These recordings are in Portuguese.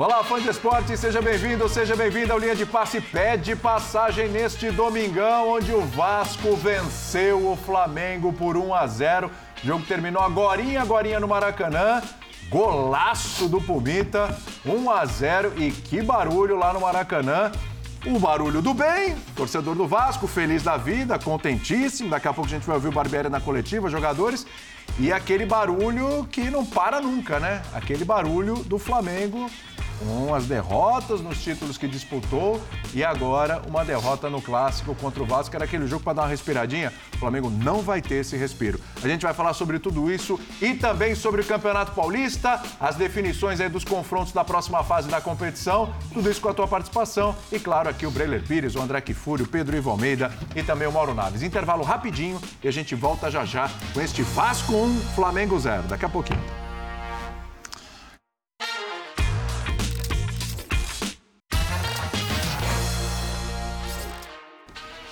Olá, fã de esporte, seja bem-vindo, seja bem-vindo ao Linha de Passe. Pede passagem neste domingão, onde o Vasco venceu o Flamengo por 1 a 0. O jogo terminou agorinha, agorinha no Maracanã. Golaço do Pumita, 1 a 0 e que barulho lá no Maracanã. O barulho do bem, torcedor do Vasco, feliz da vida, contentíssimo. Daqui a pouco a gente vai ouvir o Barbieri na coletiva, jogadores. E aquele barulho que não para nunca, né? Aquele barulho do Flamengo com as derrotas nos títulos que disputou e agora uma derrota no clássico contra o Vasco, era aquele jogo para dar uma respiradinha. O Flamengo não vai ter esse respiro. A gente vai falar sobre tudo isso e também sobre o Campeonato Paulista, as definições aí dos confrontos da próxima fase da competição, tudo isso com a tua participação e claro aqui o Breiler Pires, o André Kifuri, o Pedro Ivo Almeida e também o Mauro Naves. Intervalo rapidinho e a gente volta já já com este Vasco 1, Flamengo 0. Daqui a pouquinho.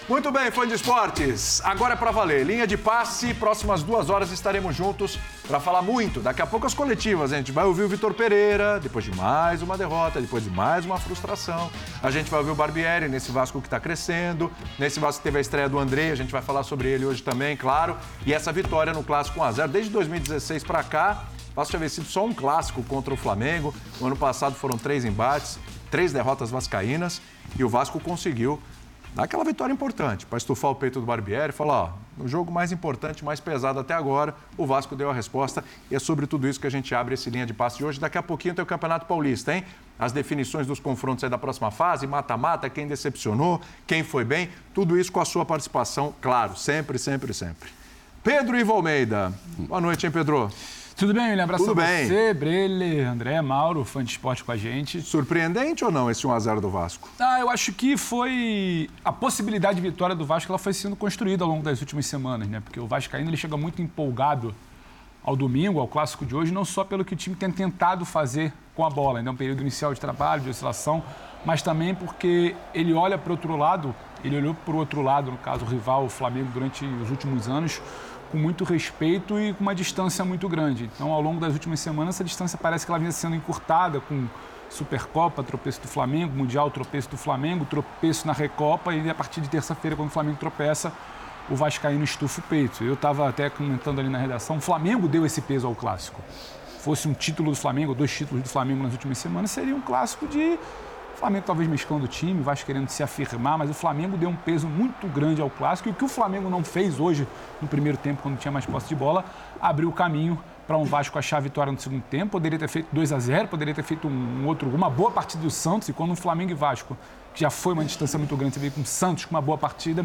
Muito bem, fã de esportes. Agora é para valer. Linha de passe. Próximas duas horas estaremos juntos para falar muito. Daqui a pouco as coletivas. A gente vai ouvir o Vitor Pereira, depois de mais uma derrota, depois de mais uma frustração. A gente vai ouvir o Barbieri nesse Vasco que está crescendo. Nesse Vasco teve a estreia do André. A gente vai falar sobre ele hoje também, claro. E essa vitória no Clássico 1x0. Desde 2016 para cá, o Vasco tinha vencido só um clássico contra o Flamengo. No ano passado foram três embates, três derrotas vascaínas. E o Vasco conseguiu Dá aquela vitória importante para estufar o peito do Barbieri e falar, ó, no jogo mais importante, mais pesado até agora, o Vasco deu a resposta e é sobre tudo isso que a gente abre esse linha de passe de hoje. Daqui a pouquinho tem o Campeonato Paulista, hein? As definições dos confrontos aí da próxima fase, mata-mata, quem decepcionou, quem foi bem, tudo isso com a sua participação, claro, sempre, sempre, sempre. Pedro Ivo Almeida. Boa noite, hein, Pedro? Tudo bem, William? Abraço Tudo a bem. você, Brele, André, Mauro, fã de esporte com a gente. Surpreendente ou não esse 1x0 do Vasco? Ah, eu acho que foi... A possibilidade de vitória do Vasco ela foi sendo construída ao longo das últimas semanas, né? Porque o Vasco ainda ele chega muito empolgado ao domingo, ao clássico de hoje, não só pelo que o time tem tentado fazer com a bola, ainda é um período inicial de trabalho, de oscilação, mas também porque ele olha para o outro lado, ele olhou para o outro lado, no caso o rival, o Flamengo, durante os últimos anos, com muito respeito e com uma distância muito grande. Então, ao longo das últimas semanas, essa distância parece que ela vinha sendo encurtada com Supercopa, tropeço do Flamengo, Mundial, tropeço do Flamengo, tropeço na Recopa e a partir de terça-feira, quando o Flamengo tropeça, o Vascaíno estufa o peito. Eu estava até comentando ali na redação, o Flamengo deu esse peso ao clássico. Fosse um título do Flamengo, dois títulos do Flamengo nas últimas semanas, seria um clássico de o Flamengo talvez mesclando o time, o Vasco querendo se afirmar, mas o Flamengo deu um peso muito grande ao clássico e o que o Flamengo não fez hoje no primeiro tempo, quando tinha mais posse de bola, abriu o caminho para um Vasco achar a vitória no segundo tempo. Poderia ter feito 2 a 0 poderia ter feito um outro, uma boa partida do Santos. E quando o Flamengo e Vasco, que já foi uma distância muito grande, você veio com o Santos com uma boa partida,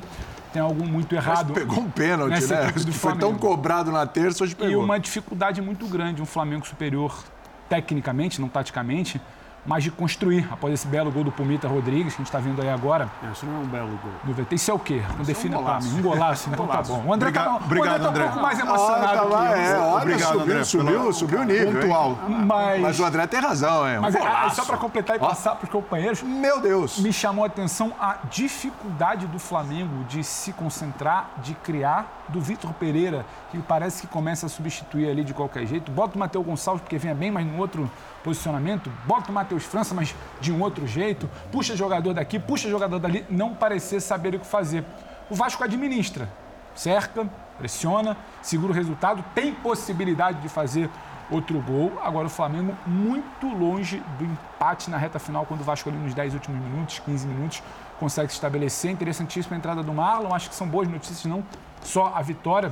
tem algo muito errado. Mas pegou um pênalti, né? Foi tão cobrado na terça, hoje pegou. E uma dificuldade muito grande, um Flamengo superior tecnicamente, não taticamente mas de construir. Após esse belo gol do Pumita Rodrigues, que a gente está vendo aí agora. Isso não é um belo gol. Do VT. Isso é o quê? Não defina é um para mim. Um golaço, então tá bom. O André está obrigado, André. um pouco mais emocionado ah, tá É, olha, obrigado, subiu, André, subiu, subiu o nível. Pontual. Mas... mas o André tem razão, é. Um mas é, só para completar e passar para os companheiros. Meu Deus! Me chamou a atenção a dificuldade do Flamengo de se concentrar, de criar, do Vitor Pereira, que parece que começa a substituir ali de qualquer jeito. Bota o Matheus Gonçalves, porque vinha bem, mas no outro posicionamento, bota o Matheus França, mas de um outro jeito, puxa jogador daqui, puxa jogador dali, não parecer saber o que fazer. O Vasco administra, cerca, pressiona, segura o resultado, tem possibilidade de fazer outro gol. Agora o Flamengo muito longe do empate na reta final, quando o Vasco ali nos 10 últimos minutos, 15 minutos, consegue se estabelecer. Interessantíssima a entrada do Marlon, acho que são boas notícias, não só a vitória.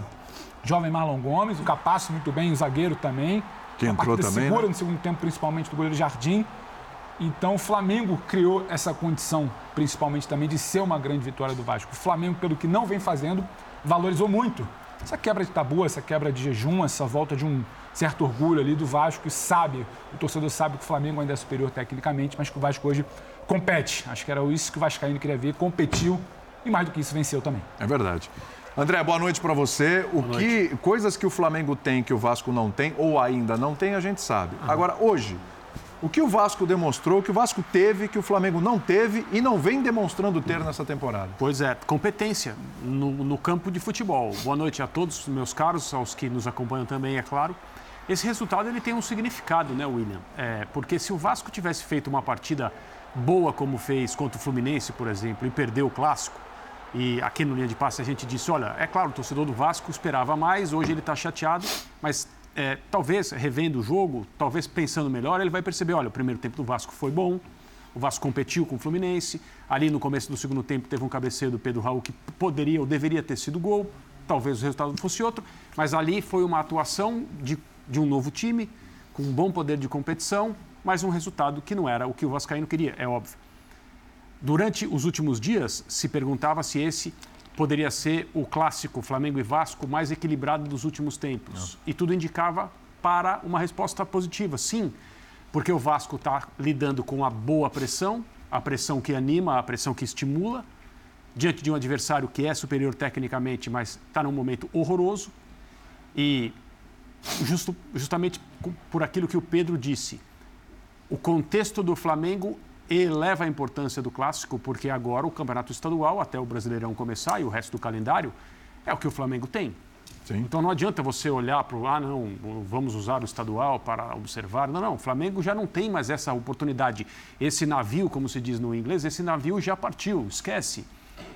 Jovem Marlon Gomes, o Capasso muito bem, o zagueiro também. Que entrou também. Segura né? no segundo tempo, principalmente do goleiro Jardim. Então o Flamengo criou essa condição, principalmente também, de ser uma grande vitória do Vasco. O Flamengo, pelo que não vem fazendo, valorizou muito essa quebra de tabu, essa quebra de jejum, essa volta de um certo orgulho ali do Vasco e sabe, o torcedor sabe que o Flamengo ainda é superior tecnicamente, mas que o Vasco hoje compete. Acho que era isso que o Vascaíno queria ver, competiu e mais do que isso venceu também. É verdade. André, boa noite para você. O boa que noite. coisas que o Flamengo tem que o Vasco não tem ou ainda não tem, a gente sabe. Uhum. Agora, hoje, o que o Vasco demonstrou, o que o Vasco teve, que o Flamengo não teve e não vem demonstrando ter nessa temporada? Pois é, competência no, no campo de futebol. Boa noite a todos, meus caros, aos que nos acompanham também, é claro. Esse resultado ele tem um significado, né, William? É, porque se o Vasco tivesse feito uma partida boa como fez contra o Fluminense, por exemplo, e perdeu o clássico, e aqui no linha de passe a gente disse, olha, é claro, o torcedor do Vasco esperava mais, hoje ele está chateado, mas é, talvez revendo o jogo, talvez pensando melhor, ele vai perceber, olha, o primeiro tempo do Vasco foi bom, o Vasco competiu com o Fluminense, ali no começo do segundo tempo teve um cabeceio do Pedro Raul que poderia ou deveria ter sido gol, talvez o resultado fosse outro, mas ali foi uma atuação de de um novo time, com um bom poder de competição, mas um resultado que não era o que o Vascaíno queria, é óbvio. Durante os últimos dias, se perguntava se esse poderia ser o clássico Flamengo e Vasco mais equilibrado dos últimos tempos. Não. E tudo indicava para uma resposta positiva, sim, porque o Vasco está lidando com a boa pressão, a pressão que anima, a pressão que estimula, diante de um adversário que é superior tecnicamente, mas está num momento horroroso. E justo, justamente por aquilo que o Pedro disse. O contexto do Flamengo eleva a importância do clássico, porque agora o campeonato estadual, até o Brasileirão começar e o resto do calendário, é o que o Flamengo tem. Sim. Então não adianta você olhar para o, ah, não, vamos usar o estadual para observar. Não, não, o Flamengo já não tem mais essa oportunidade. Esse navio, como se diz no inglês, esse navio já partiu, esquece.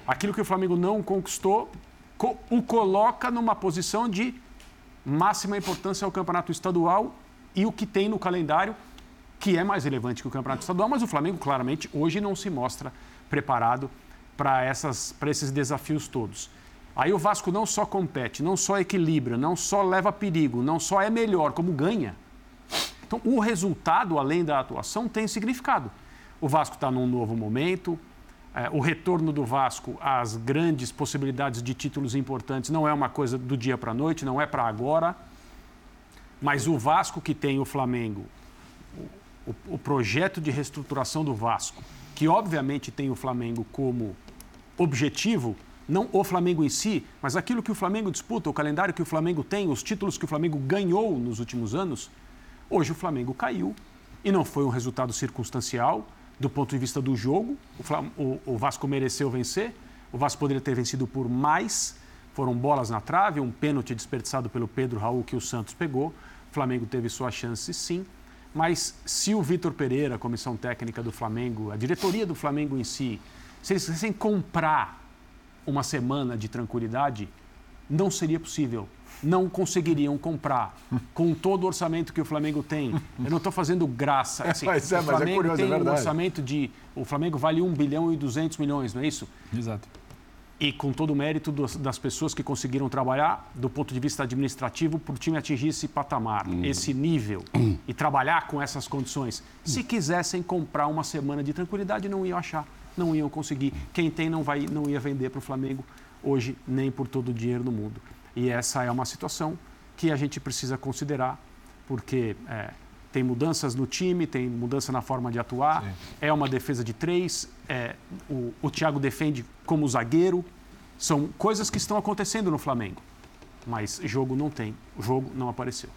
Aquilo que o Flamengo não conquistou, o coloca numa posição de máxima importância ao campeonato estadual e o que tem no calendário, que é mais relevante que o campeonato estadual, mas o Flamengo claramente hoje não se mostra preparado para esses desafios todos. Aí o Vasco não só compete, não só equilibra, não só leva perigo, não só é melhor, como ganha. Então, o resultado, além da atuação, tem significado. O Vasco está num novo momento, é, o retorno do Vasco às grandes possibilidades de títulos importantes não é uma coisa do dia para a noite, não é para agora. Mas o Vasco que tem o Flamengo, o, o, projeto de reestruturação do Vasco, que obviamente tem o Flamengo como objetivo, não o Flamengo em si, mas aquilo que o Flamengo disputa, o calendário que o Flamengo tem, os títulos que o Flamengo ganhou nos últimos anos, hoje o Flamengo caiu e não foi um resultado circunstancial do ponto de vista do jogo. O, o, o Vasco mereceu vencer. O Vasco poderia ter vencido por mais. Foram bolas na trave, um pênalti desperdiçado pelo Pedro Raul que o Santos pegou. O Flamengo teve sua chance, sim. Mas se o Vitor Pereira, a comissão técnica do Flamengo, a diretoria do Flamengo em si, se eles quisessem comprar uma semana de tranquilidade, não seria possível não conseguiriam comprar com todo o orçamento que o Flamengo tem. Eu não estou fazendo graça. Assim, mas é, o Flamengo é curioso, tem é um orçamento de. O Flamengo vale 1 bilhão e 200 milhões, não é isso? Exato. E com todo o mérito das pessoas que conseguiram trabalhar do ponto de vista administrativo para o time atingir esse patamar, hum. esse nível hum. e trabalhar com essas condições. Se quisessem comprar uma semana de tranquilidade, não iam achar, não iam conseguir. Quem tem não, vai, não ia vender para o Flamengo hoje nem por todo o dinheiro do mundo. E essa é uma situação que a gente precisa considerar, porque é, tem mudanças no time, tem mudança na forma de atuar, Sim. é uma defesa de três, é, o, o Thiago defende como zagueiro. São coisas que estão acontecendo no Flamengo. Mas jogo não tem, o jogo não apareceu.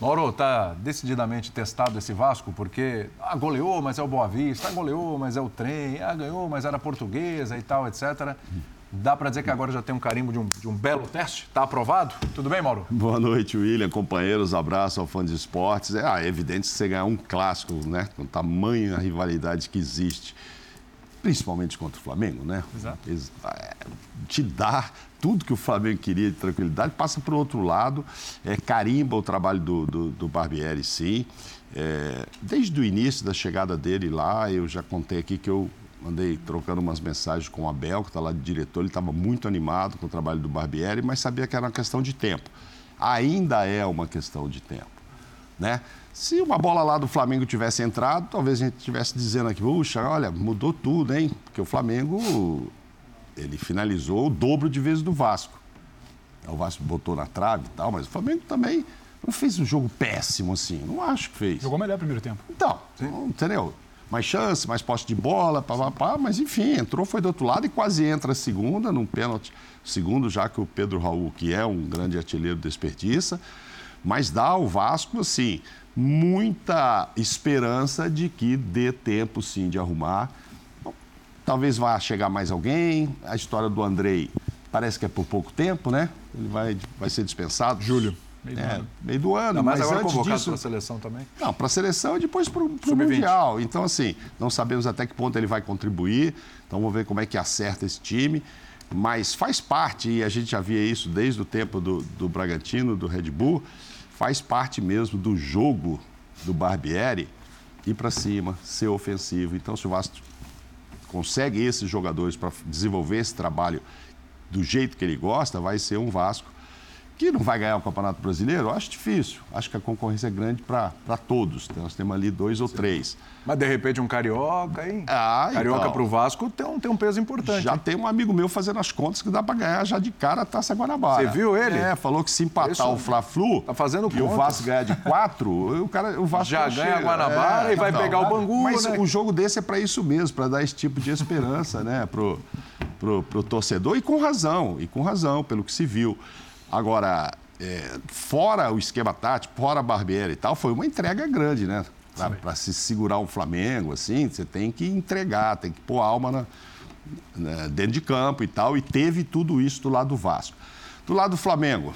Mauro, está decididamente testado esse Vasco, porque ah, goleou, mas é o Boa Vista, ah, goleou, mas é o trem, ah, ganhou, mas era portuguesa e tal, etc. Dá para dizer que agora já tem um carimbo de um, de um belo teste? Está aprovado? Tudo bem, Mauro? Boa noite, William, companheiros. Abraço ao fã de esportes. É, ah, é evidente que você ganhar um clássico, né? Com tamanha rivalidade que existe, principalmente contra o Flamengo, né? Exato. É, te dá tudo que o Flamengo queria de tranquilidade, passa para o outro lado, é, carimba o trabalho do, do, do Barbieri, sim. É, desde o início da chegada dele lá, eu já contei aqui que eu andei trocando umas mensagens com o Abel, que está lá de diretor, ele estava muito animado com o trabalho do Barbieri, mas sabia que era uma questão de tempo. Ainda é uma questão de tempo, né? Se uma bola lá do Flamengo tivesse entrado, talvez a gente estivesse dizendo aqui, puxa, olha, mudou tudo, hein? Porque o Flamengo, ele finalizou o dobro de vezes do Vasco. O Vasco botou na trave e tal, mas o Flamengo também não fez um jogo péssimo assim, não acho que fez. Jogou melhor primeiro tempo. Então, Sim. entendeu? Mais chance, mais posse de bola, pá, pá, mas enfim, entrou, foi do outro lado e quase entra a segunda, num pênalti. Segundo, já que o Pedro Raul, que é um grande artilheiro, desperdiça, mas dá ao Vasco, assim, muita esperança de que dê tempo, sim, de arrumar. Bom, talvez vá chegar mais alguém. A história do Andrei parece que é por pouco tempo, né? Ele vai, vai ser dispensado. Júlio. Meio do é, ano. Meio do ano. Não, mas, mas agora antes convocado disso... para a seleção também? Não, para a seleção e depois para o Mundial. Então, assim, não sabemos até que ponto ele vai contribuir. Então, vamos ver como é que acerta esse time. Mas faz parte, e a gente já via isso desde o tempo do, do Bragantino, do Red Bull, faz parte mesmo do jogo do Barbieri ir para cima, ser ofensivo. Então, se o Vasco consegue esses jogadores para desenvolver esse trabalho do jeito que ele gosta, vai ser um Vasco que não vai ganhar o Campeonato Brasileiro, eu acho difícil. Acho que a concorrência é grande para todos. Nós temos ali dois ou Sim. três. Mas de repente um carioca, hein? Ah, carioca então, para o Vasco tem um, tem um peso importante. Já hein? tem um amigo meu fazendo as contas que dá para ganhar já de cara a Taça Guanabara. Você viu ele? É, falou que se empatar Isso, o Fla-Flu tá fazendo e o Vasco ganhar de quatro, o, cara, o Vasco já ganha a Guanabara é, e vai não, pegar o Bangu. Mas né? o jogo desse é para isso mesmo, para dar esse tipo de esperança, né, pro, pro, pro torcedor e com razão, e com razão, pelo que se viu. Agora, é, fora o esquema tático, fora a Barbieri e tal, foi uma entrega grande, né? Para se segurar o Flamengo, assim, você tem que entregar, tem que pôr alma na, né, dentro de campo e tal. E teve tudo isso do lado do Vasco. Do lado do Flamengo,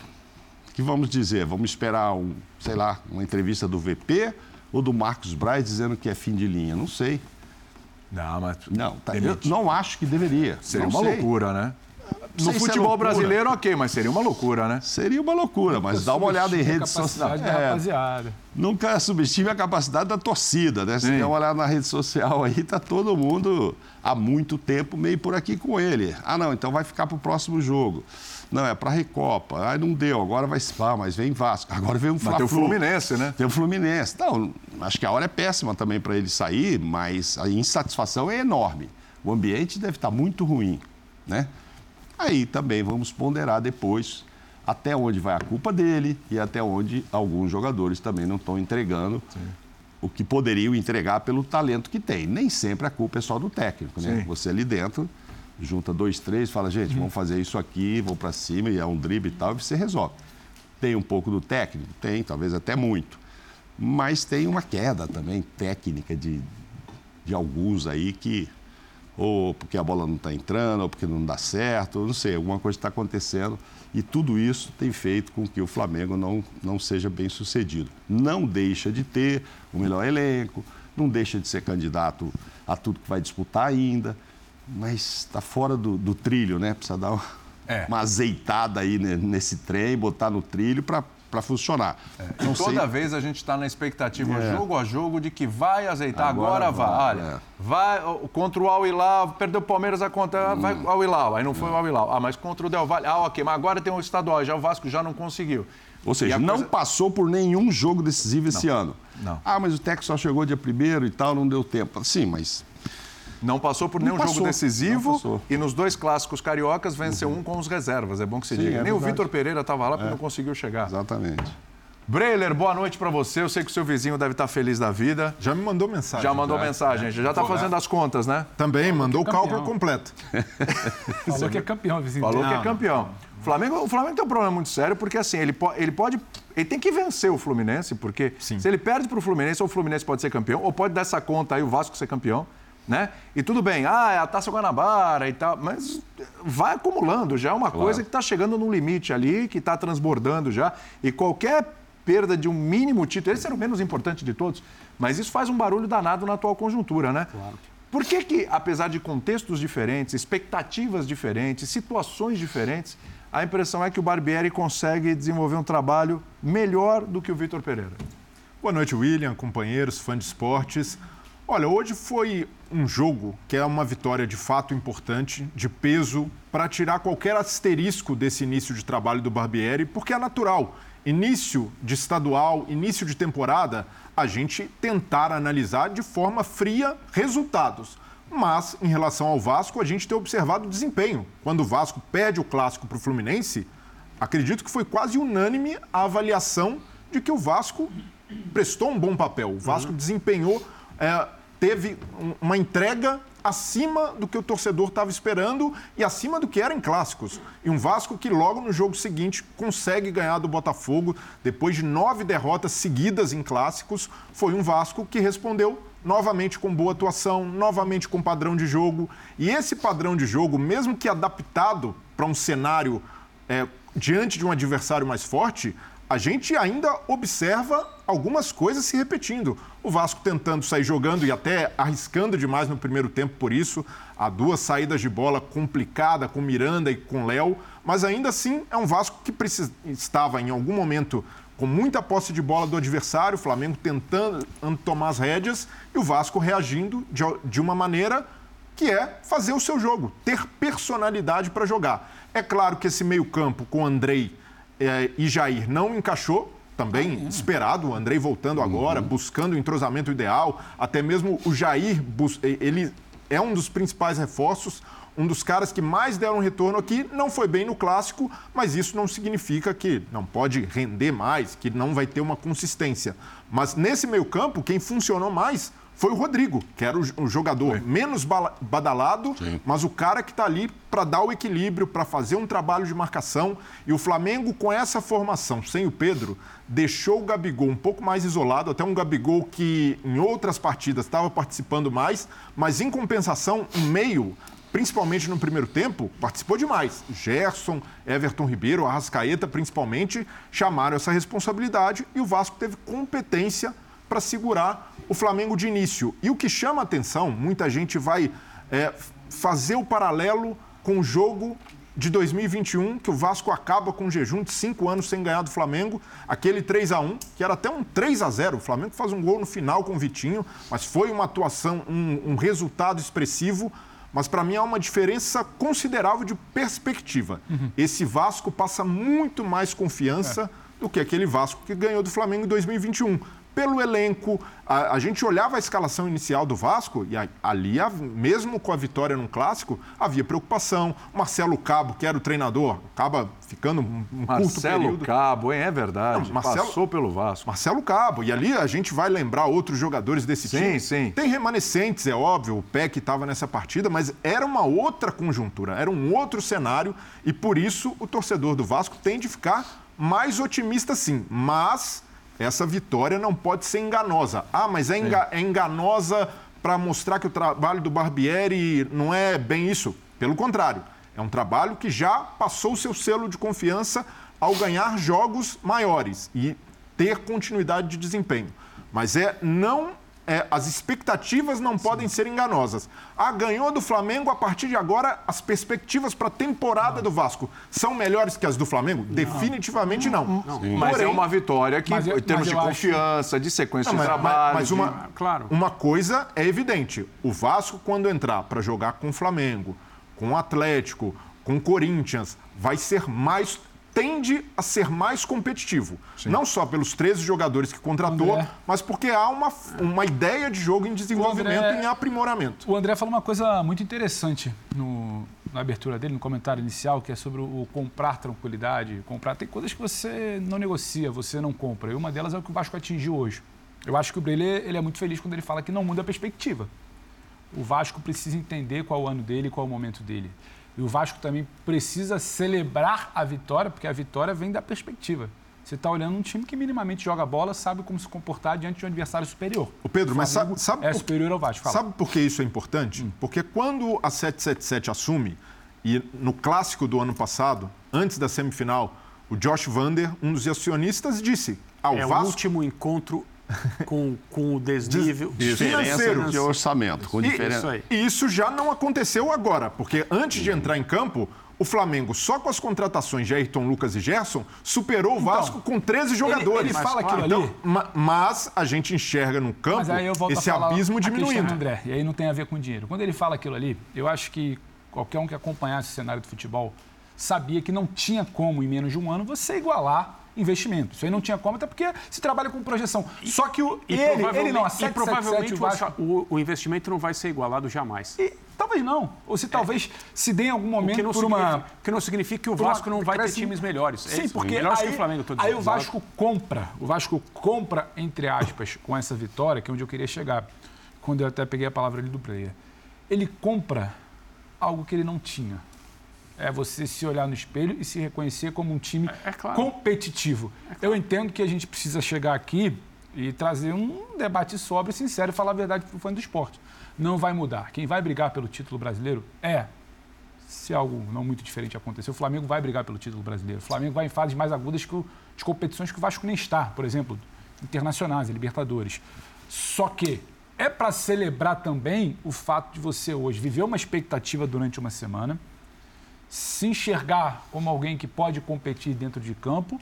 o que vamos dizer? Vamos esperar, um, sei lá, uma entrevista do VP ou do Marcos Braz dizendo que é fim de linha? Não sei. Não, mas. Não, tá, eu não acho que deveria. Seria não uma sei. loucura, né? No futebol brasileiro, ok, mas seria uma loucura, né? Seria uma loucura, mas dá uma olhada em redes sociais. É, nunca subestime a capacidade da torcida, né? Se der uma olhada na rede social aí, tá todo mundo há muito tempo meio por aqui com ele. Ah, não, então vai ficar para o próximo jogo. Não, é para a Recopa. Aí não deu, agora vai se ah, mas vem Vasco. Agora vem um Fla Tem o Fluminense, né? Tem o Fluminense. Então, acho que a hora é péssima também para ele sair, mas a insatisfação é enorme. O ambiente deve estar tá muito ruim, né? Aí também vamos ponderar depois até onde vai a culpa dele e até onde alguns jogadores também não estão entregando Sim. o que poderiam entregar pelo talento que tem. Nem sempre a culpa é só do técnico, né? Sim. Você ali dentro junta dois, três, fala, gente, vamos fazer isso aqui, vou para cima e é um drible e tal, e você resolve. Tem um pouco do técnico? Tem, talvez até muito. Mas tem uma queda também técnica de, de alguns aí que ou porque a bola não está entrando, ou porque não dá certo, não sei, alguma coisa está acontecendo. E tudo isso tem feito com que o Flamengo não, não seja bem sucedido. Não deixa de ter o melhor elenco, não deixa de ser candidato a tudo que vai disputar ainda, mas está fora do, do, trilho, né? Precisa dar uma, é. uma azeitada aí nesse trem, botar no trilho para para funcionar. É. Então, toda sei... vez a gente está na expectativa, é. jogo a jogo, de que vai azeitar, agora, agora vai. Olha, é. vai contra o Al Hilal, perdeu o Palmeiras a conta, hum. vai ao Hilal, aí não foi o Al Hilal. Ah, mas contra o Del Valle, ah, ok, mas agora tem o estadual, já o Vasco já não conseguiu. Ou seja, não coisa... passou por nenhum jogo decisivo esse não. ano. Não. Ah, mas o Tec só chegou dia primeiro e tal, não deu tempo. Sim, mas não passou por nenhum passou, jogo decisivo e nos dois clássicos cariocas venceu uhum. um com os reservas. É bom que se Sim, diga. É Nem verdade. o Vitor Pereira estava lá porque é. não conseguiu chegar. Exatamente. Breiler, boa noite para você. Eu sei que o seu vizinho deve estar feliz da vida. Já me mandou mensagem. Já mandou já, mensagem, é. já está fazendo as contas, né? Também, mandou o é cálculo completo. Falou que é campeão, vizinho. Falou que é campeão. O Flamengo, o Flamengo tem um problema muito sério, porque assim, ele, ele pode. Ele tem que vencer o Fluminense, porque Sim. se ele perde para o Fluminense, ou o Fluminense pode ser campeão, ou pode dar essa conta aí, o Vasco ser campeão né? E tudo bem, ah, é a Taça Guanabara e tal, mas vai acumulando, já é uma claro. coisa que está chegando num limite ali, que está transbordando já, e qualquer perda de um mínimo título, esse era o menos importante de todos, mas isso faz um barulho danado na atual conjuntura, né? Claro. Por que que, apesar de contextos diferentes, expectativas diferentes, situações diferentes, a impressão é que o Barbieri consegue desenvolver um trabalho melhor do que o Vitor Pereira? Boa noite, William, companheiros, fãs de esportes. Olha, hoje foi um jogo que é uma vitória de fato importante, de peso, para tirar qualquer asterisco desse início de trabalho do Barbieri, porque é natural. Início de estadual, início de temporada, a gente tentar analisar de forma fria resultados. Mas, em relação ao Vasco, a gente tem observado o desempenho. Quando o Vasco perde o clássico para o Fluminense, acredito que foi quase unânime a avaliação de que o Vasco prestou um bom papel. O Vasco uhum. desempenhou. É, teve uma entrega acima do que o torcedor estava esperando e acima do que era em clássicos. E um Vasco que logo no jogo seguinte consegue ganhar do Botafogo, depois de nove derrotas seguidas em clássicos, foi um Vasco que respondeu novamente com boa atuação, novamente com padrão de jogo. E esse padrão de jogo, mesmo que adaptado para um cenário é, diante de um adversário mais forte, a gente ainda observa algumas coisas se repetindo. O Vasco tentando sair jogando e até arriscando demais no primeiro tempo por isso. Há duas saídas de bola complicada com Miranda e com Léo, mas ainda assim é um Vasco que estava em algum momento com muita posse de bola do adversário, o Flamengo tentando tomar as rédeas e o Vasco reagindo de, de uma maneira que é fazer o seu jogo, ter personalidade para jogar. É claro que esse meio-campo com Andrei é, e Jair não encaixou, também esperado, o Andrei voltando agora, uhum. buscando o entrosamento ideal, até mesmo o Jair, ele é um dos principais reforços, um dos caras que mais deram retorno aqui, não foi bem no clássico, mas isso não significa que não pode render mais, que não vai ter uma consistência. Mas nesse meio campo, quem funcionou mais foi o Rodrigo, que era o jogador Sim. menos badalado, Sim. mas o cara que está ali para dar o equilíbrio, para fazer um trabalho de marcação. E o Flamengo, com essa formação, sem o Pedro, deixou o Gabigol um pouco mais isolado, até um Gabigol que em outras partidas estava participando mais, mas em compensação, em meio, principalmente no primeiro tempo, participou demais. Gerson, Everton Ribeiro, Arrascaeta, principalmente, chamaram essa responsabilidade e o Vasco teve competência para segurar o Flamengo de início. E o que chama atenção, muita gente vai é, fazer o paralelo com o jogo de 2021, que o Vasco acaba com um jejum de cinco anos sem ganhar do Flamengo, aquele 3 a 1 que era até um 3 a 0 O Flamengo faz um gol no final com o Vitinho, mas foi uma atuação, um, um resultado expressivo. Mas para mim há uma diferença considerável de perspectiva. Uhum. Esse Vasco passa muito mais confiança é. do que aquele Vasco que ganhou do Flamengo em 2021 pelo elenco. A, a, gente olhava a escalação inicial do Vasco e a, ali, mesmo com a vitória num clássico, havia preocupação. Marcelo Cabo, que era o treinador, acaba ficando um, um curto período. Marcelo Cabo, hein? É verdade. Não, Marcelo, Passou pelo Vasco. Marcelo Cabo. E ali a gente vai lembrar outros jogadores desse sim, time. Sim, sim. Tem remanescentes, é óbvio. O Peck estava nessa partida, mas era uma outra conjuntura, era um outro cenário. E por isso o torcedor do Vasco tem de ficar mais otimista, sim. Mas essa vitória não pode ser enganosa. Ah, mas é, enga é enganosa para mostrar que o trabalho do Barbieri não é bem isso. Pelo contrário, é um trabalho que já passou o seu selo de confiança ao ganhar jogos maiores e ter continuidade de desempenho. Mas é não é, as expectativas não Sim. podem ser enganosas. Ah, ganhou do Flamengo, a partir de agora, as perspectivas para a temporada não. do Vasco são melhores que as do Flamengo? Não. Definitivamente não. não. Mas é uma vitória que, em termos de confiança, acho... de sequência de trabalho. Mas, uma, de... claro. uma coisa é evidente: o Vasco, quando entrar para jogar com o Flamengo, com o Atlético, com o Corinthians, vai ser mais tende a ser mais competitivo. Sim. Não só pelos 13 jogadores que contratou, André... mas porque há uma, uma ideia de jogo em desenvolvimento e em aprimoramento. O André falou uma coisa muito interessante no, na abertura dele, no comentário inicial, que é sobre o comprar tranquilidade. Comprar Tem coisas que você não negocia, você não compra. E uma delas é o que o Vasco atingiu hoje. Eu acho que o Breler ele é muito feliz quando ele fala que não muda a perspectiva. O Vasco precisa entender qual é o ano dele qual é o momento dele. E o Vasco também precisa celebrar a vitória, porque a vitória vem da perspectiva. Você está olhando um time que minimamente joga bola, sabe como se comportar diante de um adversário superior. O Pedro, o mas sabe, sabe é superior ao Vasco. Fala. Sabe por que isso é importante? Hum. Porque quando a 777 assume e no clássico do ano passado, antes da semifinal, o Josh Vander, um dos acionistas, disse: ao é Vasco... o último encontro com, com o desnível financeiro de orçamento, com diferença. Isso, e isso já não aconteceu agora, porque antes de entrar em campo, o Flamengo, só com as contratações de Ayrton Lucas e Gerson, superou o então, Vasco então, com 13 jogadores. Ele, ele fala aquilo então, ali. Mas a gente enxerga no campo esse abismo diminuindo. André, e aí não tem a ver com dinheiro. Quando ele fala aquilo ali, eu acho que qualquer um que acompanhasse o cenário do futebol sabia que não tinha como, em menos de um ano, você igualar investimento. Isso aí não tinha como, até porque se trabalha com projeção. Só que o, e ele, ele não, a 7, e provavelmente 7, 7, o, o, o, investimento não vai ser igualado jamais. E, talvez não. Ou se talvez é. se dê em algum momento que não por uma... que não significa que o Vasco uma... não vai ter times melhores. É Sim, isso, porque melhores aí, que o Flamengo, Aí o Vasco compra, o Vasco compra, entre aspas, com essa vitória, que é onde eu queria chegar, quando eu até peguei a palavra ali do player. Ele compra algo que ele não tinha é você se olhar no espelho e se reconhecer como um time é, é claro. competitivo. É claro. Eu entendo que a gente precisa chegar aqui e trazer um debate sóbrio, sincero e falar a verdade para o fã do esporte. Não vai mudar. Quem vai brigar pelo título brasileiro é se algo não muito diferente acontecer, o Flamengo vai brigar pelo título brasileiro. O Flamengo vai em fases mais agudas que o, de competições que o Vasco nem está, por exemplo, internacionais, Libertadores. Só que é para celebrar também o fato de você hoje viver uma expectativa durante uma semana, se enxergar como alguém que pode competir dentro de campo,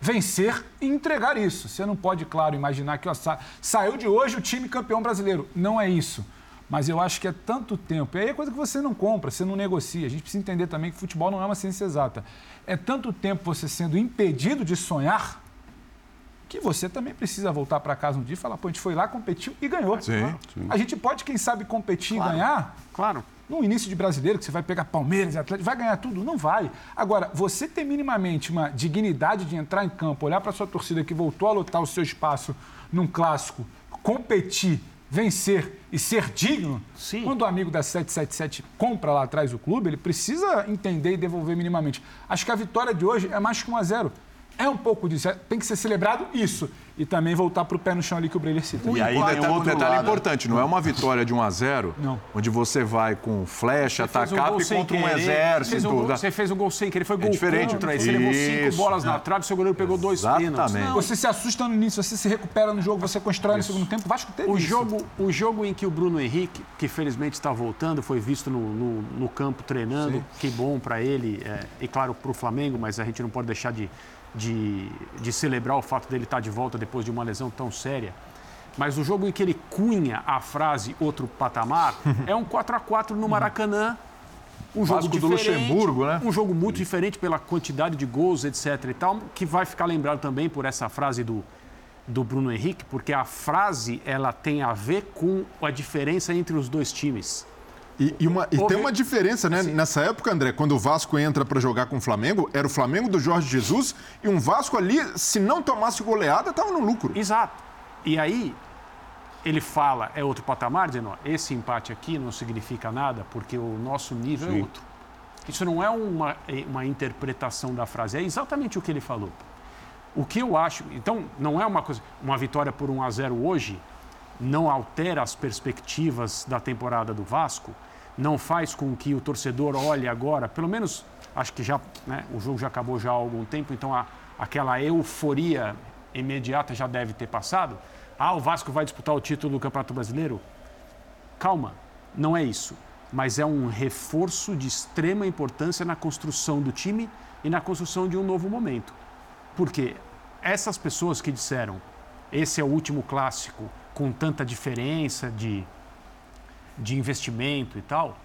vencer e entregar isso. Você não pode, claro, imaginar que ó, sa saiu de hoje o time campeão brasileiro. Não é isso. Mas eu acho que é tanto tempo. E aí é coisa que você não compra, você não negocia. A gente precisa entender também que futebol não é uma ciência exata. É tanto tempo você sendo impedido de sonhar que você também precisa voltar para casa um dia e falar, pô, a gente foi lá, competiu e ganhou. Sim, sim. A gente pode, quem sabe, competir claro, e ganhar. Claro. No início de brasileiro, que você vai pegar Palmeiras, Atlético, vai ganhar tudo? Não vai. Agora, você ter minimamente uma dignidade de entrar em campo, olhar para sua torcida que voltou a lotar o seu espaço num clássico, competir vencer e ser digno, Sim. quando o amigo da 777 compra lá atrás o clube, ele precisa entender e devolver minimamente. Acho que a vitória de hoje é mais que 1 a 0 é um pouco disso. É, tem que ser celebrado isso. E também voltar para o pé no chão ali que o Breler cita. E aí tem um outro detalhe lado. importante. Não é uma vitória de 1 a 0 não. onde você vai com flecha, atacar um e contra um exército. Um você fez um gol sem querer. Foi é gol é diferente. contra. Você levou cinco bolas é. na trave, seu goleiro pegou dois Exatamente. Você se assusta no início, você se recupera no jogo, você constrói isso. no segundo tempo. Vasco teve o isso. Jogo, o jogo em que o Bruno Henrique, que felizmente está voltando, foi visto no, no, no campo treinando. Sim. Que bom para ele. É, e claro, para o Flamengo, mas a gente não pode deixar de de, de celebrar o fato dele estar de volta depois de uma lesão tão séria. Mas o jogo em que ele cunha a frase outro patamar é um 4 a 4 no Maracanã. Um jogo Vasco do Luxemburgo, né? Um jogo muito diferente pela quantidade de gols, etc. e tal, que vai ficar lembrado também por essa frase do, do Bruno Henrique, porque a frase ela tem a ver com a diferença entre os dois times. E, e, uma, e tem uma diferença, né? Sim. Nessa época, André, quando o Vasco entra para jogar com o Flamengo, era o Flamengo do Jorge Jesus e um Vasco ali, se não tomasse goleada, estava no lucro. Exato. E aí, ele fala, é outro patamar, dizendo, ó, esse empate aqui não significa nada porque o nosso nível é Sim. é outro. Isso não é uma, é uma interpretação da frase, é exatamente o que ele falou. O que eu acho, então, não é uma coisa, uma vitória por 1 a 0 hoje não altera as perspectivas da temporada do Vasco, não faz com que o torcedor olhe agora, pelo menos acho que já né, o jogo já acabou já há algum tempo, então a, aquela euforia imediata já deve ter passado. Ah, o Vasco vai disputar o título do Campeonato Brasileiro? Calma, não é isso. Mas é um reforço de extrema importância na construção do time e na construção de um novo momento. Porque essas pessoas que disseram esse é o último clássico com tanta diferença de, de investimento e tal,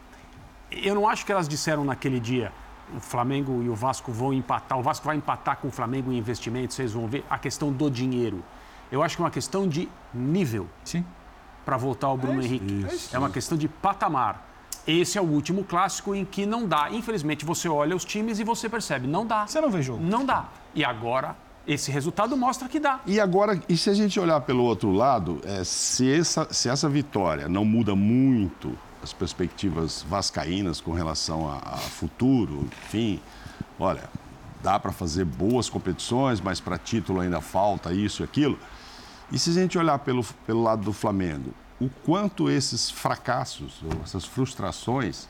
eu não acho que elas disseram naquele dia o Flamengo e o Vasco vão empatar, o Vasco vai empatar com o Flamengo em investimento, vocês vão ver a questão do dinheiro. Eu acho que é uma questão de nível. Sim. Para voltar ao Bruno é Henrique. Isso. É uma questão de patamar. Esse é o último clássico em que não dá. Infelizmente, você olha os times e você percebe, não dá. Você não vê jogo. Não dá. E agora esse resultado mostra que dá. E agora, e se a gente olhar pelo outro lado, é, se, essa, se essa vitória não muda muito as perspectivas vascaínas com relação a, a futuro, enfim, olha, dá para fazer boas competições, mas para título ainda falta isso e aquilo. E se a gente olhar pelo, pelo lado do Flamengo, o quanto esses fracassos, ou essas frustrações,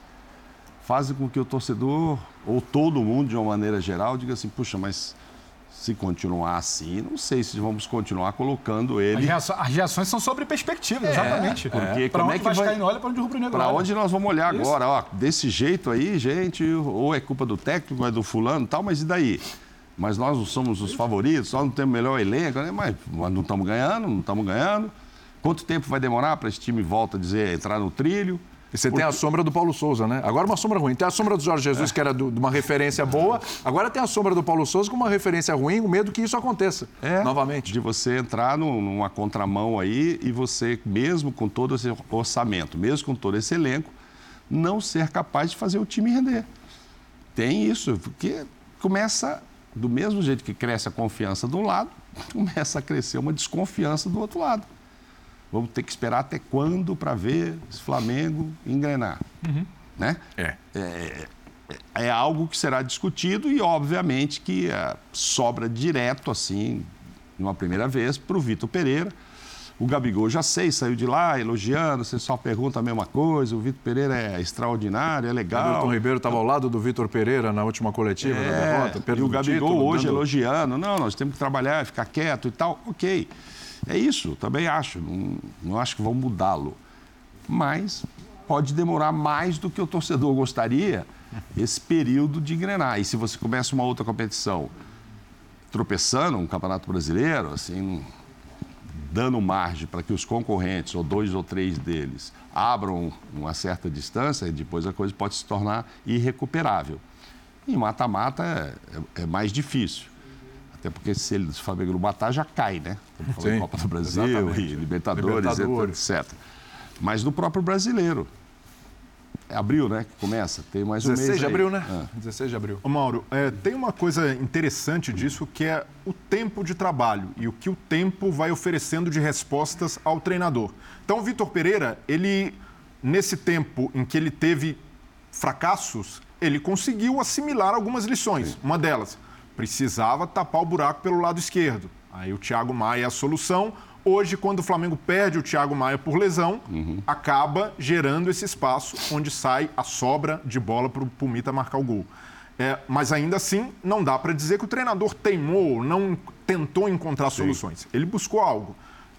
fazem com que o torcedor, ou todo mundo de uma maneira geral, diga assim: puxa, mas se continuar assim, não sei se vamos continuar colocando ele. As, as reações são sobre perspectiva, é, exatamente. Porque é. como onde é que vai olha para onde o rubro negro Para onde nós vamos olhar Isso. agora? Ó, desse jeito aí, gente, ou é culpa do técnico, ou é do fulano, tal, mas e daí? Mas nós não somos os favoritos, nós não temos o melhor elenco, né? mas não estamos ganhando, não estamos ganhando. Quanto tempo vai demorar para esse time volta a dizer entrar no trilho? E você Porque... tem a sombra do Paulo Souza, né? Agora uma sombra ruim. Tem a sombra do Jorge Jesus, é. que era de uma referência boa. Agora tem a sombra do Paulo Souza com uma referência ruim, o medo que isso aconteça é. novamente. De você entrar numa contramão aí e você, mesmo com todo esse orçamento, mesmo com todo esse elenco, não ser capaz de fazer o time render. Tem isso, porque começa, do mesmo jeito que cresce a confiança de um lado, começa a crescer uma desconfiança do outro lado. Vamos ter que esperar até quando para ver esse Flamengo engrenar. Uhum. Né? É. É, é. algo que será discutido e, obviamente, que é, sobra direto, assim, numa primeira vez, para o Vitor Pereira, O Gabigol, já sei, saiu de lá elogiando, você só pergunta a mesma coisa. O Vitor Pereira é extraordinário, é legal. O Milton Ribeiro estava ao lado do Vitor Pereira na última coletiva é, da derrota. E o Gabigol título, hoje dando... elogiando. Não, nós temos que trabalhar, ficar quieto e tal. Ok. É isso, também acho. Não, não acho que vão mudá-lo. Mas pode demorar mais do que o torcedor gostaria esse período de engrenar. E se você começa uma outra competição tropeçando, um campeonato brasileiro, assim, dando margem para que os concorrentes, ou dois ou três deles, abram uma certa distância, e depois a coisa pode se tornar irrecuperável. Em mata-mata é, é, mais difícil. Até porque se ele, se o Flamengo não matar, já cai, né? Estamos falando Sim, Copa do Brasil exatamente. e Libertadores, Libertadores, etc. Mas no próprio brasileiro. É abril, né? Que começa. Tem mais um 16 mês de aí. abril, né? Ah. 16 de abril. Ô Mauro, é, tem uma coisa interessante disso que é o tempo de trabalho e o que o tempo vai oferecendo de respostas ao treinador. Então, o Vitor Pereira, ele, nesse tempo em que ele teve fracassos, ele conseguiu assimilar algumas lições. Sim. Uma delas, precisava tapar o buraco pelo lado esquerdo. Aí o Thiago Maia é a solução. Hoje, quando o Flamengo perde o Thiago Maia por lesão, uhum. acaba gerando esse espaço onde sai a sobra de bola para o Pumita marcar o gol. É, mas ainda assim, não dá para dizer que o treinador teimou, não tentou encontrar Sim. soluções. Ele buscou algo.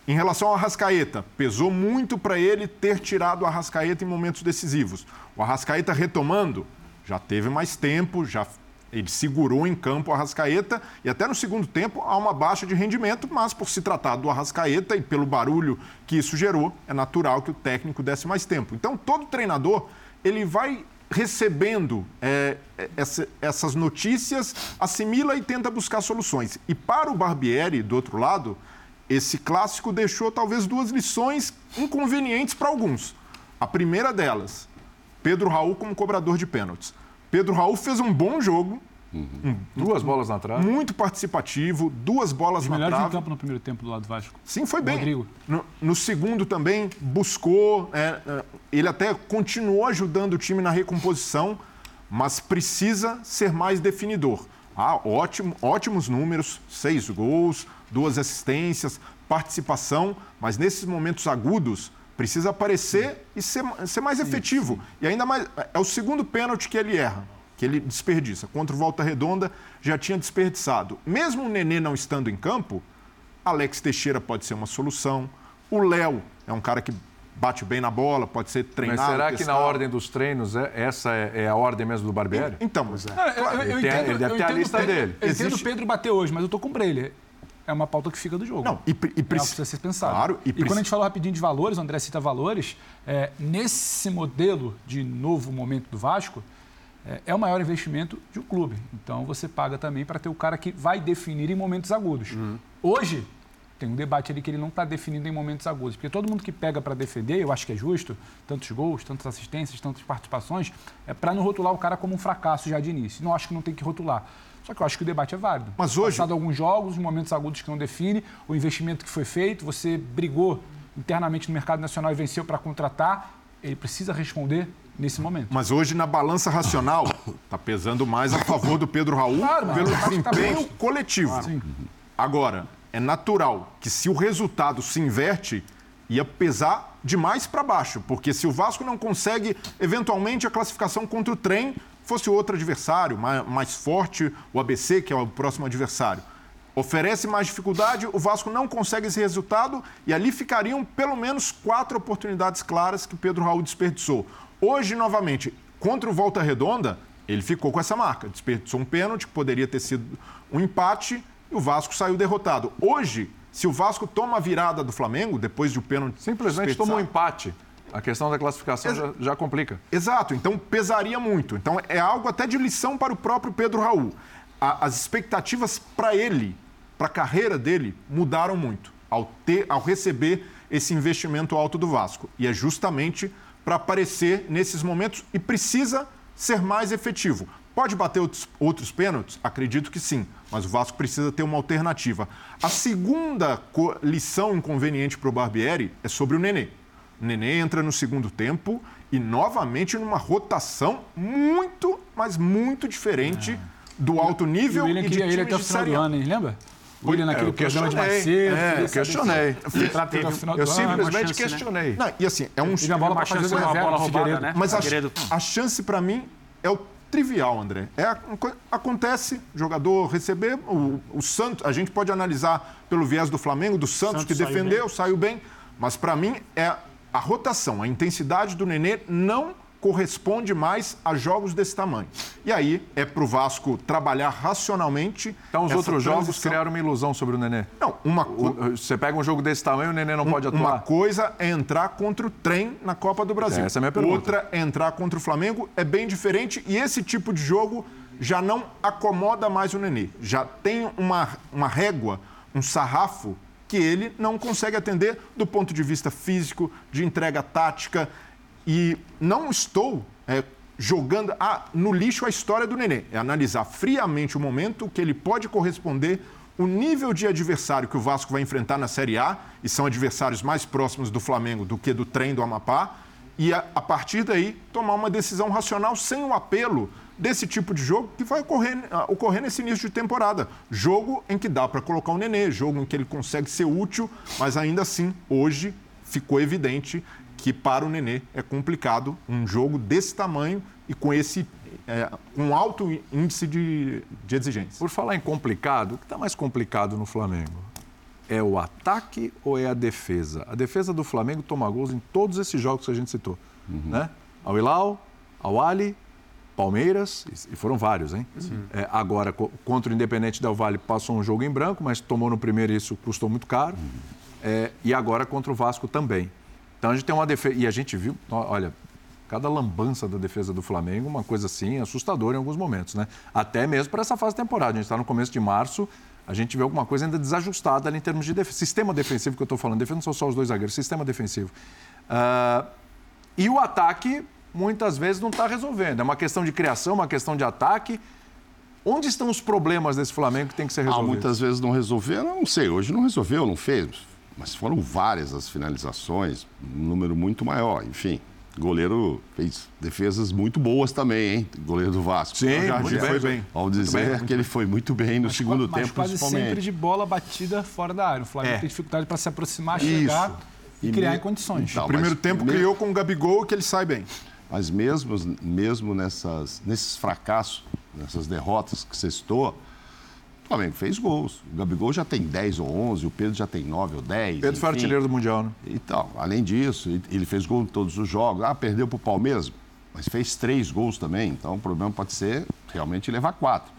Em relação ao Arrascaeta, pesou muito para ele ter tirado o Arrascaeta em momentos decisivos. O Arrascaeta retomando, já teve mais tempo, já ele segurou em campo o Arrascaeta e até no segundo tempo há uma baixa de rendimento, mas por se tratar do Arrascaeta e pelo barulho que isso gerou, é natural que o técnico desse mais tempo. Então, todo treinador ele vai recebendo é, essa, essas notícias, assimila e tenta buscar soluções. E para o Barbieri, do outro lado, esse clássico deixou talvez duas lições inconvenientes para alguns. A primeira delas, Pedro Raul como cobrador de pênaltis. Pedro Raul fez um bom jogo. Uhum. Um, duas bolas na trave. Muito participativo, duas bolas na trave. melhor de campo no primeiro tempo do lado do Vasco. Sim, foi bem. Rodrigo. No, no segundo também buscou, é, é, ele até continuou ajudando o time na recomposição, mas precisa ser mais definidor. Ah, ótimo, ótimos números, seis gols, duas assistências, participação, mas nesses momentos agudos Precisa aparecer e ser, ser mais efetivo. E ainda mais. É o segundo pênalti que ele erra, que ele desperdiça. Contra o Volta Redonda, já tinha desperdiçado. Mesmo o Nenê não estando em campo, Alex Teixeira pode ser uma solução. O Léo é um cara que bate bem na bola, pode ser treinado. Mas será testado. que na ordem dos treinos é, essa é, é, a ordem mesmo do Barbieri? Então, mas é. Claro, eu, eu, entendo, tem, ele deve ter a lista dele. Eu entendo o Pedro bater hoje, mas eu tô com ele é uma pauta que fica do jogo. Não, e, e é precisa ser pensado. Claro, e, e quando a gente falou rapidinho de valores, o André cita valores, é, nesse modelo de novo momento do Vasco, é, é, o maior investimento de um clube. Então você paga também para ter o cara que vai definir em momentos agudos. Uhum. Hoje, tem um debate ali que ele não está definindo em momentos agudos. Porque todo mundo que pega para defender, eu acho que é justo, tantos gols, tantas assistências, tantas participações, é para não rotular o cara como um fracasso já de início. Não acho que não tem que rotular. Só que eu acho que o debate é válido. Mas hoje. Passado alguns jogos, momentos agudos que não define, o investimento que foi feito, você brigou internamente no mercado nacional e venceu para contratar, ele precisa responder nesse momento. Mas hoje, na balança racional, está pesando mais a favor do Pedro Raul claro, pelo desempenho tá coletivo. Claro. Agora, é natural que se o resultado se inverte, ia pesar demais para baixo, porque se o Vasco não consegue, eventualmente, a classificação contra o trem, fosse outro adversário, mais, forte, o ABC, que é o próximo adversário, oferece mais dificuldade, o Vasco não consegue esse resultado e ali ficariam pelo menos quatro oportunidades claras que Pedro Raul desperdiçou. Hoje, novamente, contra o Volta Redonda, ele ficou com essa marca. Desperdiçou um pênalti, que poderia ter sido um empate, e o Vasco saiu derrotado. Hoje, se o Vasco toma a virada do Flamengo, depois de o pênalti. Simplesmente toma um empate. A questão da classificação já, já, complica. Exato, então pesaria muito. Então é algo até de lição para o próprio Pedro Raul. A, as expectativas para ele, para a carreira dele, mudaram muito ao, ter, ao receber esse investimento alto do Vasco. E é justamente para aparecer nesses momentos e precisa ser mais efetivo. Pode bater outros, outros pênaltis? Acredito que sim, mas o Vasco precisa ter uma alternativa. A segunda lição inconveniente para o Barbieri é sobre o Nenê. Nenê entra no segundo tempo e novamente numa rotação muito, mas muito diferente é. do alto nível e, o William e de ele até o final do ano, hein? lembra? William naquele eu programa de mais questionei. cedo. É, eu questionei. Eu simplesmente chance, né? questionei. Não, e assim, é um. Teve a bola fazer chance, uma bola roubada, né? Mas a, chance para mim é o trivial, André. É a- acontece jogador receber o, o Santos. A gente pode analisar pelo viés do Flamengo, do Santos, Santos que saiu defendeu, bem. saiu bem. Mas para mim é a rotação, a intensidade do Nenê não corresponde mais a jogos desse tamanho. E aí é pro Vasco trabalhar racionalmente. Então os outros jogos criaram uma ilusão sobre o Nenê. Não, uma, O- Você pega um jogo desse tamanho, o Nenê não pode uma atuar. coisa é entrar contra o trem na Copa do Brasil. Essa é a minha pergunta. Outra é entrar contra o Flamengo. É bem diferente e esse tipo de jogo já não acomoda mais o Nenê. Já tem uma, uma régua, um sarrafo que ele não consegue atender do ponto de vista físico, de entrega tática. E não estou é, jogando ah, no lixo a história do Nenê. É analisar friamente o momento que ele pode corresponder o nível de adversário que o Vasco vai enfrentar na Série A, e são adversários mais próximos do Flamengo do que do trem do Amapá, e a, a partir daí tomar uma decisão racional sem o apelo desse tipo de jogo que vai ocorrer, ah, ocorrer nesse início de temporada. Jogo em que dá para colocar o Nenê, jogo em que ele consegue ser útil, mas ainda assim, hoje ficou evidente que para o Nenê é complicado um jogo desse tamanho e com esse é, um alto índice de, de exigência. Por falar em complicado, o que está mais complicado no Flamengo? É o ataque ou é a defesa? A defesa do Flamengo toma gols em todos esses jogos que a gente citou. Né? Ao Hilal, ao Ali, Palmeiras, e foram vários, hein? É, agora, co- contra o Independente Del Vale, passou um jogo em branco, mas tomou no primeiro e isso custou muito caro. É, e agora contra o Vasco também. Então a gente tem uma defesa. E a gente viu, olha, cada lambança da defesa do Flamengo, uma coisa assim assustadora em alguns momentos, né? Até mesmo para essa fase da temporada. A gente está no começo de março, a gente vê alguma coisa ainda desajustada ali em termos de defesa. Sistema defensivo que eu estou falando, defesa não são só os dois zagueiros, sistema defensivo. Ah, e o ataque, muitas vezes, não está resolvendo. É uma questão de criação, uma questão de ataque. Onde estão os problemas desse Flamengo que tem que ser Ah, resolvidos? muitas vezes não resolveram, eu não sei. Hoje não resolveu, não fez. Mas foram várias as finalizações, um número muito maior. Enfim, o goleiro fez defesas muito boas também, hein? O goleiro do Vasco. Sim, O Jardim muito bem. foi bem. Vamos dizer que ele foi muito bem no Mas segundo mas tempo, quase principalmente. sempre de bola batida fora da área. O Flamengo É. tem dificuldade para se aproximar, chegar e, E criar me- em condições. Então, Primeiro mas tempo me- criou com o Gabigol que ele sai bem. Mas mesmo, mesmo nessas, nesses fracassos, nessas derrotas que você citou, o Flamengo fez gols. O Gabigol já tem 10 ou 11, o Pedro já tem 9 ou 10. Pedro foi enfim. artilheiro do Mundial, né? Então, além disso, ele fez gol em todos os jogos. Ah, perdeu para o Palmeiras, mas fez três gols também. Então, o problema pode ser realmente levar quatro.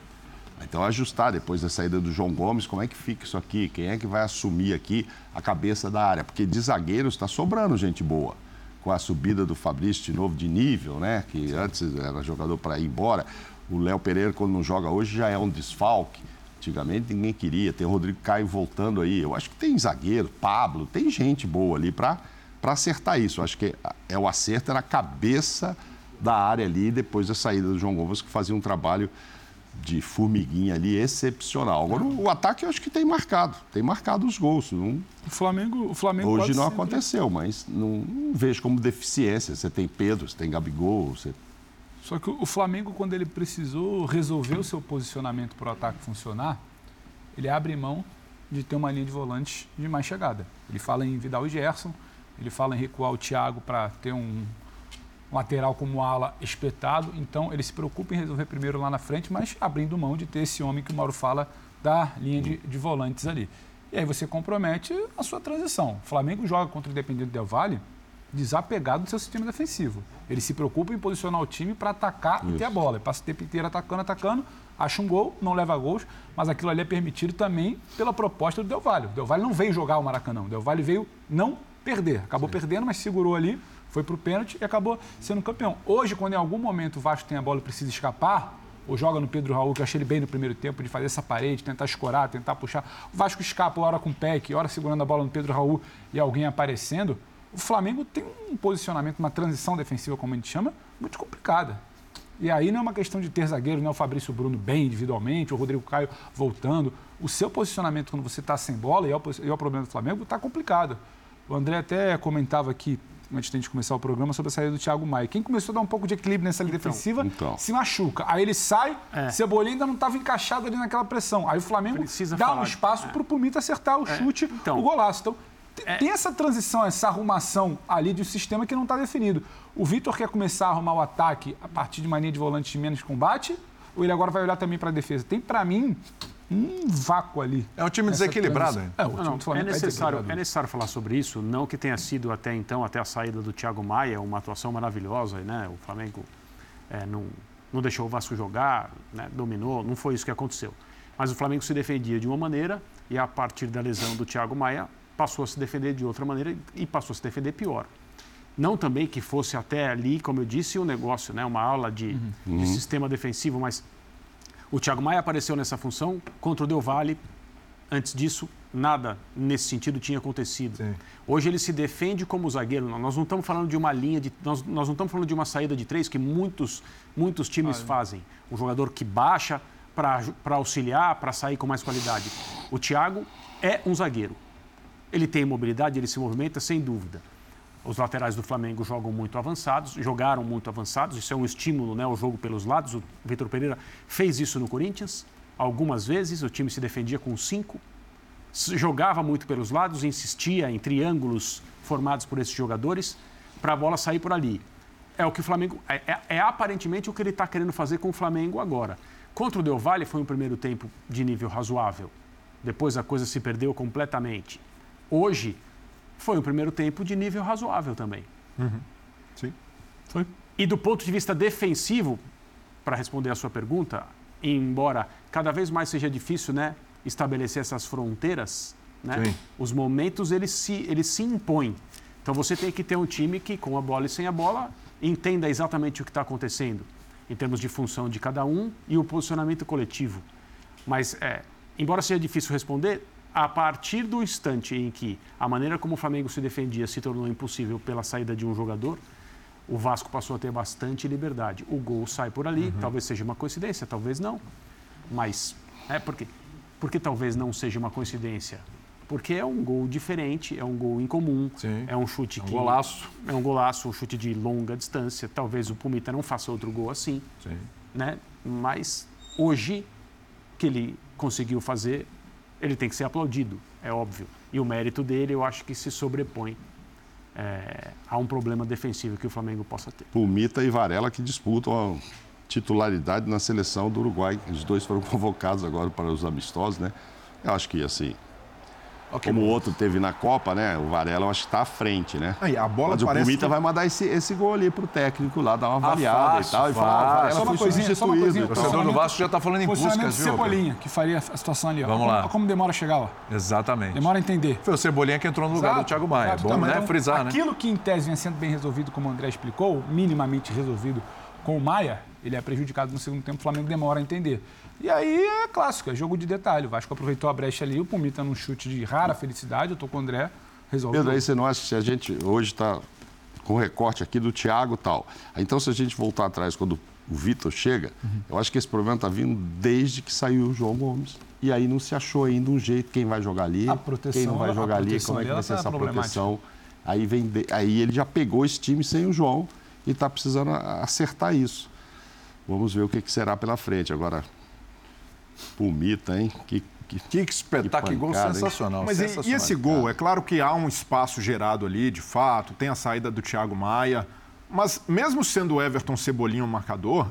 Então, ajustar depois da saída do João Gomes, como é que fica isso aqui? Quem é que vai assumir aqui a cabeça da área? Porque de zagueiros está sobrando gente boa. Com a subida do Fabrício de novo de nível, né? Que antes era jogador para ir embora. O Léo Pereira, quando não joga hoje, já é um desfalque. Antigamente ninguém queria. Tem o Rodrigo Caio voltando aí. Eu acho que tem zagueiro, Pablo, tem gente boa ali para acertar isso. Eu acho que é o acerto na cabeça da área ali, depois da saída do João Gomes, que fazia um trabalho de formiguinha ali excepcional. Agora, o ataque eu acho que tem marcado. Tem marcado os gols. Não- O Flamengo, o Flamengo hoje não sempre- aconteceu, mas não, não vejo como deficiência. Você tem Pedro, você tem Gabigol, você Só que o Flamengo, quando ele precisou resolver o seu posicionamento para o ataque funcionar, ele abre mão de ter uma linha de volantes de mais chegada. Ele fala em Vidal e Gerson, ele fala em recuar o Thiago para ter um lateral como ala espetado. Então, ele se preocupa em resolver primeiro lá na frente, mas abrindo mão de ter esse homem que o Mauro fala da linha de, de volantes ali. E aí você compromete a sua transição. O Flamengo joga contra o Independente Del Valle desapegado do seu sistema defensivo. Ele se preocupa em posicionar o time para atacar e ter a bola. Ele passa o tempo inteiro atacando, atacando, acha um gol, não leva gols, mas aquilo ali é permitido também pela proposta do Del Valle. O Del Valle não veio jogar o Maracanã, o Del Valle veio não perder. Acabou perdendo, mas segurou ali, foi para o pênalti e acabou sendo campeão. Hoje, quando em algum momento o Vasco tem a bola e precisa escapar, ou joga no Pedro Raul, que eu achei ele bem no primeiro tempo, de fazer essa parede, tentar escorar, tentar puxar. O Vasco escapa, hora com o Peck, hora segurando a bola no Pedro Raul e alguém aparecendo. O Flamengo tem um posicionamento, uma transição defensiva, como a gente chama, muito complicada. E aí não é uma questão de ter zagueiro, não é o Fabrício Bruno bem individualmente, o Rodrigo Caio voltando. O seu posicionamento quando você está sem bola, e é e é o problema do Flamengo, está complicado. O André até comentava aqui antes de a gente começar o programa, sobre a saída do Thiago Maia. Quem começou a dar um pouco de equilíbrio nessa linha defensiva então. se machuca. Aí ele sai, Cebolinha ainda não estava encaixado ali naquela pressão. Aí o Flamengo Precisa dá um falar- espaço para o Pumita acertar o chute, Então. o golaço. Então, te- tem essa transição, essa arrumação ali de um sistema que não está definido. O Vitor quer começar a arrumar o ataque a partir de mania de volante de menos combate? Ou ele agora vai olhar também para a defesa? Tem, para mim, um vácuo ali. É um time desequilibrado? É, o time não, do é Flamengo necessário, é necessário falar sobre isso, não que tenha sido até então, até a saída do Thiago Maia, uma atuação maravilhosa, né? O Flamengo é, não, não deixou o Vasco jogar, né? dominou, não foi isso que aconteceu. Mas o Flamengo se defendia de uma maneira e a partir da lesão do Thiago Maia passou a se defender de outra maneira e passou a se defender pior. Não também que fosse até ali, como eu disse, um negócio, né? uma aula de, de sistema defensivo, mas o Thiago Maia apareceu nessa função contra o Del Valle. Antes disso, nada nesse sentido tinha acontecido. Sim. Hoje ele se defende como zagueiro. Nós não estamos falando de uma linha de. Nós, nós não estamos falando de uma saída de três que muitos, muitos times fazem. Um jogador que baixa para auxiliar, para sair com mais qualidade. O Thiago é um zagueiro. Ele tem mobilidade, ele se movimenta, sem dúvida. Os laterais do Flamengo jogam muito avançados, jogaram muito avançados, isso é um estímulo, né, o jogo pelos lados. O Vitor Pereira fez isso no Corinthians algumas vezes, o time se defendia com cinco, jogava muito pelos lados, insistia em triângulos formados por esses jogadores para a bola sair por ali. É o que o Flamengo. É, é- é aparentemente o que ele está querendo fazer com o Flamengo agora. Contra o Del Valle foi um primeiro tempo de nível razoável. Depois a coisa se perdeu completamente. Hoje foi um primeiro tempo de nível razoável também. Sim. Foi. E do ponto de vista defensivo, para responder a sua pergunta, embora cada vez mais seja difícil né, estabelecer essas fronteiras, né, os momentos eles se, eles se impõem. Então você tem que ter um time que, com a bola e sem a bola, entenda exatamente o que está acontecendo, em termos de função de cada um e o posicionamento coletivo. Mas, é, embora seja difícil responder, a partir do instante em que a maneira como o Flamengo se defendia se tornou impossível pela saída de um jogador, o Vasco passou a ter bastante liberdade. O gol sai por ali, talvez seja uma coincidência, talvez não. Mas, é por quê? Porque talvez não seja uma coincidência. Porque é um gol diferente, é um gol incomum, Sim. é um chute É um que... golaço. É um golaço, um chute de longa distância. Talvez o Pumita não faça outro gol assim, Sim. né? Mas hoje que ele conseguiu fazer, ele tem que ser aplaudido, é óbvio. E o mérito dele, eu acho que se sobrepõe é, a um problema defensivo que o Flamengo possa ter. Pulmita e Varela que disputam a titularidade na seleção do Uruguai. Os dois foram convocados agora para os amistosos, né? Eu acho que assim, Ok. como o outro teve na Copa, né? O Varela eu acho que está à frente, né? Aí, a bola Mas o Pulmita que- vai mandar esse, esse gol ali pro técnico lá, dar uma avaliada fácil, e tal. E falar, fácil. ah, Só uma foi coisinha, só uma coisinha. O torcedor do Vasco já está falando em buscas, do viu? Cebolinha, que faria a situação ali. Ó. Vamos Olha lá. Como, como demora a chegar lá. Exatamente. Demora a entender. Foi o Cebolinha que entrou no lugar do Exato, Thiago Maia. exato. Bom, Então, né? então, Frisar, né? Aquilo que em tese vinha sendo bem resolvido, como o André explicou, minimamente resolvido com o Maia, ele é prejudicado no segundo tempo, o Flamengo demora a entender. E aí é clássico, é jogo de detalhe. O Vasco aproveitou a brecha ali, o Pumita num chute de rara felicidade, eu tô com o André, resolve. Pedro, aí você não acha que se a gente hoje está com o recorte aqui do Thiago e tal. Então, se a gente voltar atrás, quando o Vitor chega, Uhum. eu acho que esse problema está vindo desde que saiu o João Gomes. E aí não se achou ainda um jeito, quem vai jogar ali, proteção, quem não vai jogar ali, como é que vai ser tá essa proteção. Aí, vem de- aí ele já pegou esse time sem o João e está precisando acertar isso. Vamos ver o que, que será pela frente. Agora, Pumita, hein? Que, que, Que espetáculo, que gol pancada, hein? sensacional. Mas e, e sensacional. esse gol? É claro que há um espaço gerado ali, de fato, tem a saída do Thiago Maia, mas mesmo sendo o Everton Cebolinha o marcador,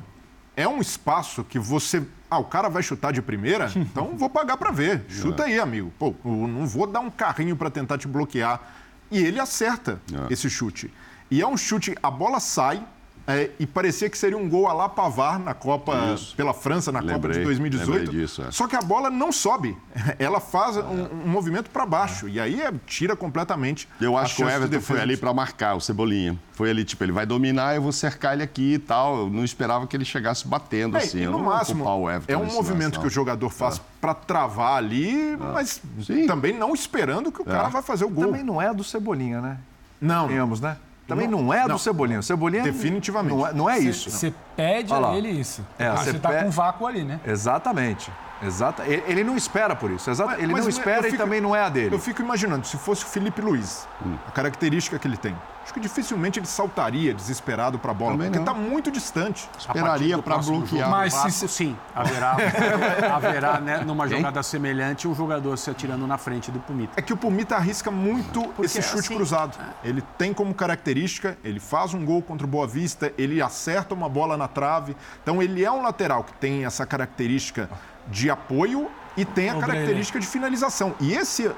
é um espaço que você. Ah, o cara vai chutar de primeira? Então vou pagar para ver. Chuta aí, amigo. Pô, eu não vou dar um carrinho para tentar te bloquear. E ele acerta É. esse chute. E é um chute, a bola sai. É, e parecia que seria um gol a la Pavar na Copa Isso. pela França na Copa Lembrei, de 2018. lembrei disso, é. Só que a bola não sobe. Ela faz um, um movimento para baixo. E aí é- tira completamente. Eu acho que o chances de Everton foi ali para marcar o Cebolinha. Foi ali, tipo, ele vai dominar, eu vou cercar ele aqui e tal. Eu não esperava que ele chegasse batendo É, assim. e no máximo, Everton é um movimento que. É. o jogador faz para travar ali, mas Sim. também não esperando que o cara vai fazer o gol. Também não é do Cebolinha, né? Não, Tenhamos, né? Também Não. não, é do Não. Cebolinha. O Cebolinha Definitivamente. Não é, não é isso. Você pede Olha a lá. ele isso. É, Ah, você você tá pe- com um vácuo ali, né? Exatamente. Exato. Ele, ele não espera por isso. Exato. Ele Mas não espera eu e também não é a dele. Eu fico imaginando, se fosse o Felipe Luiz, a característica que ele tem, acho que dificilmente ele saltaria desesperado para a bola, Também porque está muito distante. Esperaria para bloquear. Mas Mas se- sim, haverá, haverá né, numa jogada semelhante um jogador se atirando na frente do Pumita. É que o Pumita arrisca muito esse chute assim, cruzado. Ele tem como característica, ele faz um gol contra o Boa Vista, ele acerta uma bola na trave. Então ele é um lateral que tem essa característica de apoio e tem a característica de finalização. E esse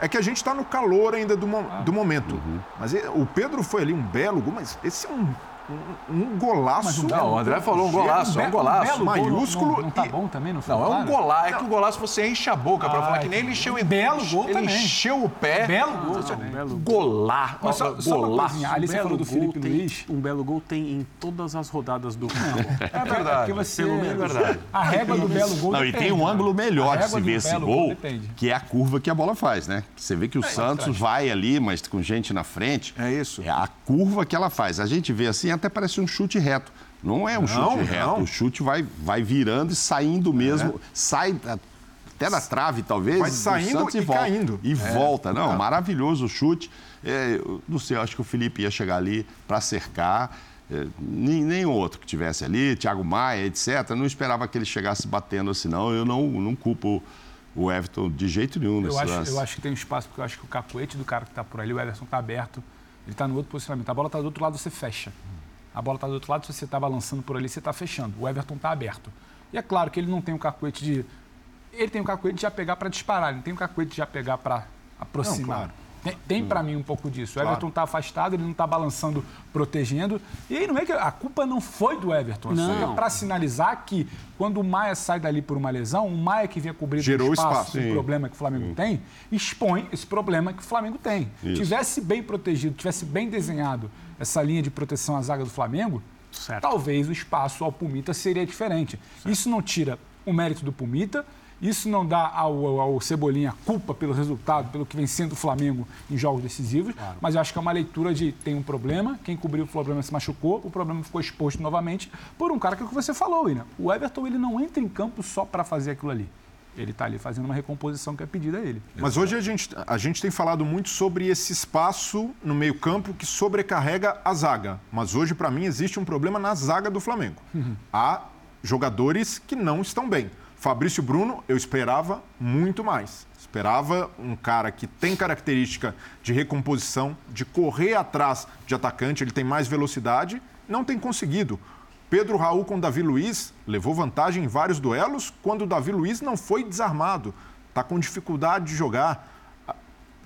é que a gente está no calor ainda do, mo- do momento. Mas e- o Pedro foi ali um belo gol, mas esse é um, um, um golaço. Não, o André falou um golaço, é um golaço. não- maiúsculo Não, não tá e- bom também, não Não, é um golaço. É que o golaço você enche a boca pra Ah, falar que nem ele encheu o belo gol ele também. encheu o pé. Belo gol Não, também. belo golaço. Mas só- só golaço. Ali você falou do Felipe tem, Luiz. Um belo gol tem em todas as rodadas do futebol. É verdade. Porque você, Pelo menos é verdade. A régua do belo gol Não, e depende, tem um né? ângulo A melhor de se ver esse gol, que é a curva que a bola faz, né? Você vê que o Santos vai ali, mas com gente na frente. É isso. É a curva que ela faz. A gente vê assim, até parece um chute reto. Não é um chute reto. não. O chute vai, vai virando e saindo mesmo. Sai da- até da trave, talvez. Vai do saindo Santos e volta. caindo. E volta. Não, maravilhoso o chute. É, não sei, acho que o Felipe ia chegar ali para cercar. É, nem, nem outro que tivesse ali, Thiago Maia, etc. Não esperava que ele chegasse batendo assim, não. Eu não, não culpo o Everton de jeito nenhum nesse Eu acho, lance. eu acho que tem espaço, porque eu acho que o cacuete do cara que está por ali, o Everson está aberto, ele está no outro posicionamento. A bola está do outro lado, você fecha. A bola está do outro lado, se você está balançando por ali, você está fechando. O Everton está aberto. E é claro que ele não tem o cacuete de. Ele tem o cacuete de já pegar para disparar, ele não tem o cacuete de já pegar para aproximar. claro. Tem, tem para mim um pouco disso. O Everton está afastado, ele não está balançando, protegendo. E aí não é que a culpa não foi do Everton. Não. É para sinalizar que quando o Maia sai dali por uma lesão, o Maia que vinha cobrir Gerou o espaço, espaço, o sim. problema que o Flamengo tem, expõe esse problema que o Flamengo tem. Tivesse bem protegido, tivesse bem desenhado essa linha de proteção à zaga do Flamengo, Certo. talvez o espaço ao Pumita seria diferente. Isso não tira o mérito do Pumita, isso não dá ao, ao- Cebolinha culpa pelo resultado, pelo que vem sendo o Flamengo em jogos decisivos, mas eu acho que é uma leitura de tem um problema, quem cobriu o problema se machucou, o problema ficou exposto novamente por um cara que é o que você falou, William. O Everton ele não entra em campo só para fazer aquilo ali. Ele está ali fazendo uma recomposição que é pedida a ele. Mas hoje a gente, a gente tem falado muito sobre esse espaço no meio-campo que sobrecarrega a zaga. Mas hoje, para mim, existe um problema na zaga do Flamengo. Há jogadores que não estão bem. Fabrício Bruno, eu esperava muito mais. Esperava um cara que tem característica de recomposição, de correr atrás de atacante, ele tem mais velocidade, não tem conseguido. Pedro Raul com Davi Luiz levou vantagem em vários duelos quando o Davi Luiz não foi desarmado. Está com dificuldade de jogar.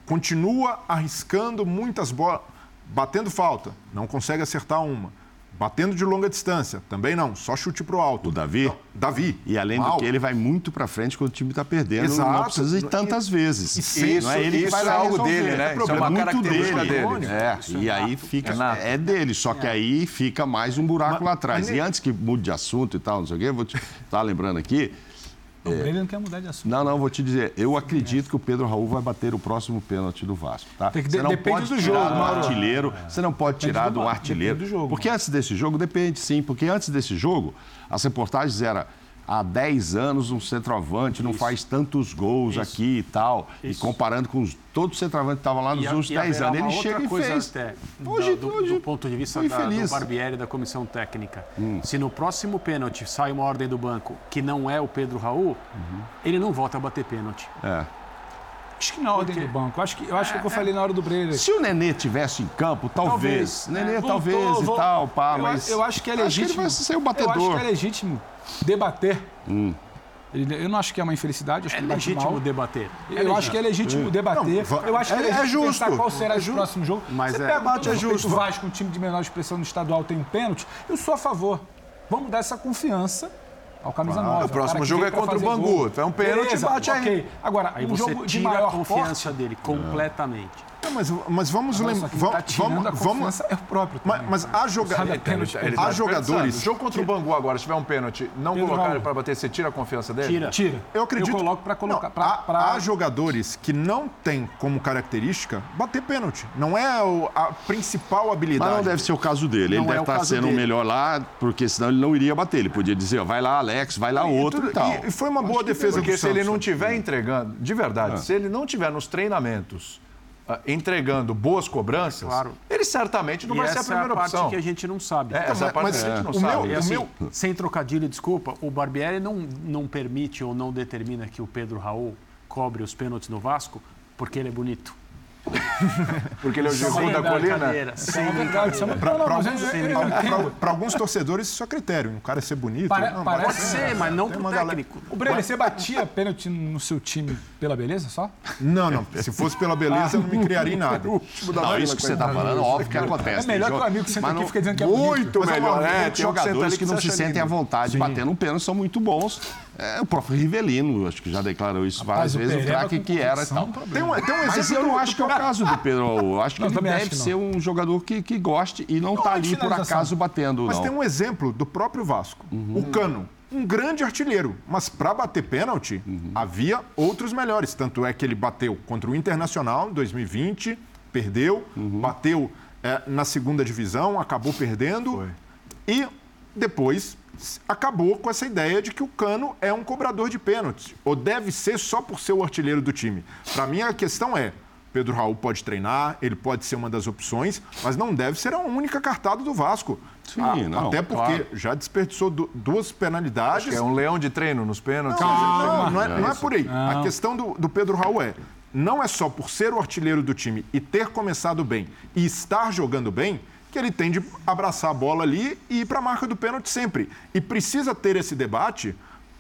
Continua arriscando muitas bolas, batendo falta, não consegue acertar uma. Batendo de longa distância, também não, só chute pro alto. O Davi? Davi. E além mal. do que, ele vai muito pra frente quando o time tá perdendo. Exato. Não precisa ir tantas vezes. e sem- não é ele que isso vai é algo dele, né? É, Isso é uma muito característica dele. dele. É, Isso é e aí nato. fica. É nato. É dele, só que aí fica mais um buraco lá atrás. mas E antes que mude de assunto e tal, não sei o quê, eu vou te estar lembrando aqui. Ele não quer mudar de assunto. Não, não, vou te dizer. Eu acredito que o Pedro Raul vai bater o próximo pênalti do Vasco, tá? Tem que- você não depende pode do tirar jogo, do Mauro. artilheiro, você não pode Depende tirar do do artilheiro. do jogo. Porque antes desse jogo, depende sim, porque antes desse jogo, as reportagens eram há 10 anos um centroavante não faz tantos gols aqui e tal. E comparando com os, todo centroavante que estava lá nos E, últimos e 10 haverá anos, ele chega e coisa fez. até, Hoje- do, hoje do ponto de vista da, do. Hum. Barbieri e da comissão técnica. Se no próximo pênalti sai uma ordem do banco que não é o Pedro Raul, Uhum. ele não volta a bater pênalti. É. Acho que na ordem do banco. Eu acho que, eu acho é o que eu falei na hora do Breyer. Se o Nenê tivesse em campo, talvez. Nenê, Voltou, talvez vol- e tal, pá, eu, mas. Eu acho que é Acho que ele legítimo. vai ser o Eu acho batedor. Hum. que é legítimo debater. Ele- eu não acho que é uma infelicidade, acho É que ele bate legítimo mal. debater. Eu acho que é legítimo debater. Não, eu acho que é, é- é legítimo justo. pensar qual será É o próximo jogo. Mas Você é- pega Debate é o justo. o Vasco, um time de menor expressão no estadual, tem um pênalti. Eu sou a favor. Vamos dar essa confiança ao camisa 9. o próximo jogo é contra o Bangu. gol. É um pênalti, Beleza, bate aí. ok. Agora, Aí um você jogo de tira a maior confiança porte, dele completamente. Mas, mas vamos lembrar. tá Vamos, vamos, é o próprio mas, também, mas cara. há, joga Sabe, há pênalti, Ele tá jogadores. desperdiçando. Jogo contra o Bangu agora, se tiver um pênalti, não Pedro colocar Raul. ele para bater, você tira a confiança dele? Tira. Tira. Eu acredito. Eu coloco para colocar. Não, pra, há, pra- há jogadores que não têm como característica bater pênalti. Não é o- a principal habilidade. Mas não deve ser o caso dele. Não ele é deve o estar caso sendo o melhor lá, porque senão ele não iria bater. Ele podia dizer, ó, vai lá, Alex, vai lá outro e, tal. E, e foi uma boa defesa Porque se ele não tiver entregando, de verdade, se ele não tiver nos treinamentos entregando boas cobranças, Claro. ele certamente não E vai ser a essa é a primeira parte opção. que a gente não sabe. É, essa é a parte mas- que a gente não o sabe. meu- o assim, meu- sem trocadilho, desculpa, o Barbieri não, não permite ou não determina que o Pedro Raul cobre os pênaltis no Vasco porque ele é bonito. Porque ele é o Sem Giru da colina. é é não, pra mas alguns, torcedores, isso é critério. Um cara ser bonito. Pare- não, parece- Pode ser, mas não galera- técnico. O Brenner, você batia pênalti no seu time pela beleza só? Não, não. Se fosse pela beleza, eu não me criaria em nada. Não, isso que você está falando, óbvio que acontece. É melhor que o amigo que senta mas aqui não- e fica dizendo que é Muito bonito. melhor, Mas, né? tem jogadores que não se sentem à vontade batendo um pênalti, são muito bons. É, o próprio Rivelino, acho que já declarou isso várias o vezes, o craque que era e convicção, tal. Tem um, tem um Mas exemplo eu não acho que é o caso do Pedro Raul. Eu acho que Não, ele também deve ser um jogador que, que goste e não está é ali por acaso batendo, Mas não. tem um exemplo do próprio Vasco. O Cano, um grande artilheiro, mas para bater pênalti, havia outros melhores. Tanto é que ele bateu contra o Internacional em 2020, perdeu, bateu eh, na segunda divisão, acabou perdendo. E depois acabou com essa ideia de que o Cano é um cobrador de pênaltis, ou deve ser só por ser o artilheiro do time. Para mim, a questão é: Pedro Raul pode treinar, ele pode ser uma das opções, mas não deve ser a única cartada do Vasco. Sim, Ah, não, Até porque claro. já desperdiçou du- duas penalidades. É um leão de treino nos pênaltis. Não, não, é, não é por aí. A questão do, do Pedro Raul é: não é só por ser o artilheiro do time e ter começado bem e estar jogando bem que ele tem de abraçar a bola ali e ir para a marca do pênalti sempre. E precisa ter esse debate,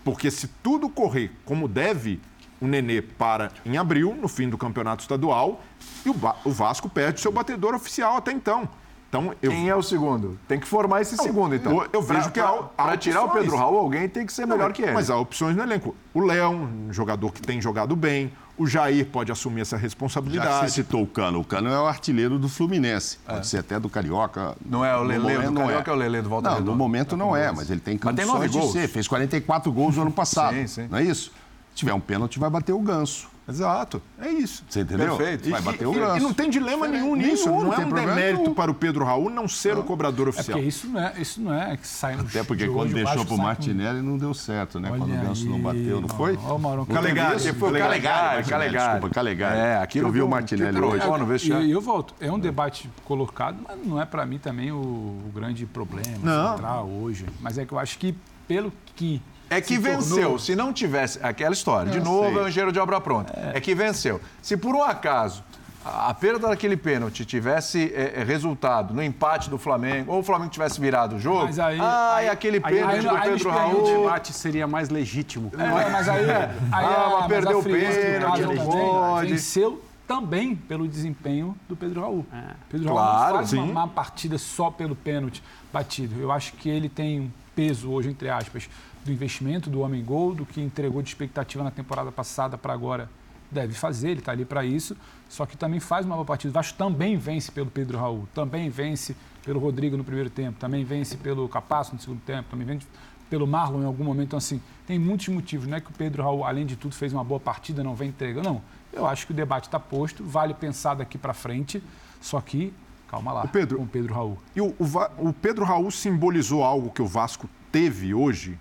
porque se tudo correr como deve, o Nenê para em abril, no fim do campeonato estadual, e o, Vasco perde seu batedor oficial até então. Então, eu, Quem é o segundo? Tem que formar esse segundo, então. eu- eu vejo que há- há Para tirar o. Pedro Raul, alguém tem que ser melhor Não, que ele. Mas há opções no elenco. O Léo, um jogador que tem jogado bem. O Jair pode assumir essa Já que você responsabilidade. citou o Cano, o Cano é o artilheiro do Fluminense. Pode ser até do Carioca. Não é o No Lelê momento do não Carioca, é o Lelê do Volta Não, Redonda. no momento não é, mas ele tem Mas tem condições nove de gols. ser. Fez 44 gols no ano passado. Sim, sim. Não é isso? Se tiver um pênalti, vai bater o ganso. Exato. É isso. Você entendeu? Perfeito. Vai E- bater e, o e ganso. não tem dilema nenhum Nenhum, nisso. não Não, é um demérito nenhum. para o Pedro Raul não ser o cobrador É oficial. porque isso não é, isso não é que sai no Até porque de quando o deixou Vasco pro sai com- Martinelli não deu certo, né? quando Olha o Ganso não bateu, não foi? Ó, o Maurão. Não Calegari, foi o Calegari, Calegari, Martinelli. Desculpa, Calegari. É, aquilo Eu vi o Martinelli que hoje. trocou no E vestiário. e eu volto, é um debate colocado, mas não é para mim também o, o grande problema Não. central hoje. Mas é que eu acho que pelo que É que se venceu. tornou- Se não tivesse. Aquela história. De Eu novo, sei. é um engenheiro de obra pronta. É. que venceu. Se por um acaso a perda daquele pênalti tivesse é, é, resultado no empate do Flamengo, ou o Flamengo tivesse virado o jogo. Mas aí- ai, aquele Aí, pênalti aí, do aí, Pedro o Raul. debate seria mais legítimo. É, mas aí, aí Ah, mas perdeu o pênalti, não também pode. venceu também pelo desempenho do Pedro Raul. Pedro Raul Claro, não faz uma sim. má partida só pelo pênalti batido. Eu acho que ele tem um peso hoje, entre aspas, do investimento do homem gol, do que entregou de expectativa na temporada passada para agora deve fazer, ele está ali para isso, só que também faz uma boa partida. O Vasco também vence pelo Pedro Raul, também vence pelo Rodrigo no primeiro tempo, também vence pelo Capasso no segundo tempo, também vence pelo Marlon em algum momento. Então, assim, tem muitos motivos. Não é que o Pedro Raul, além de tudo, fez uma boa partida, não vem entregando. Não. Eu acho que o debate está posto, vale pensar daqui para frente, só que, calma lá, Pedro- com o Pedro Raul. E o, o o Pedro Raul simbolizou algo que o Vasco teve hoje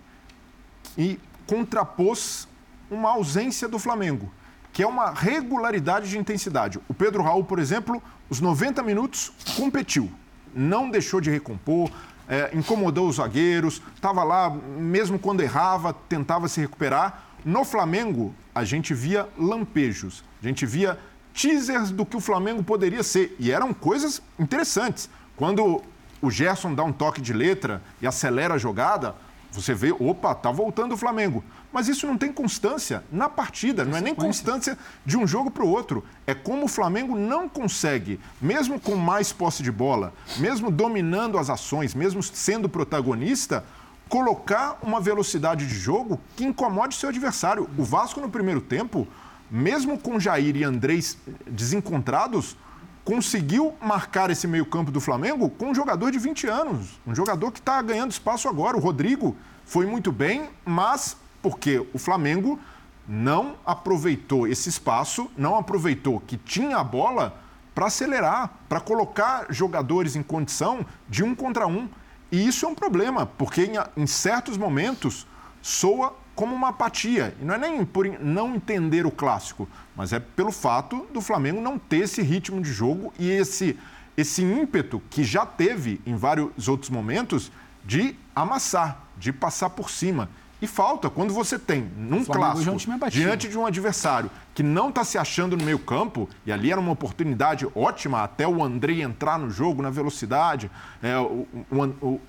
e contrapôs uma ausência do Flamengo, que é uma regularidade de intensidade. O Pedro Raul, por exemplo, os 90 minutos competiu, não deixou de recompor, é, incomodou os zagueiros, estava lá, mesmo quando errava, tentava se recuperar. No Flamengo, a gente via lampejos, a gente via teasers do que o Flamengo poderia ser, e eram coisas interessantes. Quando o Gerson dá um toque de letra e acelera a jogada, você vê, opa, tá voltando o Flamengo. Mas isso não tem constância na partida, não é nem constância de um jogo para o outro. É como o Flamengo não consegue, mesmo com mais posse de bola, mesmo dominando as ações, mesmo sendo protagonista, colocar uma velocidade de jogo que incomode seu adversário. O Vasco no primeiro tempo, mesmo com Jair e Andrés desencontrados, conseguiu marcar esse meio-campo do Flamengo com um jogador de 20 anos. Um jogador que está ganhando espaço agora. O Rodrigo foi muito bem, mas porque o Flamengo não aproveitou esse espaço, não aproveitou que tinha a bola para acelerar, para colocar jogadores em condição de um contra um. E isso é um problema, porque em, em certos momentos soa como uma apatia. E não é nem por não entender o clássico, mas é pelo fato do Flamengo não ter esse ritmo de jogo e esse, esse ímpeto que já teve em vários outros momentos de amassar, de passar por cima. E falta quando você tem, num clássico, é diante de um adversário que não está se achando no meio campo, e ali era uma oportunidade ótima até o André entrar no jogo na velocidade, é, o, o, o,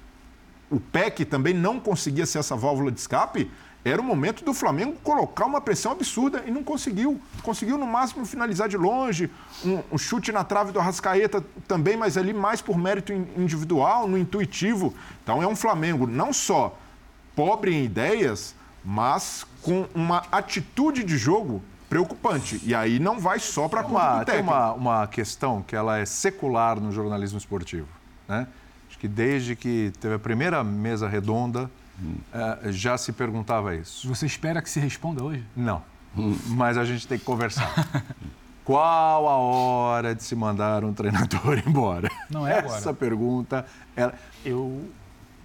o PEC também não conseguia ser essa válvula de escape, era o momento do Flamengo colocar uma pressão absurda e não conseguiu. Conseguiu, no máximo, finalizar de longe, um, um chute na trave do Arrascaeta também, mas ali mais por mérito individual, no intuitivo. Então é um Flamengo não só pobre em ideias, mas com uma atitude de jogo preocupante. E aí não vai só para a conta do técnico. Tem uma, uma questão que ela é secular no jornalismo esportivo. Né? Acho que desde que teve a primeira mesa redonda, é, já se perguntava isso. Você espera que se responda hoje? Não. Hum. Mas a gente tem que conversar. Qual a hora de se mandar um treinador embora? Não é agora. Essa pergunta, ela... eu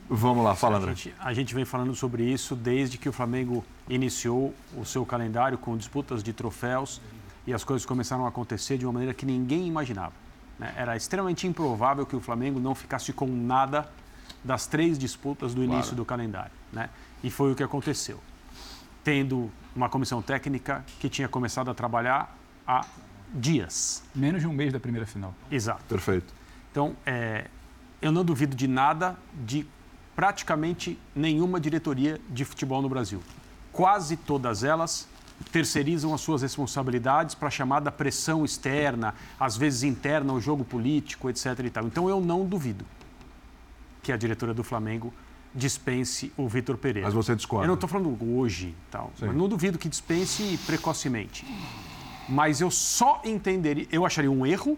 Vamos lá, fala, André. A gente, a gente vem falando sobre isso desde que o Flamengo iniciou o seu calendário com disputas de troféus e as coisas começaram a acontecer de uma maneira que ninguém imaginava. Né? Era extremamente improvável que o Flamengo não ficasse com nada das três disputas do início claro. do calendário. Né? E foi o que aconteceu. Tendo uma comissão técnica que tinha começado a trabalhar há dias. Menos de um mês da primeira final. Exato. Perfeito. Então, é, eu não duvido de nada de praticamente nenhuma diretoria de futebol no Brasil. Quase todas elas terceirizam as suas responsabilidades para a chamada pressão externa, às vezes interna ao jogo político, etc. E tal. Então eu não duvido que a diretora do Flamengo dispense o Vitor Pereira. Mas você discorda? Eu não estou falando hoje, tal. Não duvido que dispense precocemente. Mas eu só entenderia, eu acharia um erro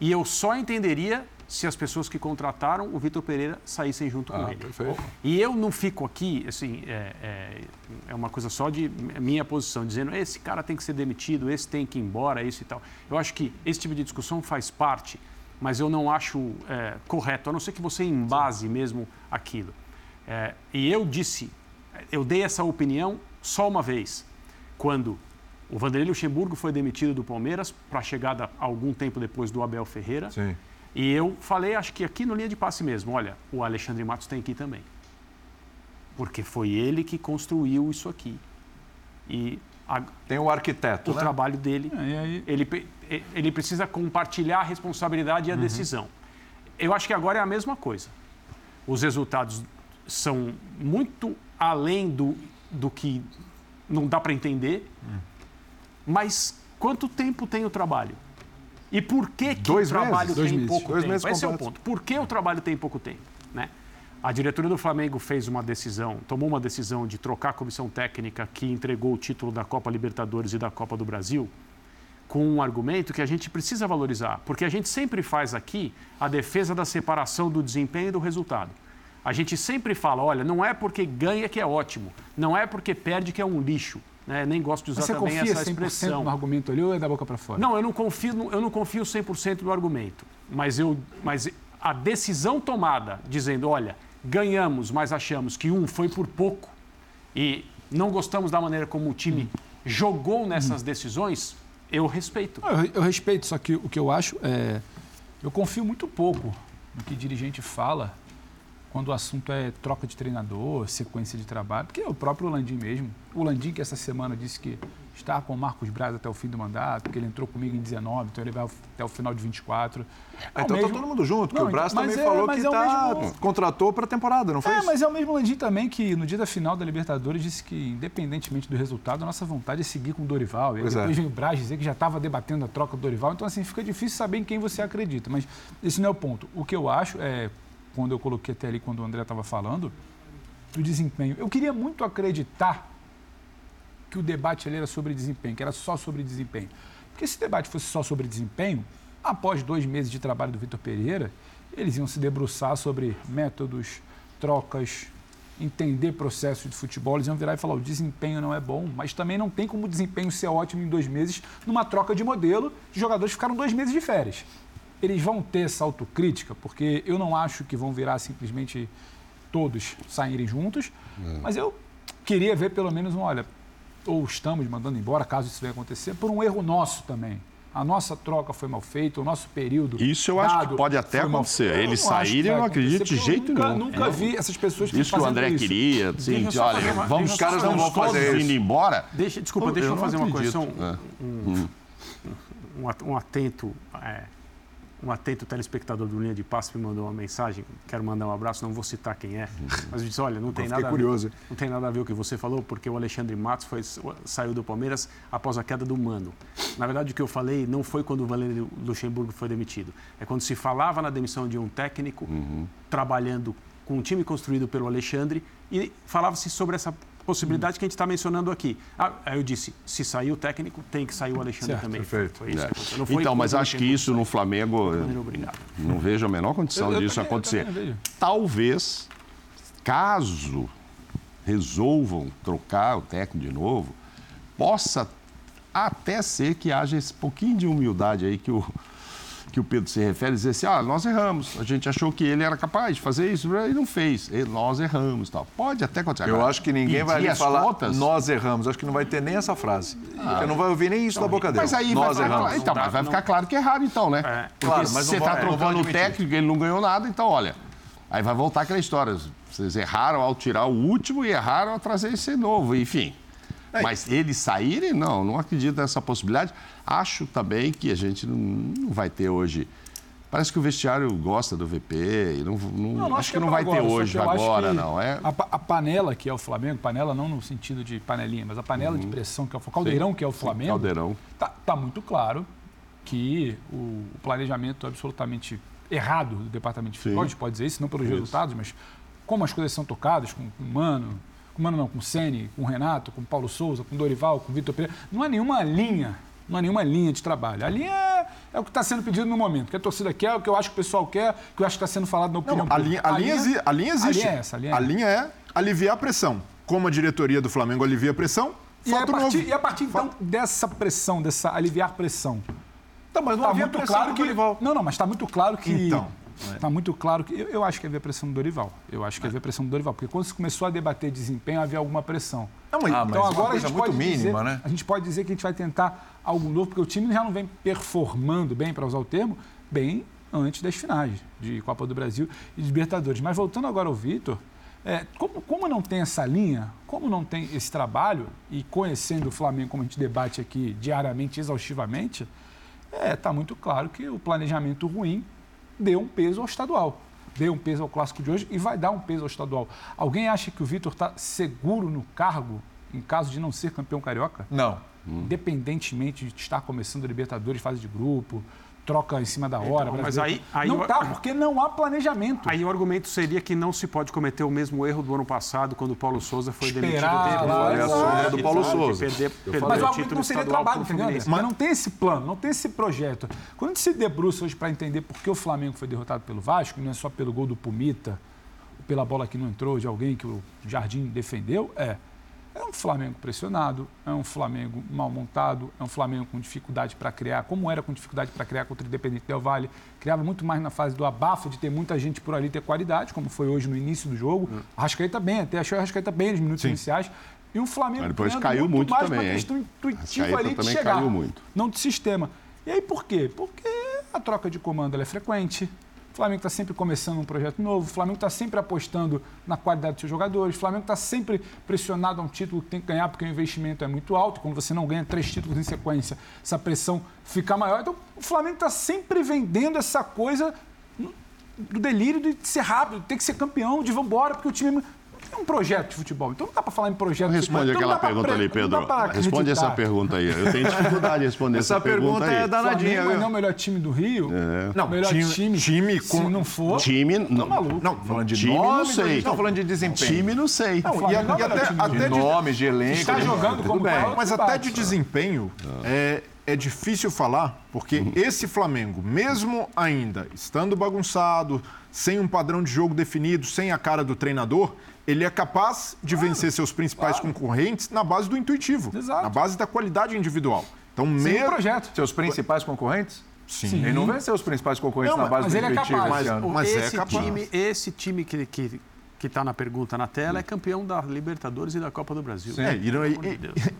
e eu só entenderia se as pessoas que contrataram o Vitor Pereira saíssem junto ah, com ele. Perfeito. E eu não fico aqui, assim, é, é, é, uma coisa só de minha posição, dizendo esse cara tem que ser demitido, esse tem que ir embora, esse e tal. Eu acho que esse tipo de discussão faz parte, mas eu não acho é, correto, a não ser que você embase mesmo aquilo. É, e eu disse, eu dei essa opinião só uma vez, quando o Vanderlei Luxemburgo foi demitido do Palmeiras para a chegada algum tempo depois do Abel Ferreira. Sim. E eu falei, acho que aqui no linha de passe mesmo, olha, o Alexandre Matos tem que ir também. Porque foi ele que construiu isso aqui. E a, tem o arquiteto, o né? trabalho dele, é, aí... ele, ele precisa compartilhar a responsabilidade e a uhum. decisão. Eu acho que agora é a mesma coisa. Os resultados são muito além do, do que não dá para entender, uhum. mas quanto tempo tem o trabalho? E por que, que Dois o trabalho meses. tem pouco tempo? Esse é o ponto. Por que o trabalho tem pouco tempo? Né? A diretoria do Flamengo fez uma decisão, tomou uma decisão de trocar a comissão técnica que entregou o título da Copa Libertadores e da Copa do Brasil com um argumento que a gente precisa valorizar, porque a gente sempre faz aqui a defesa da separação do desempenho e do resultado. A gente sempre fala, olha, não é porque ganha que é ótimo, não é porque perde que é um lixo. Né? Nem gosto de usar Mas também essa expressão. no argumento ali ou é da boca para fora? Não, eu não confio, eu não confio 100% no argumento. Mas, eu, mas a decisão tomada, dizendo, olha, ganhamos, mas achamos que um foi por pouco e não gostamos da maneira como o time hum. jogou nessas hum. decisões, eu respeito. Eu, eu, respeito, só que o que eu acho é. Eu confio muito pouco no que dirigente fala quando o assunto é troca de treinador, sequência de trabalho, porque é o próprio Landim mesmo. O Landim que essa semana disse que está com o Marcos Braz até o fim do mandato, porque ele entrou comigo em 19, então ele vai até o final de 24. É então está todo mundo junto, porque não, o Braz também é, falou que é tá, mesmo... contratou para a temporada, não foi É, isso? mas é o mesmo Landim também que no dia da final da Libertadores disse que, independentemente do resultado, a nossa vontade é seguir com o Dorival. E depois é. vem o Braz dizer que já estava debatendo a troca do Dorival, então assim, fica difícil saber em quem você acredita. Mas esse não é o ponto. O que eu acho é, quando eu coloquei até ali, quando o André estava falando, do desempenho. Eu queria muito acreditar que o debate ali era sobre desempenho, que era só sobre desempenho. Porque se o debate fosse só sobre desempenho, após dois meses de trabalho do Vitor Pereira, eles iam se debruçar sobre métodos, trocas, entender processo de futebol, eles iam virar e falar: o desempenho não é bom, mas também não tem como o desempenho ser ótimo em dois meses numa troca de modelo de jogadores que ficaram dois meses de férias. Eles vão ter essa autocrítica, porque eu não acho que vão virar simplesmente todos saírem juntos, é. mas eu queria ver pelo menos um: olha, ou estamos mandando embora, caso isso venha acontecer, por um erro nosso também a nossa troca foi mal feita, o nosso período. Isso eu acho que pode até acontecer. Eles saírem, eu não acredito de jeito nunca, nenhum. Nunca vi essas pessoas que Isso que o André isso. queria, assim, de, olha, vamos, os caras não vão fazer isso. indo embora. Deixa, desculpa, deixa eu, eu fazer uma coisa. Um, é. um, um, um atento. É, um atento telespectador do Linha de Passe me mandou uma mensagem, quero mandar um abraço, não vou citar quem é, mas eu disse, olha, não tem, nada curioso. A ver, não tem nada a ver o que você falou, porque o Alexandre Matos foi, saiu do Palmeiras após a queda do Mano. Na verdade, o que eu falei não foi quando o Valério Luxemburgo foi demitido, é quando se falava na demissão de um técnico, uhum. trabalhando com um time construído pelo Alexandre, e falava-se sobre essa possibilidade que a gente está mencionando aqui. Ah, aí eu disse, se sair o técnico, tem que sair o Alexandre certo, também. Perfeito. Foi isso é. então, mas acho que isso no Flamengo, não vejo a menor condição eu, eu disso também, acontecer. Talvez, caso resolvam trocar o técnico de novo, possa até ser que haja esse pouquinho de humildade aí que o que o Pedro se refere, dizer assim, ah, nós erramos, a gente achou que ele era capaz de fazer isso e não fez, e nós erramos tal. Pode até acontecer. Eu acho que ninguém vai ali falar, contas... nós erramos, acho que não vai ter nem essa frase. Ah, Eu não vai ouvir nem isso então, da boca dele. Mas aí nós vai, erramos. Então, mas vai ficar claro que é errado então, né? É. Porque claro, mas você está trocando o técnico, ele não ganhou nada, então olha, aí vai voltar aquela história, vocês erraram ao tirar o último e erraram ao trazer esse novo, enfim. É. Mas eles saírem, não, não acredito nessa possibilidade. Acho também que a gente não, não vai ter hoje. Parece que o vestiário gosta do VP. Não, não, não, não acho, que, que não vai agora, ter hoje, agora, não. É... A, a, panela que é o Flamengo, panela não no sentido de panelinha, mas a panela uhum. de pressão que é o caldeirão Sim. que é o Flamengo. Caldeirão. Tá, tá, muito claro que o, o planejamento é absolutamente errado do departamento de futebol, a gente pode dizer isso, não pelos isso. resultados, mas como as coisas são tocadas, com o Mano, com Mano não, com o Sene, com o Renato, com o Paulo Souza, com o Dorival, com o Vitor Pereira, não há nenhuma linha não há nenhuma linha de trabalho. A linha é, é o que está sendo pedido no momento. O que a torcida quer, o que eu acho que o pessoal quer, o que eu acho que está sendo falado na opinião não, a linha, a, a, linha, linha, a linha existe. A linha é essa. A linha, a é. linha é aliviar a pressão. Como a diretoria do Flamengo alivia a pressão, e a, partir, e a partir, então, dessa pressão, dessa aliviar pressão... Tá, mas não tá havia muito claro que... Não, não, mas está muito claro que... Então... Está muito claro que. Eu, eu, acho que havia pressão do Dorival. Eu acho que havia pressão do Dorival. Porque quando se começou a debater desempenho, havia alguma pressão. Não, mas, ah, então mas agora a gente pode mínima, dizer, né? A gente pode dizer que a gente vai tentar algo novo, porque o time já não vem performando bem, para usar o termo, bem antes das finais de Copa do Brasil e de Libertadores. Mas voltando agora ao Vitor, é, como, como, não tem essa linha, como não tem esse trabalho, e conhecendo o Flamengo, como a gente debate aqui diariamente, exaustivamente, está é, tá muito claro que o planejamento ruim deu um peso ao estadual. Deu um peso ao clássico de hoje e vai dar um peso ao estadual. Alguém acha que o Vitor está seguro no cargo em caso de não ser campeão carioca? Não. Independentemente de estar começando a Libertadores, fase de grupo, troca em cima da hora. Então, mas aí, aí não está porque não há planejamento. Aí o argumento seria que não se pode cometer o mesmo erro do ano passado, quando o Paulo Souza foi Esperar, demitido. Lá, a sombra do Paulo Souza. Perder, perder mas o argumento não seria trabalho, entendeu? Mas não tem esse plano, não tem esse projeto. Quando a gente se debruça hoje para entender por que o Flamengo foi derrotado pelo Vasco, não é só pelo gol do Pumita, pela bola que não entrou de alguém que o Jardim defendeu, é é um Flamengo pressionado, é um Flamengo mal montado, é um Flamengo com dificuldade para criar, como era com dificuldade para criar contra o Independente Del Valle. Criava muito mais na fase do abafo, de ter muita gente por ali ter qualidade, como foi hoje no início do jogo. Hum. A Rascaeta bem, até achou a Rascaeta bem nos minutos Sim. iniciais. E o Flamengo Mas depois caiu muito, muito mais também, uma questão intuitiva ali de chegar, caiu muito. não de sistema. E aí por quê? Porque a troca de comando é frequente, o Flamengo está sempre começando um projeto novo, o Flamengo está sempre apostando na qualidade dos seus jogadores, o Flamengo está sempre pressionado a um título que tem que ganhar porque o investimento é muito alto. Quando você não ganha três títulos em sequência, essa pressão fica maior. Então, o Flamengo está sempre vendendo essa coisa do delírio de ser rápido, de ter que ser campeão, de vambora, porque o time é um projeto de futebol. Então não dá para falar em projeto de futebol. Responde aquela pergunta ali, Pedro. Responde essa pergunta aí. Eu tenho dificuldade de responder essa, essa pergunta, pergunta é danadinha. Flamengo não é o melhor time do Rio? É. Não, melhor time, time, time com... se não for, time, tá não, maluco. Não, falando de time, nome, não sei. Não, falando de desempenho. Time, não sei. Não, e, e até, até de nome, de elenco. Está jogando como bem. Mas até de desempenho, é, é difícil falar, porque uhum. esse Flamengo, mesmo ainda estando bagunçado, sem um padrão de jogo definido, sem a cara do treinador, ele é capaz de claro, vencer seus principais claro. concorrentes na base do intuitivo, Exato. na base da qualidade individual. Então, mesmo projeto. Seus principais concorrentes? Sim. Sim. Ele não venceu os principais concorrentes não, na base do ele intuitivo. É capaz. Mas, mas esse é capaz. Time, esse time que, que que está na pergunta na tela, é campeão da Libertadores e da Copa do Brasil. É, e, não, e,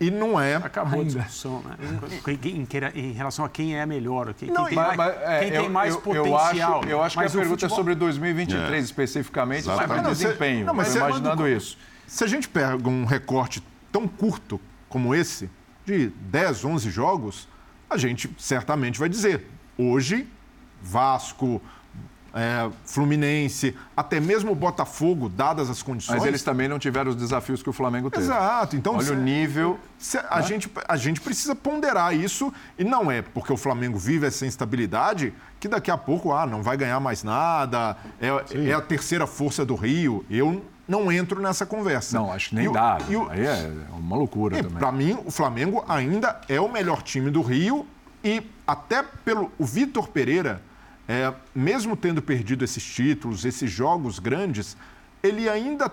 e, não é. Acabou ainda. a discussão, né? Em, em, relação a quem é melhor, quem, não, quem, tem, mais, é, quem eu, tem mais eu, potencial. Eu acho, eu acho que a pergunta futebol... é sobre 2023 é. especificamente, Exatamente. mas desempenho. Não, mas imaginando quando, isso. Se a gente pega um recorte tão curto como esse, de 10, 11 jogos, a gente certamente vai dizer: hoje, Vasco, é, Fluminense, até mesmo o Botafogo, dadas as condições. Mas eles também não tiveram os desafios que o Flamengo teve. Exato. Então, Olha cê, o nível. Cê, a, né? gente, a gente precisa ponderar isso e não é porque o Flamengo vive essa instabilidade que daqui a pouco ah, não vai ganhar mais nada, é, é a terceira força do Rio. Eu não entro nessa conversa. Não, acho que nem e dá. O, o, Aí é uma loucura também. Para mim, o Flamengo ainda é o melhor time do Rio e até pelo o Vitor Pereira é, mesmo tendo perdido esses títulos, esses jogos grandes, ele ainda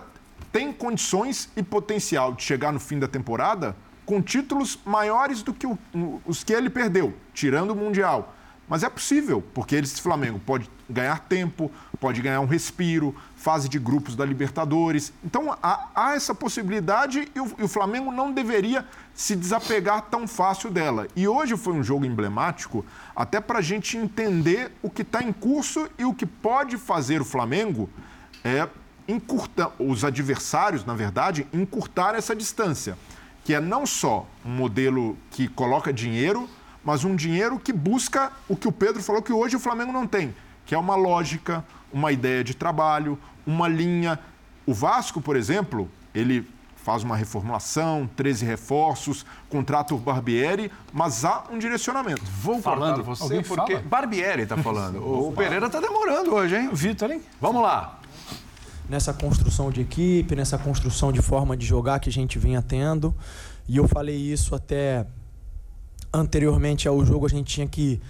tem condições e potencial de chegar no fim da temporada com títulos maiores do que o, os que ele perdeu, tirando o Mundial. Mas é possível, porque esse Flamengo pode ganhar tempo, pode ganhar um respiro, fase de grupos da Libertadores. Então há, há essa possibilidade e o, e o, Flamengo não deveria se desapegar tão fácil dela. E hoje foi um jogo emblemático, até para a gente entender o que está em curso e o que pode fazer o Flamengo é encurtar, os adversários, na verdade, encurtar essa distância. Que é não só um modelo que coloca dinheiro, mas um dinheiro que busca o que o Pedro falou que hoje o Flamengo não tem, que é uma lógica, uma ideia de trabalho, uma linha. O Vasco, por exemplo, ele faz uma reformulação, 13 reforços, contrata o Barbieri, mas há um direcionamento. Vou falando você porque fala? Barbieri está falando. o Pereira está demorando hoje, hein? Vitor, hein? Vamos lá. Nessa construção de equipe, nessa construção de forma de jogar que a gente vinha tendo, e eu falei isso até anteriormente ao jogo, a gente tinha que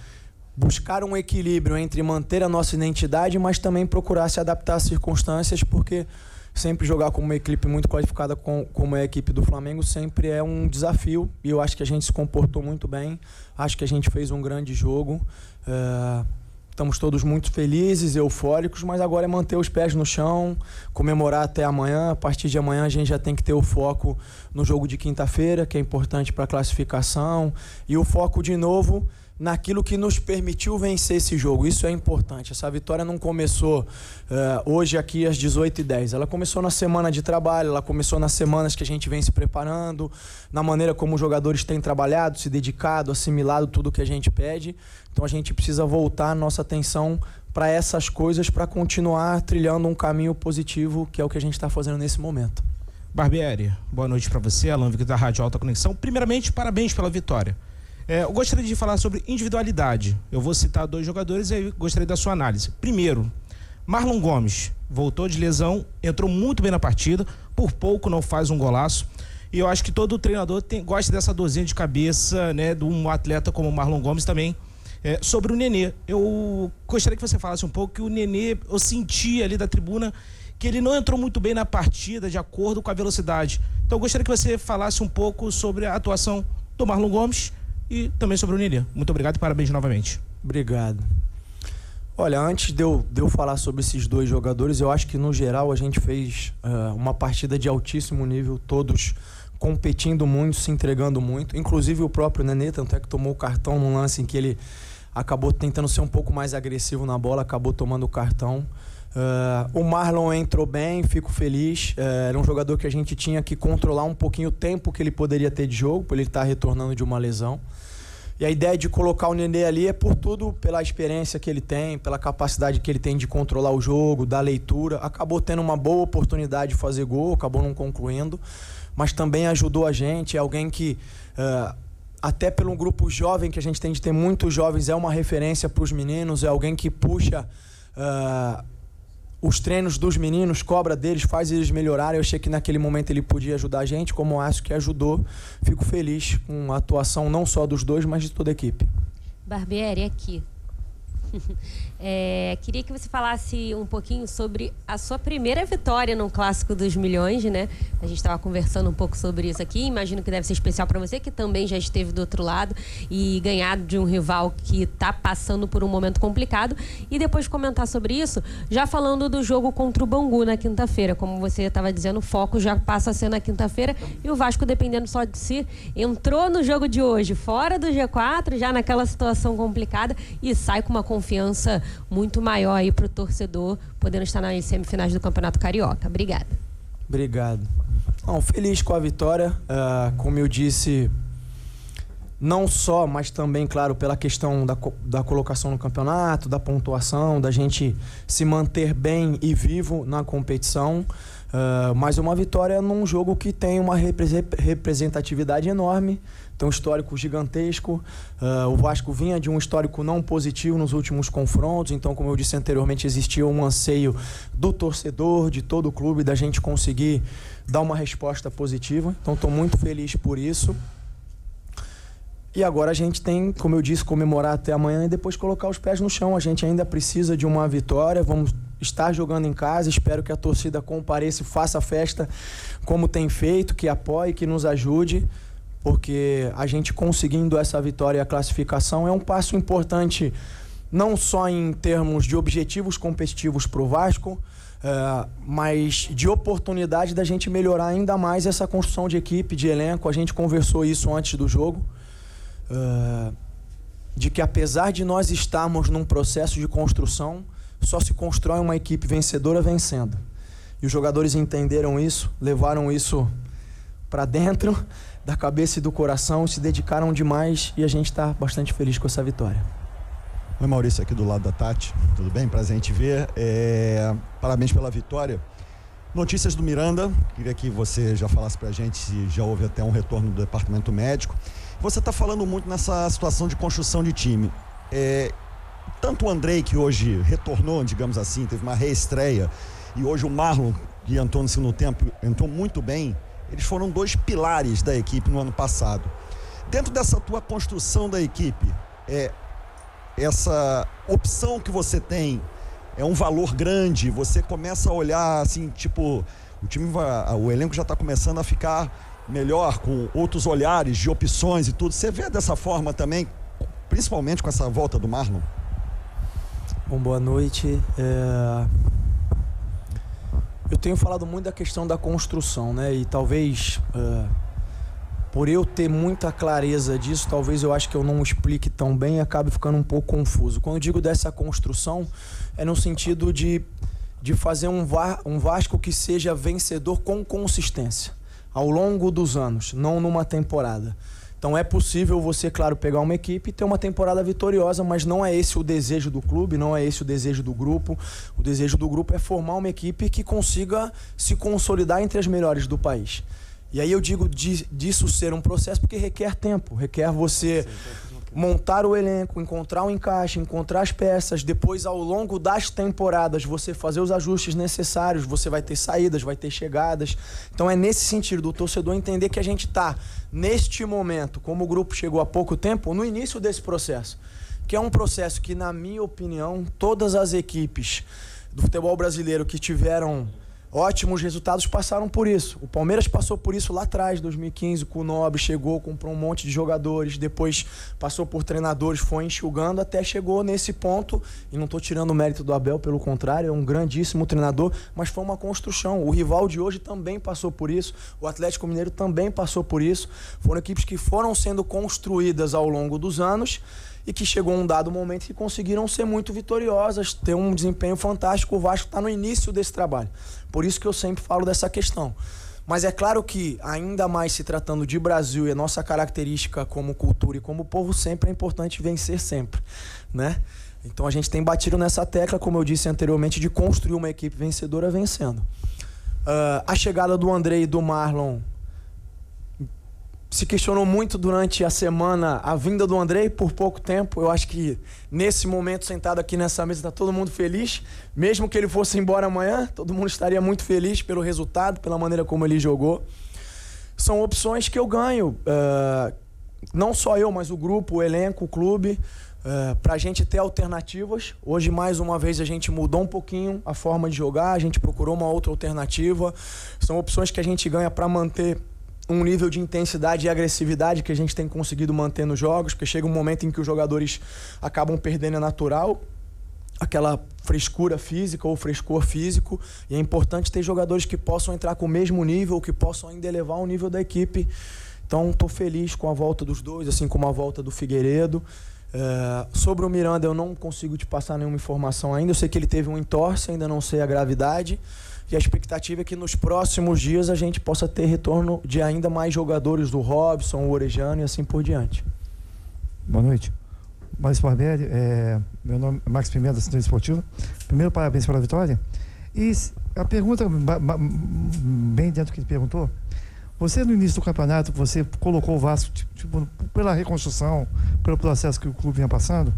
buscar um equilíbrio entre manter a nossa identidade, mas também procurar se adaptar às circunstâncias, porque sempre jogar com uma equipe muito qualificada com, como é a equipe do Flamengo sempre é um desafio e eu acho que a gente se comportou muito bem, acho que a gente fez um grande jogo. É, estamos todos muito felizes, eufóricos, mas agora é manter os pés no chão, comemorar até amanhã. A partir de amanhã a gente já tem que ter o foco no jogo de quinta-feira, que é importante para a classificação, e o foco de novo naquilo que nos permitiu vencer esse jogo. Isso é importante. Essa vitória não começou uh, hoje aqui às 18h10. Ela começou na semana de trabalho, ela começou nas semanas que a gente vem se preparando, na maneira como os jogadores têm trabalhado, se dedicado, assimilado tudo que a gente pede. Então a gente precisa voltar a nossa atenção para essas coisas para continuar trilhando um caminho positivo, que é o que a gente está fazendo nesse momento. Barbieri, boa noite para você, Alan Victor da Rádio Alta Conexão. Primeiramente, parabéns pela vitória. É, eu gostaria de falar sobre individualidade. Eu vou citar dois jogadores e aí gostaria da sua análise. Primeiro, Marlon Gomes voltou de lesão, entrou muito bem na partida, por pouco não faz um golaço. E eu acho que todo treinador tem, gosta dessa dorzinha de cabeça, né, de um atleta como o Marlon Gomes também. É, sobre o Nenê, eu gostaria que você falasse um pouco que o Nenê, eu senti ali da tribuna que ele não entrou muito bem na partida de acordo com a velocidade. Então eu gostaria que você falasse um pouco sobre a atuação do Marlon Gomes e também sobre o Nilê. Muito obrigado e parabéns novamente. Obrigado. Olha, antes de eu, de eu falar sobre esses dois jogadores, eu acho que no geral a gente fez uh, uma partida de altíssimo nível, todos competindo muito, se entregando muito, inclusive o próprio Nenê, tanto é que tomou o cartão num lance em que ele acabou tentando ser um pouco mais agressivo na bola, acabou tomando o cartão. Uh, o Marlon entrou bem, fico feliz. Uh, era um jogador que a gente tinha que controlar um pouquinho o tempo que ele poderia ter de jogo, por ele estar retornando de uma lesão. E a ideia de colocar o Nenê ali é por tudo pela experiência que ele tem, pela capacidade que ele tem de controlar o jogo, da leitura. Acabou tendo uma boa oportunidade de fazer gol, acabou não concluindo, mas também ajudou a gente. É alguém que, uh, até pelo grupo jovem que a gente tem de ter muitos jovens, é uma referência para os meninos, é alguém que puxa. Uh, os treinos dos meninos, cobra deles, faz eles melhorarem. Eu achei que naquele momento ele podia ajudar a gente, como acho que ajudou. Fico feliz com a atuação não só dos dois, mas de toda a equipe. Barbieri, aqui. É, queria que você falasse um pouquinho sobre a sua primeira vitória no Clássico dos Milhões, né? A gente estava conversando um pouco sobre isso aqui. Imagino que deve ser especial para você, que também já esteve do outro lado e ganhado de um rival que está passando por um momento complicado. E depois comentar sobre isso, já falando do jogo contra o Bangu na quinta-feira. Como você estava dizendo, o foco já passa a ser na quinta-feira e o Vasco, dependendo só de si, entrou no jogo de hoje, fora do G4, já naquela situação complicada e sai com uma confiança muito maior aí para o torcedor podendo estar nas semifinais do Campeonato Carioca. Obrigada. Obrigado. Não, feliz com a vitória. Uh, como eu disse, não só, mas também, claro, pela questão da, da colocação no campeonato, da pontuação, da gente se manter bem e vivo na competição. Uh, mas uma vitória num jogo que tem uma representatividade enorme tem um histórico gigantesco. Uh, o Vasco vinha de um histórico não positivo nos últimos confrontos, então, como eu disse anteriormente, existia um anseio do torcedor, de todo o clube, da gente conseguir dar uma resposta positiva. Então, estou muito feliz por isso. E agora a gente tem, como eu disse, comemorar até amanhã e depois colocar os pés no chão. A gente ainda precisa de uma vitória. Vamos estar jogando em casa. Espero que a torcida compareça e faça a festa como tem feito, que apoie, que nos ajude porque a gente conseguindo essa vitória e a classificação é um passo importante, não só em termos de objetivos competitivos para o Vasco, uh, mas de oportunidade da gente melhorar ainda mais essa construção de equipe, de elenco. A gente conversou isso antes do jogo. Uh, de que apesar de nós estarmos num processo de construção, só se constrói uma equipe vencedora vencendo. E os jogadores entenderam isso, levaram isso para dentro da cabeça e do coração, se dedicaram demais e a gente está bastante feliz com essa vitória. Oi Maurício, aqui do lado da Tati, tudo bem? Prazer em te ver. É... Parabéns pela vitória. Notícias do Miranda, queria que você já falasse para a gente se já houve até um retorno do departamento médico. Você está falando muito nessa situação de construção de time. É... Tanto o Andrei, que hoje retornou, digamos assim, teve uma reestreia, e hoje o Marlon, que entrou no segundo tempo, entrou muito bem eles foram dois pilares da equipe no ano passado. Dentro dessa tua construção da equipe, é, essa opção que você tem é um valor grande. Você começa a olhar assim, tipo, o time o elenco já está começando a ficar melhor com outros olhares de opções e tudo. Você vê dessa forma também, principalmente com essa volta do Marlon? Bom, boa noite. É... Eu tenho falado muito da questão da construção, né? E talvez uh, por eu ter muita clareza disso, talvez eu acho que eu não explique tão bem e acabe ficando um pouco confuso. Quando eu digo dessa construção, é no sentido de, de fazer um, um Vasco que seja vencedor com consistência ao longo dos anos, não numa temporada. Então é possível você, claro, pegar uma equipe e ter uma temporada vitoriosa, mas não é esse o desejo do clube, não é esse o desejo do grupo. O desejo do grupo é formar uma equipe que consiga se consolidar entre as melhores do país. E aí eu digo disso ser um processo porque requer tempo, requer você montar o elenco, encontrar o encaixe, encontrar as peças, depois ao longo das temporadas você fazer os ajustes necessários, você vai ter saídas, vai ter chegadas. Então é nesse sentido do torcedor entender que a gente está neste momento, como o grupo chegou há pouco tempo, no início desse processo, que é um processo que na minha opinião todas as equipes do futebol brasileiro que tiveram ótimos resultados passaram por isso. O Palmeiras passou por isso lá atrás, 2015, com o Nobre, chegou, comprou um monte de jogadores, depois passou por treinadores, foi enxugando até chegou nesse ponto. E não estou tirando o mérito do Abel, pelo contrário, é um grandíssimo treinador, mas foi uma construção. O rival de hoje também passou por isso, o Atlético Mineiro também passou por isso. Foram equipes que foram sendo construídas ao longo dos anos e que chegou um dado momento que conseguiram ser muito vitoriosas, ter um desempenho fantástico. O Vasco está no início desse trabalho. Por isso que eu sempre falo dessa questão. Mas é claro que, ainda mais se tratando de Brasil e a nossa característica como cultura e como povo, sempre é importante vencer sempre, né? Então a gente tem batido nessa tecla, como eu disse anteriormente, de construir uma equipe vencedora vencendo. Uh, a chegada do André e do Marlon se questionou muito durante a semana a vinda do Andrei por pouco tempo. Eu acho que nesse momento, sentado aqui nessa mesa, está todo mundo feliz. Mesmo que ele fosse embora amanhã, todo mundo estaria muito feliz pelo resultado, pela maneira como ele jogou. São opções que eu ganho. Uh, não só eu, mas o grupo, o elenco, o clube. Uh, para a gente ter alternativas. Hoje, mais uma vez, a gente mudou um pouquinho a forma de jogar, a gente procurou uma outra alternativa. São opções que a gente ganha para manter um nível de intensidade e agressividade que a gente tem conseguido manter nos jogos, porque chega um momento em que os jogadores acabam perdendo a natural, aquela frescura física ou frescor físico, e é importante ter jogadores que possam entrar com o mesmo nível, que possam ainda elevar o nível da equipe. Então, estou feliz com a volta dos dois, assim como a volta do Figueiredo. É, sobre o Miranda, eu não consigo te passar nenhuma informação ainda. Eu sei que ele teve um entorse, ainda não sei a gravidade. E a expectativa é que nos próximos dias a gente possa ter retorno de ainda mais jogadores do Robson, o Orejano e assim por diante. Boa noite. Maurício Barbieri, é, meu nome é Max Pimenta, assistente esportivo. Primeiro, parabéns pela vitória. E a pergunta, bem dentro do que ele perguntou, você no início do campeonato, você colocou o Vasco tipo, pela reconstrução, pelo processo que o clube vinha passando,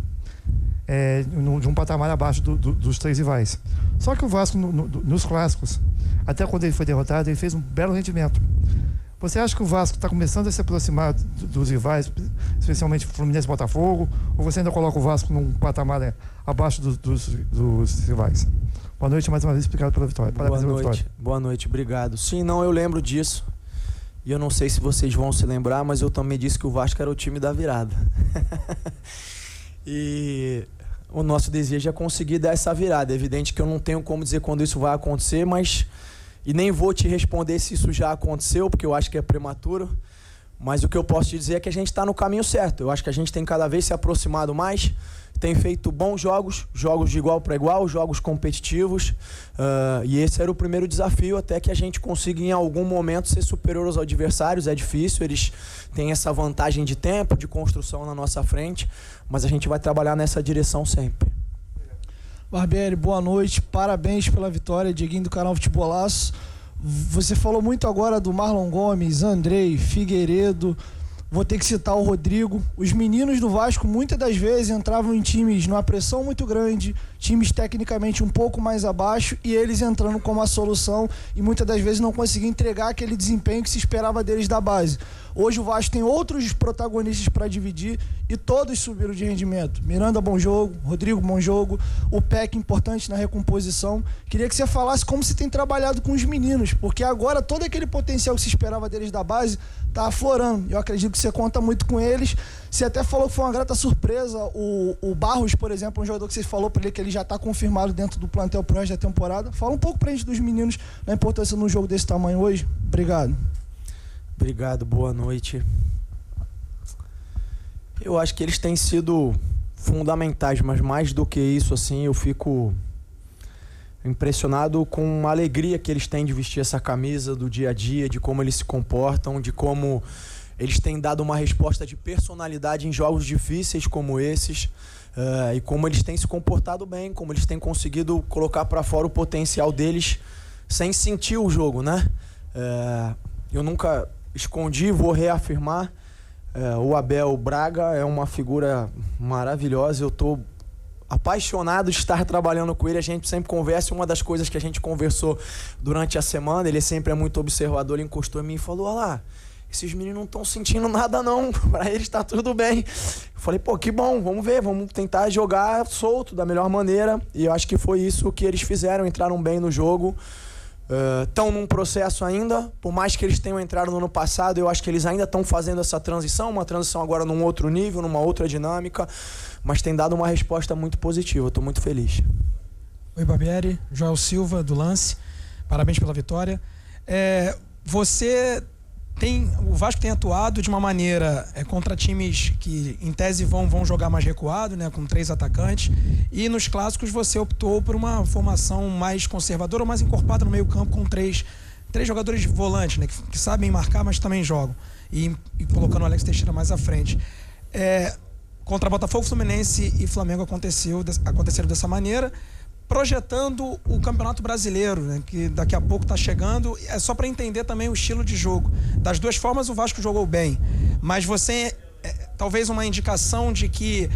é, no, de um patamar abaixo do, do, dos três rivais. Só que o Vasco, no, no, nos clássicos, até quando ele foi derrotado, ele fez um belo rendimento. Você acha que o Vasco está começando a se aproximar dos rivais, especialmente Fluminense e Botafogo, ou você ainda coloca o Vasco num patamar né, abaixo dos, dos, dos, rivais? Boa noite mais uma vez, obrigado pela vitória. Parabéns Boa noite. Vitória. Boa noite, obrigado. Sim, não, eu lembro disso. E eu não sei se vocês vão se lembrar, mas eu também disse que o Vasco era o time da virada. e o nosso desejo é conseguir dar essa virada. É evidente que eu não tenho como dizer quando isso vai acontecer, mas. E nem vou te responder se isso já aconteceu, porque eu acho que é prematuro. Mas o que eu posso te dizer é que a gente está no caminho certo. Eu acho que a gente tem cada vez se aproximado mais, tem feito bons jogos, jogos de igual para igual, jogos competitivos. Uh, e esse era o primeiro desafio, até que a gente consiga em algum momento ser superior aos adversários. É difícil, eles têm essa vantagem de tempo, de construção na nossa frente, mas a gente vai trabalhar nessa direção sempre. Barbieri, boa noite, parabéns pela vitória, Dieguinho do canal Futebolaço. Você falou muito agora do Marlon Gomes, Andrei, Figueiredo. Vou ter que citar o Rodrigo. Os meninos do Vasco muitas das vezes entravam em times numa pressão muito grande, times tecnicamente um pouco mais abaixo e eles entrando como a solução e muitas das vezes não conseguiam entregar aquele desempenho que se esperava deles da base. Hoje o Vasco tem outros protagonistas para dividir e todos subiram de rendimento. Miranda, bom jogo. Rodrigo, bom jogo. O PEC, importante na recomposição. Queria que você falasse como você tem trabalhado com os meninos, porque agora todo aquele potencial que se esperava deles da base está aflorando. Eu acredito que você conta muito com eles. Você até falou que foi uma grata surpresa. O, o Barros, por exemplo, um jogador que você falou para ele que ele já está confirmado dentro do plantel pro resto da temporada. Fala um pouco para a gente dos meninos na importância num jogo desse tamanho hoje. Obrigado. Obrigado, boa noite. Eu acho que eles têm sido fundamentais, mas mais do que isso, assim, eu fico impressionado com a alegria que eles têm de vestir essa camisa do dia a dia, de como eles se comportam, de como eles têm dado uma resposta de personalidade em jogos difíceis como esses. Uh, e como eles têm se comportado bem, como eles têm conseguido colocar para fora o potencial deles sem sentir o jogo, né? Uh, eu nunca escondi, vou reafirmar. É, o Abel Braga é uma figura maravilhosa. Eu estou apaixonado de estar trabalhando com ele. A gente sempre conversa. Uma das coisas que a gente conversou durante a semana, ele sempre é muito observador. Ele encostou em mim e falou: Olha lá, esses meninos não estão sentindo nada, não. Para eles está tudo bem. Eu falei: Pô, que bom, vamos ver, vamos tentar jogar solto da melhor maneira. E eu acho que foi isso que eles fizeram. Entraram bem no jogo estão uh, num processo ainda, por mais que eles tenham entrado no ano passado, eu acho que eles ainda estão fazendo essa transição, uma transição agora num outro nível, numa outra dinâmica, mas tem dado uma resposta muito positiva, estou muito feliz. Oi, Barbieri, Joel Silva, do Lance, parabéns pela vitória. É, você tem, o Vasco tem atuado de uma maneira é, contra times que, em tese, vão, vão jogar mais recuado, né, com três atacantes. E nos clássicos você optou por uma formação mais conservadora, mais encorpada no meio-campo, com três, três jogadores de volante, né, que, que sabem marcar, mas também jogam. E, e, colocando o Alex Teixeira mais à frente. É, contra Botafogo, Fluminense e Flamengo aconteceu, aconteceram dessa maneira. Projetando o Campeonato Brasileiro, né, que daqui a pouco está chegando. É só para entender também o estilo de jogo. Das duas formas, o Vasco jogou bem, mas você é, talvez uma indicação de que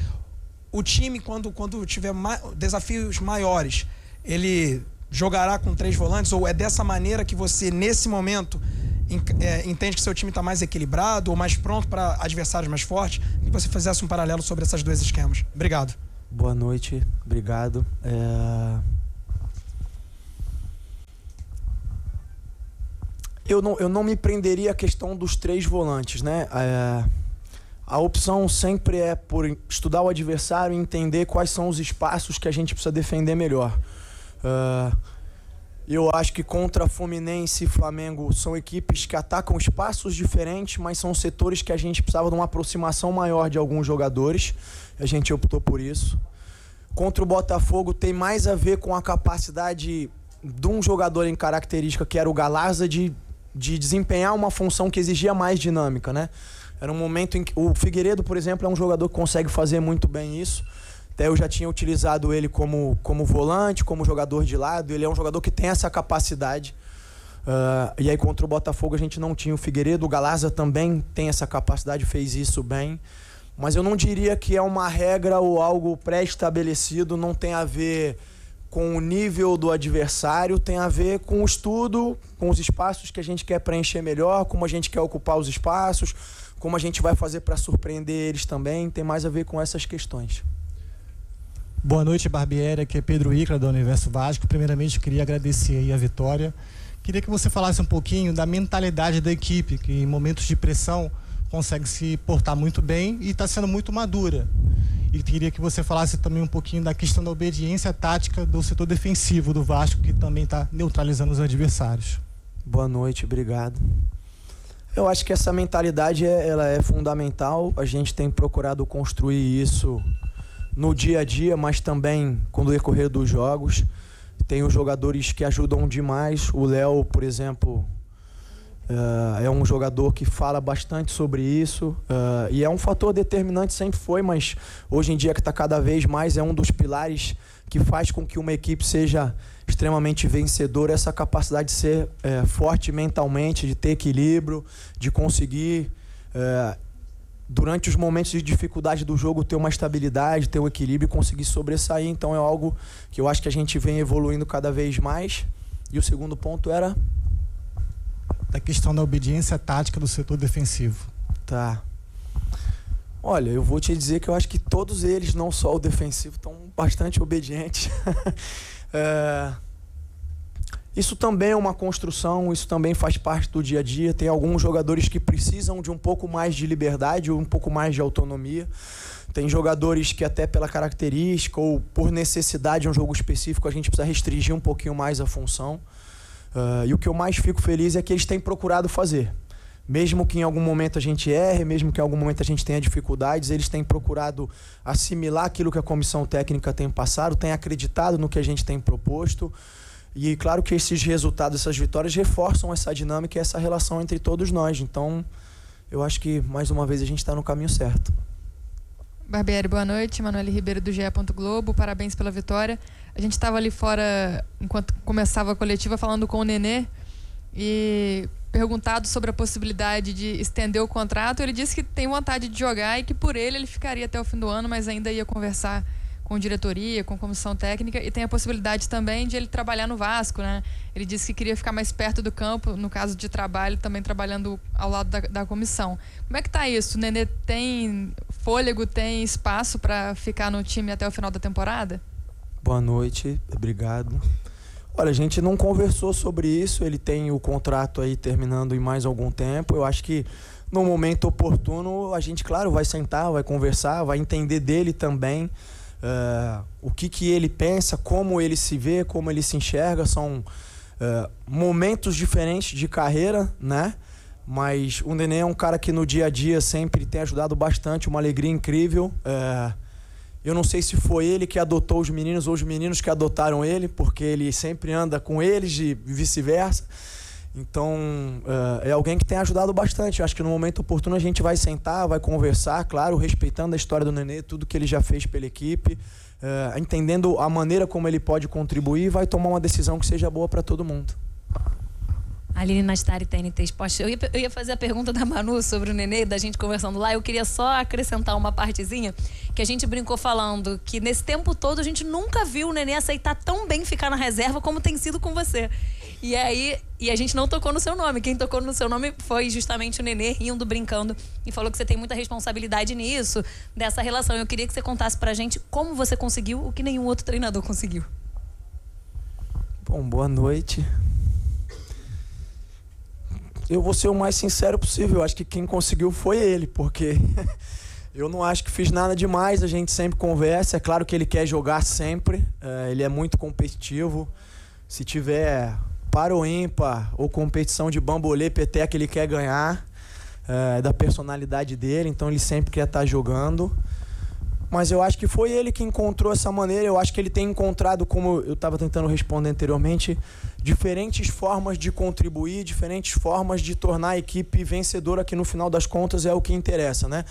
o time, quando, quando tiver ma desafios maiores, ele jogará com três volantes? Ou é dessa maneira que você, nesse momento, é, entende que seu time está mais equilibrado ou mais pronto para adversários mais fortes? Que você fizesse um paralelo sobre esses dois esquemas. Obrigado. Boa noite, obrigado. É... Eu, não, eu não me prenderia à questão dos três volantes, né? É... A opção sempre é por estudar o adversário e entender quais são os espaços que a gente precisa defender melhor. Uh, eu acho que contra Fluminense e Flamengo são equipes que atacam espaços diferentes, mas são setores que a gente precisava de uma aproximação maior de alguns jogadores. A gente optou por isso. Contra o Botafogo tem mais a ver com a capacidade de um jogador em característica, que era o Galarza, de, de desempenhar uma função que exigia mais dinâmica, né? Era um momento em que o Figueiredo, por exemplo, é um jogador que consegue fazer muito bem isso. Até eu já tinha utilizado ele como, como volante, como jogador de lado. Ele é um jogador que tem essa capacidade. Uh, e aí contra o Botafogo a gente não tinha o Figueiredo. O Galaza também tem essa capacidade, fez isso bem. Mas eu não diria que é uma regra ou algo pré-estabelecido. Não tem a ver com o nível do adversário, tem a ver com o estudo, com os espaços que a gente quer preencher melhor, como a gente quer ocupar os espaços, como a gente vai fazer para surpreender eles também. Tem mais a ver com essas questões. Boa noite, Barbieri. Aqui é Pedro Icla, do Universo Vasco. Primeiramente, queria agradecer a vitória. Queria que você falasse um pouquinho da mentalidade da equipe, que em momentos de pressão consegue se portar muito bem e está sendo muito madura. E queria que você falasse também um pouquinho da questão da obediência tática do setor defensivo do Vasco, que também está neutralizando os adversários. Boa noite, obrigado. Eu acho que essa mentalidade é, ela é fundamental. A gente tem procurado construir isso no dia a dia, mas também com o decorrer dos jogos. Tem os jogadores que ajudam demais. O Léo, por exemplo, uh, é um jogador que fala bastante sobre isso. Uh, e é um fator determinante, sempre foi, mas hoje em dia que está cada vez mais, é um dos pilares que faz com que uma equipe seja extremamente vencedora, essa capacidade de ser é, forte mentalmente, de ter equilíbrio, de conseguir durante os momentos de dificuldade do jogo, ter uma estabilidade, ter um equilíbrio e conseguir sobressair. Então é algo que eu acho que a gente vem evoluindo cada vez mais. E o segundo ponto era? Da questão da obediência tática do setor defensivo. Tá. Olha, eu vou te dizer que eu acho que todos eles, não só o defensivo, estão bastante obedientes. é... Isso também é uma construção, isso também faz parte do dia a dia. Tem alguns jogadores que precisam de um pouco mais de liberdade, um pouco mais de autonomia. Tem jogadores que, até pela característica ou por necessidade de um jogo específico, a gente precisa restringir um pouquinho mais a função. Uh, e o que eu mais fico feliz é que eles têm procurado fazer. Mesmo que em algum momento a gente erre, mesmo que em algum momento a gente tenha dificuldades, eles têm procurado assimilar aquilo que a comissão técnica tem passado, têm acreditado no que a gente tem proposto. E claro que esses resultados, essas vitórias reforçam essa dinâmica e essa relação entre todos nós. Então, eu acho que mais uma vez a gente está no caminho certo. Barbieri, boa noite. Manuel Ribeiro do GE. Globo. Parabéns pela vitória. A gente estava ali fora, enquanto começava a coletiva, falando com o Nenê e perguntado sobre a possibilidade de estender o contrato. Ele disse que tem vontade de jogar e que por ele ele ficaria até o fim do ano, mas ainda ia conversar com diretoria, com comissão técnica e tem a possibilidade também de ele trabalhar no Vasco, né? Ele disse que queria ficar mais perto do campo, no caso de trabalho, também trabalhando ao lado da, da comissão. Como é que tá isso? O Nenê tem fôlego, tem espaço para ficar no time até o final da temporada? Boa noite, obrigado. Olha, a gente não conversou sobre isso, ele tem o contrato aí terminando em mais algum tempo. Eu acho que no momento oportuno a gente, claro, vai sentar, vai conversar, vai entender dele também uh, o que, que ele pensa, como ele se vê, como ele se enxerga. São uh, momentos diferentes de carreira, né? Mas o Nenê é um cara que no dia a dia sempre tem ajudado bastante, uma alegria incrível. Uh, eu não sei se foi ele que adotou os meninos ou os meninos que adotaram ele, porque ele sempre anda com eles e vice-versa. Então, uh, é alguém que tem ajudado bastante. Eu acho que no momento oportuno a gente vai sentar, vai conversar, claro, respeitando a história do Nenê, tudo que ele já fez pela equipe. uh, entendendo a maneira como ele pode contribuir e vai tomar uma decisão que seja boa para todo mundo. Aline Nastari, TNT Esporte. Eu ia, eu ia fazer a pergunta da Manu sobre o Nenê, da gente conversando lá. Eu queria só acrescentar uma partezinha que a gente brincou falando que nesse tempo todo a gente nunca viu o Nenê aceitar tão bem ficar na reserva como tem sido com você. E aí, e a gente não tocou no seu nome. Quem tocou no seu nome foi justamente o Nenê, rindo, brincando, e falou que você tem muita responsabilidade nisso, dessa relação. Eu queria que você contasse pra gente como você conseguiu o que nenhum outro treinador conseguiu. Bom, boa noite eu vou ser o mais sincero possível. Eu acho que quem conseguiu foi ele, porque eu não acho que fiz nada demais. A gente sempre conversa. É claro que ele quer jogar sempre. É, ele é muito competitivo. Se tiver para o ímpar ou competição de bambolê, peteca, ele quer ganhar. É, da personalidade dele, então ele sempre quer estar jogando. Mas eu acho que foi ele que encontrou essa maneira. Eu acho que ele tem encontrado, como eu estava tentando responder anteriormente, diferentes formas de contribuir, diferentes formas de tornar a equipe vencedora, que no final das contas é o que interessa, né?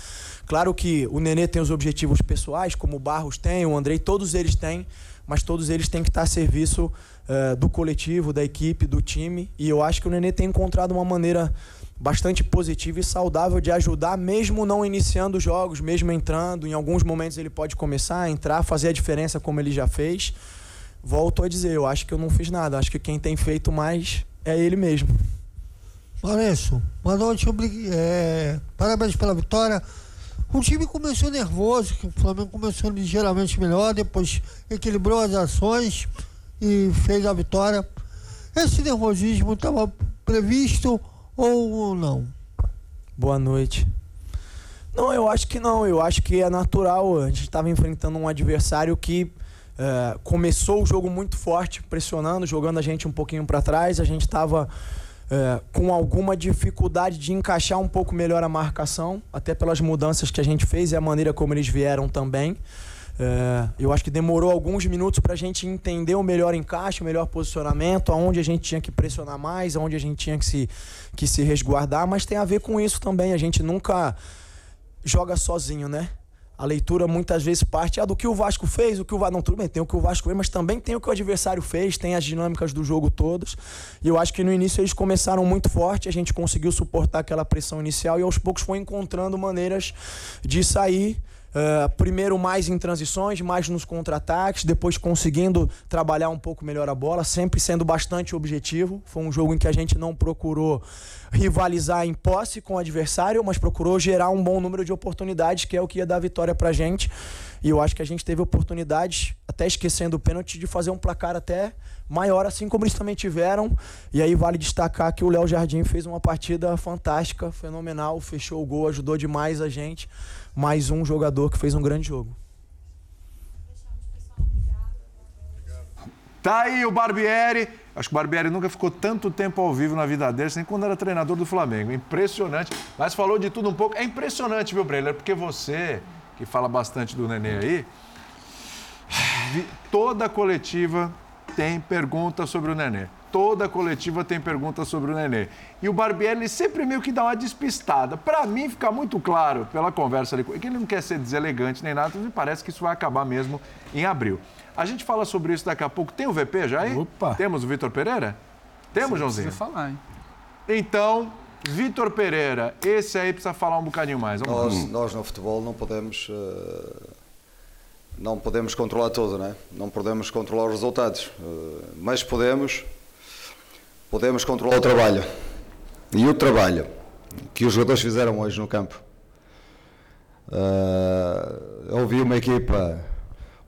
Claro que o Nenê tem os objetivos pessoais, como o Barros tem, o Andrei, todos eles têm, mas todos eles têm que estar a serviço uh, do coletivo, da equipe, do time. E eu acho que o Nenê tem encontrado uma maneira bastante positiva e saudável de ajudar, mesmo não iniciando jogos, mesmo entrando. Em alguns momentos ele pode começar a entrar, fazer a diferença como ele já fez. Volto a dizer, eu acho que eu não fiz nada. Acho que quem tem feito mais é ele mesmo. Lourenço, boa noite. É, parabéns pela vitória. O time começou nervoso, o Flamengo começou ligeiramente melhor, depois equilibrou as ações e fez a vitória. Esse nervosismo estava previsto ou não? Boa noite. Não, eu acho que não. Eu acho que é natural. A gente estava enfrentando um adversário que uh, começou o jogo muito forte, pressionando, jogando a gente um pouquinho para trás. A gente estava uh, com alguma dificuldade de encaixar um pouco melhor a marcação, até pelas mudanças que a gente fez e a maneira como eles vieram também. É, eu acho que demorou alguns minutos para a gente entender o melhor encaixe, o melhor posicionamento, aonde a gente tinha que pressionar mais, aonde a gente tinha que se, que se resguardar, mas tem a ver com isso também. A gente nunca joga sozinho, né? A leitura muitas vezes parte ah, do que o Vasco fez, o que o Vasco. Não, tudo bem, tem o que o Vasco fez, mas também tem o que o adversário fez, tem as dinâmicas do jogo todos. E eu acho que no início eles começaram muito forte, a gente conseguiu suportar aquela pressão inicial e aos poucos foi encontrando maneiras de sair Uh, primeiro mais em transições, mais nos contra-ataques, depois conseguindo trabalhar um pouco melhor a bola, sempre sendo bastante objetivo. Foi um jogo em que a gente não procurou rivalizar em posse com o adversário, mas procurou gerar um bom número de oportunidades, que é o que ia dar vitória pra gente. E eu acho que a gente teve oportunidades, até esquecendo o pênalti, de fazer um placar até maior, assim como eles também tiveram. E aí vale destacar que o Léo Jardim fez uma partida fantástica, fenomenal, fechou o gol, ajudou demais a gente mais um jogador que fez um grande jogo. Tá aí o Barbieri. Acho que o Barbieri nunca ficou tanto tempo ao vivo na vida dele, nem quando era treinador do Flamengo. Impressionante. Mas falou de tudo um pouco. É impressionante, viu, Breiler? Porque você, que fala bastante do Nenê aí, toda coletiva tem pergunta sobre o Nenê toda coletiva tem perguntas sobre o Nenê. E o Barbieri sempre meio que dá uma despistada. Para mim, fica muito claro pela conversa ali, que ele não quer ser deselegante nem nada, me parece que isso vai acabar mesmo em abril. A gente fala sobre isso daqui a pouco. Tem o VP já aí? Opa! Temos o Vitor Pereira? Temos, Você Joãozinho? Precisa falar, hein? Então, Vitor Pereira, esse aí precisa falar um bocadinho mais. Nós, nós, no futebol não podemos. Uh não podemos controlar tudo, né? não podemos controlar os resultados, eh, mas podemos podemos controlar o trabalho. E o trabalho que os jogadores fizeram hoje no campo. Uh, eu vi uma equipa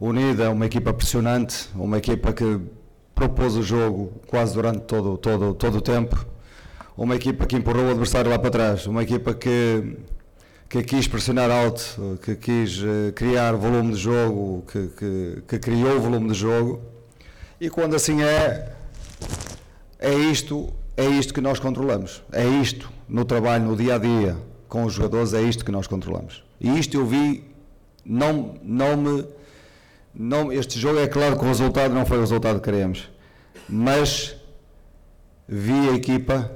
unida, uma equipa pressionante, uma equipa que propôs o jogo quase durante todo, todo, todo o tempo, uma equipa que empurrou o adversário lá para trás, uma equipa que, que quis pressionar alto, que quis uh, criar volume de jogo, que, que, que criou volume de jogo. E quando assim é, é isto, é isto que nós controlamos. É isto no trabalho, no dia a dia com os jogadores, é isto que nós controlamos. E isto eu vi, não, não me. Não, este jogo é claro que o resultado não foi o resultado que queremos, mas vi a equipa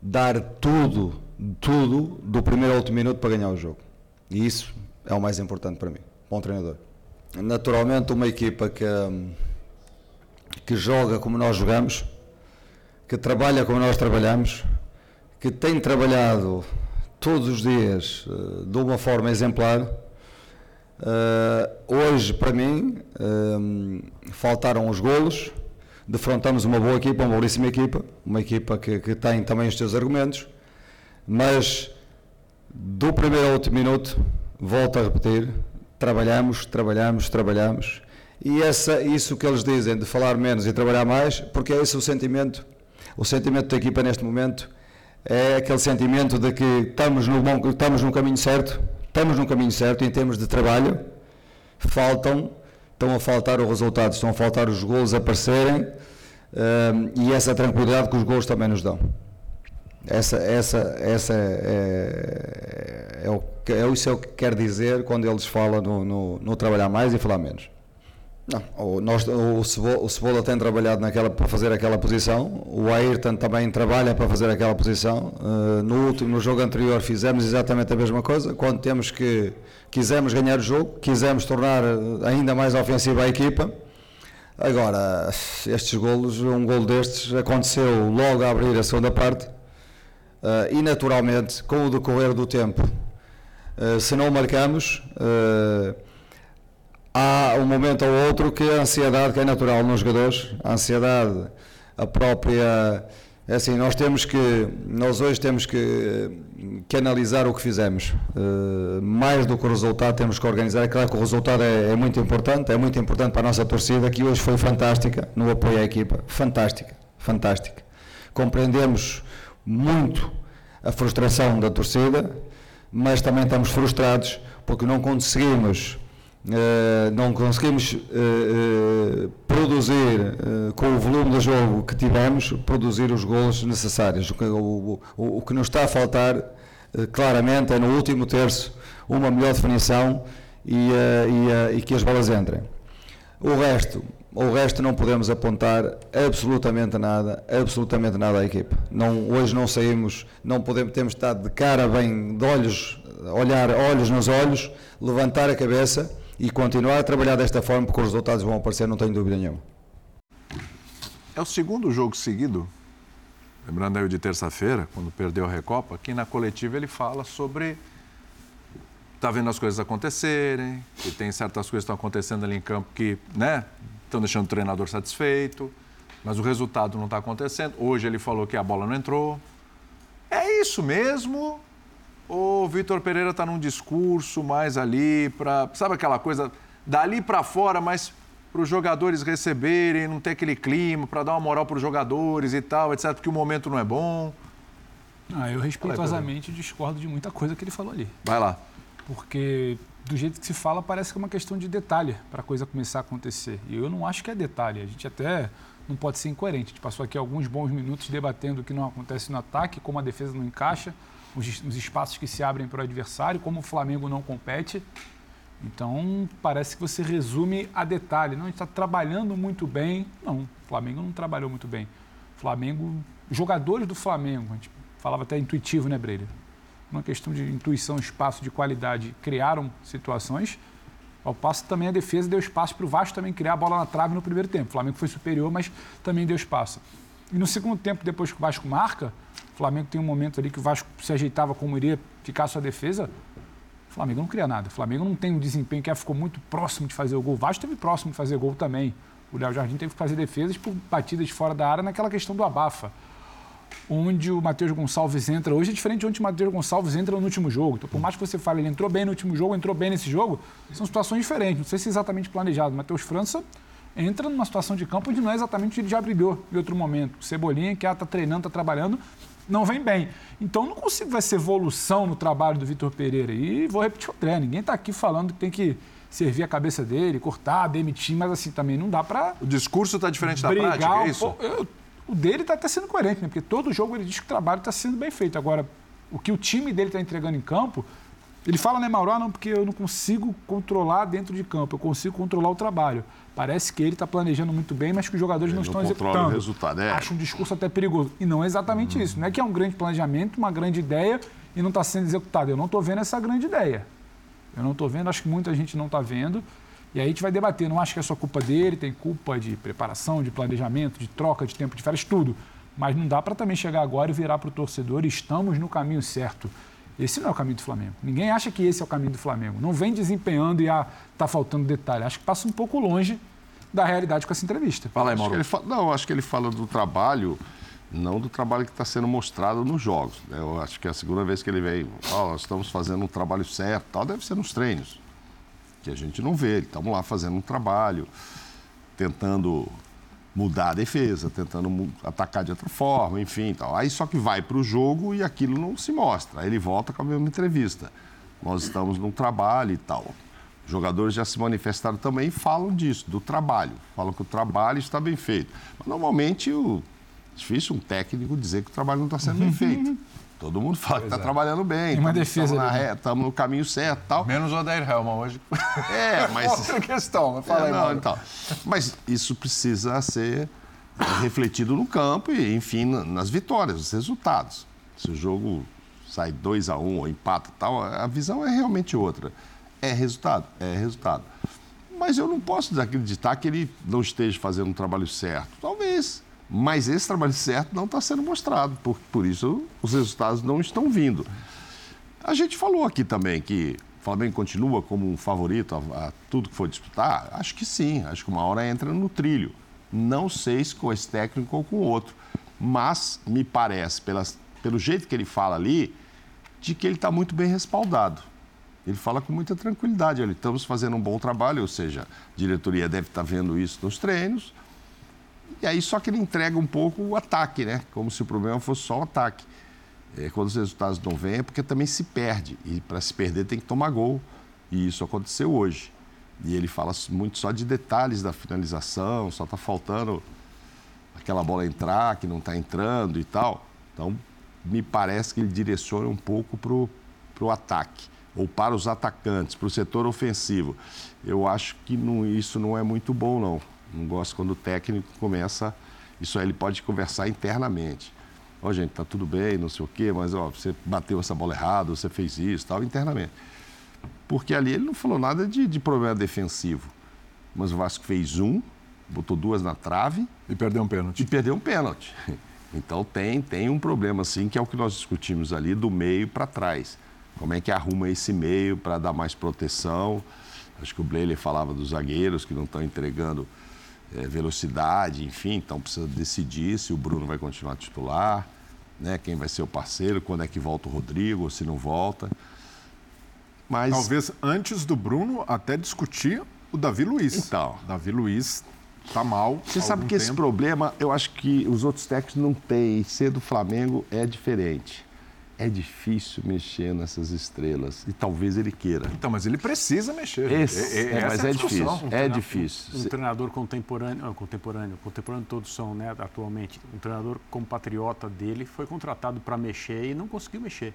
dar tudo, tudo, do primeiro ao último minuto para ganhar o jogo. E isso é o mais importante para mim, bom treinador. naturalmente, uma equipa que, que joga como nós jogamos, que trabalha como nós trabalhamos, que tem trabalhado todos os dias uh, de uma forma exemplar. Uh, hoje, para mim, uh, faltaram os golos. Defrontamos uma boa equipa, uma belíssima equipa, uma equipa que, que tem também os seus argumentos, mas do primeiro ao último minuto, volto a repetir, trabalhamos, trabalhamos, trabalhamos. E essa, isso que eles dizem de falar menos e trabalhar mais, porque é esse o sentimento. O sentimento da equipa neste momento é aquele sentimento de que estamos no, bom, estamos no caminho certo, estamos no caminho certo em termos de trabalho, faltam, estão a faltar os resultados, estão a faltar os gols aparecerem um, e essa tranquilidade que os gols também nos dão. Essa, essa, essa é, é, é, o, é isso é o que quer dizer quando eles falam no, no, no trabalhar mais e falar menos. Não, o, nós, o, Cebola, o Cebola tem trabalhado naquela, para fazer aquela posição, o Ayrton também trabalha para fazer aquela posição. Uh, no último, no jogo anterior, fizemos exatamente a mesma coisa. Quando temos que quisemos ganhar o jogo, quisemos tornar ainda mais ofensiva a equipa. Agora, estes golos, um gol destes aconteceu logo a abrir a segunda parte uh, e naturalmente, com o decorrer do tempo, uh, se não marcamos há um momento ou outro que a ansiedade, que é natural nos jogadores, a ansiedade, a própria. É assim, nós temos que, nós hoje temos que, que analisar o que fizemos. Uh, mais do que o resultado, temos que organizar. É claro que o resultado é, é, muito importante, é muito importante para a nossa torcida, que hoje foi fantástica no apoio à equipa. Fantástica, fantástica. Compreendemos muito a frustração da torcida, mas também estamos frustrados porque não conseguimos Uh, não conseguimos uh, uh, produzir, com o volume de jogo que tivemos, produzir os gols necessários. O, o, o, o que nos está a faltar, claramente, é no último terço uma melhor definição e, e, e, que as bolas entrem. O resto, o resto não podemos apontar absolutamente nada, absolutamente nada à equipa. Não, hoje não saímos, não podemos, temos estado de cara bem, de olhos, olhar olhos nos olhos, levantar a cabeça e continuar a trabalhar desta forma, porque os resultados vão aparecer, não tenho dúvida nenhuma. É o segundo jogo seguido, lembrando aí o de terça-feira, quando perdeu a Recopa, que na coletiva ele fala sobre tá vendo as coisas acontecerem, que tem certas coisas que estão acontecendo ali em campo que, né, estão deixando o treinador satisfeito, mas o resultado não está acontecendo. Hoje ele falou que a bola não entrou. É isso mesmo? o Vitor Pereira está num discurso mais ali para, sabe aquela coisa dali para fora, mas para os jogadores receberem, não ter aquele clima, para dar uma moral para os jogadores e tal, etc, porque o momento não é bom. Ah, eu respeitosamente discordo de muita coisa que ele falou ali. Vai lá. Porque do jeito que se fala, parece que é uma questão de detalhe para a coisa começar a acontecer. E eu não acho que é detalhe. A gente até não pode ser incoerente. A gente passou aqui alguns bons minutos debatendo o que não acontece no ataque, como a defesa não encaixa os, os espaços que se abrem para o adversário, como o Flamengo não compete. Então, parece que você resume a detalhe. Não, a gente está trabalhando muito bem. Não, o Flamengo não trabalhou muito bem. Flamengo, jogadores do Flamengo, a gente falava até intuitivo, né, Breira? Uma questão de intuição, espaço, de qualidade, criaram situações. Ao passo também a defesa deu espaço para o Vasco também criar a bola na trave no primeiro tempo. O Flamengo foi superior, mas também deu espaço. E no segundo tempo, depois que o Vasco marca, o Flamengo tem um momento ali que o Vasco se ajeitava como iria ficar sua defesa. O Flamengo não cria nada. O Flamengo não tem um desempenho que ficou muito próximo de fazer o gol. O Vasco teve próximo de fazer gol também. O Léo Jardim teve que fazer defesas por batidas fora da área naquela questão do abafa. Onde o Matheus Gonçalves entra hoje é diferente de onde o Matheus Gonçalves entra no último jogo. Então, por mais que você fale, ele entrou bem no último jogo, entrou bem nesse jogo, são situações diferentes. Não sei se é exatamente planejado. O Matheus França entra numa situação de campo onde não é exatamente ele já brilhou em outro momento. O Cebolinha, que está treinando, está trabalhando, não vem bem. Então não consigo ver essa evolução no trabalho do Vitor Pereira. E vou repetir o André, ninguém está aqui falando que tem que servir a cabeça dele, cortar, demitir, mas assim também não dá para. O discurso está diferente da prática, é isso? Eu, o dele está até sendo coerente, né? porque todo jogo ele diz que o trabalho está sendo bem feito. Agora, o que o time dele está entregando em campo, ele fala, né, Mauro? Ah, não, porque eu não consigo controlar dentro de campo, eu consigo controlar o trabalho. Parece que ele está planejando muito bem, mas que os jogadores não, não estão executando. O resultado, é. Acho um discurso até perigoso. E não é exatamente hum. isso. Não é que é um grande planejamento, uma grande ideia e não está sendo executado. Eu não estou vendo essa grande ideia. Eu não estou vendo, acho que muita gente não está vendo. E aí a gente vai debater. Não acho que é só culpa dele, tem culpa de preparação, de planejamento, de troca de tempo de férias, tudo. Mas não dá para também chegar agora e virar para o torcedor, estamos no caminho certo. Esse não é o caminho do Flamengo. Ninguém acha que esse é o caminho do Flamengo. Não vem desempenhando e ah, tá faltando detalhe. Acho que passa um pouco longe da realidade com essa entrevista. Fala aí, Mauro. Fala, não, acho que ele fala do trabalho, não do trabalho que está sendo mostrado nos jogos. Né? Eu acho que é a segunda vez que ele vem. Oh, nós estamos fazendo um trabalho certo, tal, deve ser nos treinos. Que a gente não vê. Estamos lá fazendo um trabalho, tentando mudar a defesa, tentando atacar de outra forma, enfim. Tal. Aí só que vai para o jogo e aquilo não se mostra. Aí ele volta com a mesma entrevista. Nós estamos num trabalho e tal. Os jogadores já se manifestaram também e falam disso, do trabalho. Falam que o trabalho está bem feito. Mas normalmente o... é difícil um técnico dizer que o trabalho não está sendo bem feito. Todo mundo fala que está é. trabalhando bem. Tem uma defesa Estamos no caminho certo tal. Menos o Odair Helman hoje. É, mas... Outra questão, mas fala é, aí, não, então. Mas isso precisa ser refletido no campo e, enfim, nas vitórias, nos resultados. Se o jogo sai 2 a 1 um, ou empata tal, a visão é realmente outra. É resultado? É resultado. Mas eu não posso desacreditar que ele não esteja fazendo um trabalho certo. Talvez. Mas esse trabalho certo não está sendo mostrado, por, por isso os resultados não estão vindo. A gente falou aqui também que o Flamengo continua como um favorito a, a, tudo que for disputar? Acho que sim, acho que uma hora entra no trilho. Não sei se com esse técnico ou com outro, mas me parece, pelas, pelo jeito que ele fala ali, de que ele está muito bem respaldado. Ele fala com muita tranquilidade. Olha, estamos fazendo um bom trabalho, ou seja, a diretoria deve estar tá vendo isso nos treinos, e aí só que ele entrega um pouco o ataque, né? Como se o problema fosse só o ataque. É, quando os resultados não vêm é porque também se perde. E para se perder tem que tomar gol. E isso aconteceu hoje. E ele fala muito só de detalhes da finalização, só está faltando aquela bola entrar, que não está entrando e tal. Então, me parece que ele direciona um pouco para o ataque, ou para os atacantes, para o setor ofensivo. Eu acho que não, isso não é muito bom, não. Não gosto quando o técnico começa. Isso aí ele pode conversar internamente. Ó, oh, gente, tá tudo bem, não sei o quê, mas ó, você bateu essa bola errada, você fez isso, tal, internamente. Porque ali ele não falou nada de, de problema defensivo. Mas o Vasco fez um, botou duas na trave. E perdeu um pênalti. E perdeu um pênalti. Então tem, tem um problema, sim, que é o que nós discutimos ali, do meio para trás. Como é que arruma esse meio para dar mais proteção? Acho que o Bleiler falava dos zagueiros que não estão entregando velocidade, enfim, então precisa decidir se o Bruno vai continuar titular, né, quem vai ser o parceiro, quando é que volta o Rodrigo, ou se não volta. Mas... Talvez antes do Bruno até discutir o Davi Luiz. Então. Davi Luiz tá mal. Você sabe que tempo. esse problema, eu acho que os outros técnicos não têm. Ser do Flamengo é diferente é difícil mexer nessas estrelas e talvez ele queira. Então, mas ele precisa mexer. Esse, é, é, mas é, é difícil. Um é difícil. Um, um, treinador contemporâneo, contemporâneo, contemporâneo todos são, né, atualmente. Um treinador compatriota dele foi contratado para mexer e não conseguiu mexer,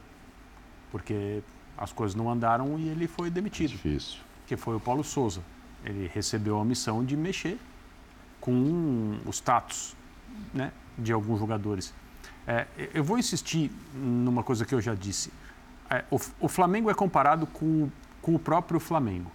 porque as coisas não andaram e ele foi demitido. É difícil. Que foi o Paulo Souza. Ele recebeu a missão de mexer com o status, né, de alguns jogadores. É, eu vou insistir numa coisa que eu já disse. É, o, o, Flamengo é comparado com, com, o próprio Flamengo,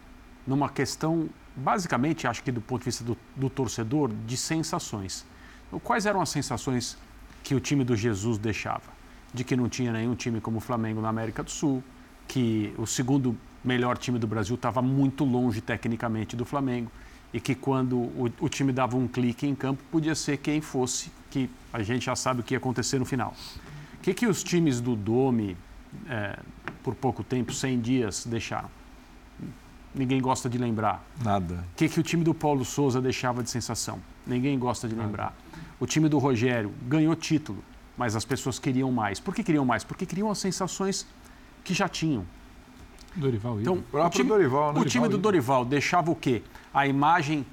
numa questão, basicamente, acho que do ponto de vista do, do torcedor, de sensações. Então, quais eram as sensações que o time do Jesus deixava? De que não tinha nenhum time como o Flamengo na América do Sul, que o segundo melhor time do Brasil estava muito longe tecnicamente do Flamengo e que quando o, o, time dava um clique em campo, podia ser quem fosse, que a gente já sabe o que ia acontecer no final. O que, que os times do Dome, é, por pouco tempo, 100 dias, deixaram? Ninguém gosta de lembrar. Nada. O que, que o time do Paulo Souza deixava de sensação? Ninguém gosta de lembrar. O time do Rogério ganhou título, mas as pessoas queriam mais. Por que queriam mais? Porque queriam as sensações que já tinham. Dorival Então, o, o time, Dorival, o time do Dorival deixava o quê? A imagem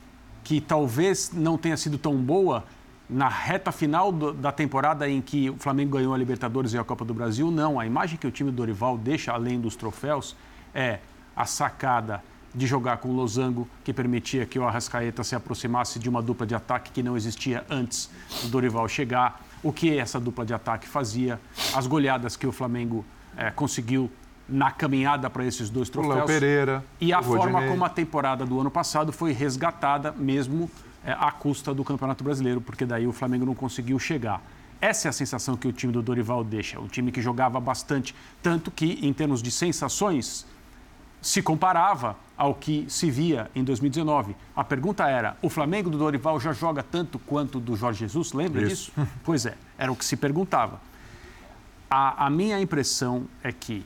que talvez não tenha sido tão boa na reta final do, da temporada em que o Flamengo ganhou a Libertadores e a Copa do Brasil, não. A imagem que o time do Dorival deixa, além dos troféus, é a sacada de jogar com o Losango, que permitia que o Arrascaeta se aproximasse de uma dupla de ataque que não existia antes do Dorival chegar, o que essa dupla de ataque fazia, as goleadas que o Flamengo é, conseguiu na caminhada para esses dois troféus. Léo Pereira. E a o forma Rodinei. como a temporada do ano passado foi resgatada, mesmo à custa do Campeonato Brasileiro, porque daí o Flamengo não conseguiu chegar. Essa é a sensação que o time do Dorival deixa. Um time que jogava bastante, tanto que, em termos de sensações, se comparava ao que se via em 2019. A pergunta era: o Flamengo do Dorival já joga tanto quanto do Jorge Jesus? Lembra Isso. disso? Pois é, era o que se perguntava. A, a minha impressão é que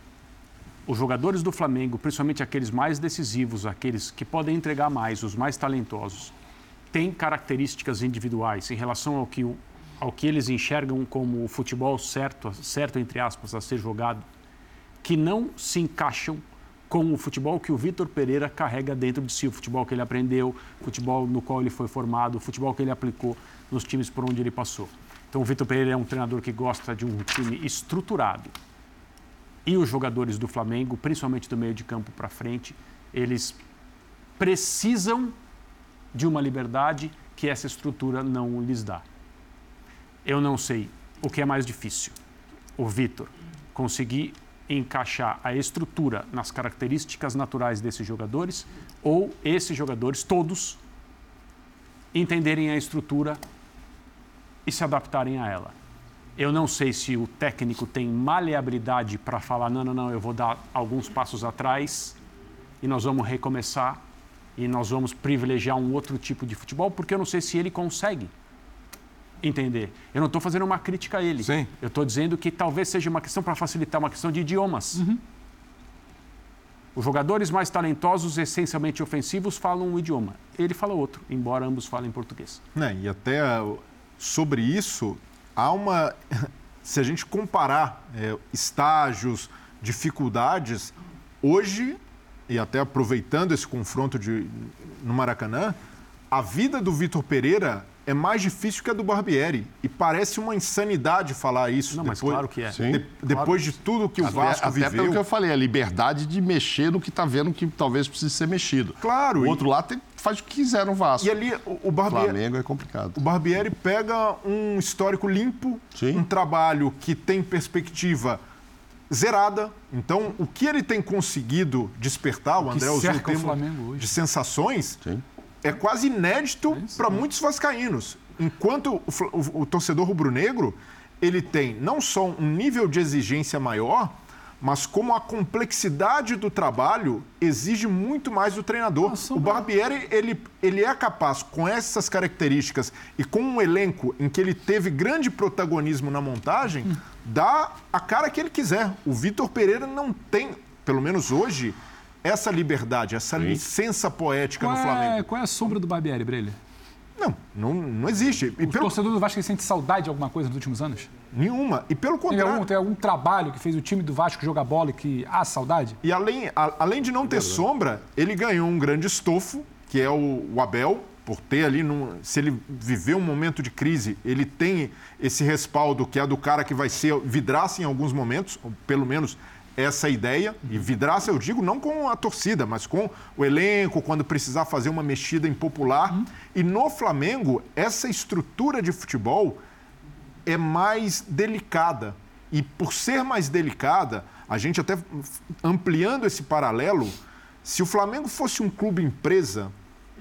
os jogadores do Flamengo, principalmente aqueles mais decisivos, aqueles que podem entregar mais, os mais talentosos, têm características individuais em relação ao que, ao que eles enxergam como o futebol certo, certo entre aspas, a ser jogado, que não se encaixam com o futebol que o Vitor Pereira carrega dentro de si, o futebol que ele aprendeu, o futebol no qual ele foi formado, o futebol que ele aplicou nos times por onde ele passou. Então o Vitor Pereira é um treinador que gosta de um time estruturado. E os jogadores do Flamengo, principalmente do meio de campo para frente, eles precisam de uma liberdade que essa estrutura não lhes dá. Eu não sei o que é mais difícil. O Vitor conseguir encaixar a estrutura nas características naturais desses jogadores ou esses jogadores todos entenderem a estrutura e se adaptarem a ela. Eu não sei se o técnico tem maleabilidade para falar, não, não, não, eu vou dar alguns passos atrás e nós vamos recomeçar e nós vamos privilegiar um outro tipo de futebol, porque eu não sei se ele consegue entender. Eu não estou fazendo uma crítica a ele. Sim. Eu estou dizendo que talvez seja uma questão para facilitar, uma questão de idiomas. Os jogadores mais talentosos, essencialmente ofensivos, falam um idioma. Ele fala outro, embora ambos falem português. Né, e até uh, sobre isso, há uma. Se a gente comparar é, estágios, dificuldades, hoje, e até aproveitando esse confronto de, no Maracanã, a vida do Vitor Pereira é mais difícil que a do Barbieri. E parece uma insanidade falar isso. Não, mas depois, claro que é. de- Sim. depois de tudo que o Até- Vasco até viveu. pelo que eu falei, a liberdade de mexer no que está vendo que talvez precise ser mexido. Claro. O e- outro lado tem- faz o que quiser no Vasco. E ali o, o Barbieri. Flamengo é complicado. O Barbieri pega um histórico limpo, um trabalho que tem perspectiva zerada. Então, o que ele tem conseguido despertar, o, que André usou o o termo de sensações, é quase inédito para muitos vascaínos. Enquanto o, o- o torcedor rubro-negro, ele tem não só um nível de exigência maior, mas como a complexidade do trabalho exige muito mais do treinador. O Barbieri, ele, ele é capaz, com essas características e com um elenco em que ele teve grande protagonismo na montagem, dar a cara que ele quiser. O Vitor Pereira não tem, pelo menos hoje, essa liberdade, essa licença poética Qual no é, Flamengo. qual é a sombra do Barbieri, Brelha? Não, não, não existe. E O torcedor do Vasco ele sente saudade de alguma coisa nos últimos anos? Nenhuma. E pelo Tem contrário. algum, tem algum trabalho que fez o time do Vasco jogar bola e que há saudade? E além, a- além de não ter sombra, ele ganhou um grande estofo, que é o, o Abel, por ter ali, num- se ele viver um momento de crise, ele tem esse respaldo que é do cara que vai ser vidraça em alguns momentos, ou pelo menos essa ideia. E vidraça eu digo não com a torcida, mas com o elenco, quando precisar fazer uma mexida impopular. E no Flamengo, essa estrutura de futebol é mais delicada. E por ser mais delicada, a gente até ampliando esse paralelo, se o Flamengo fosse um clube empresa,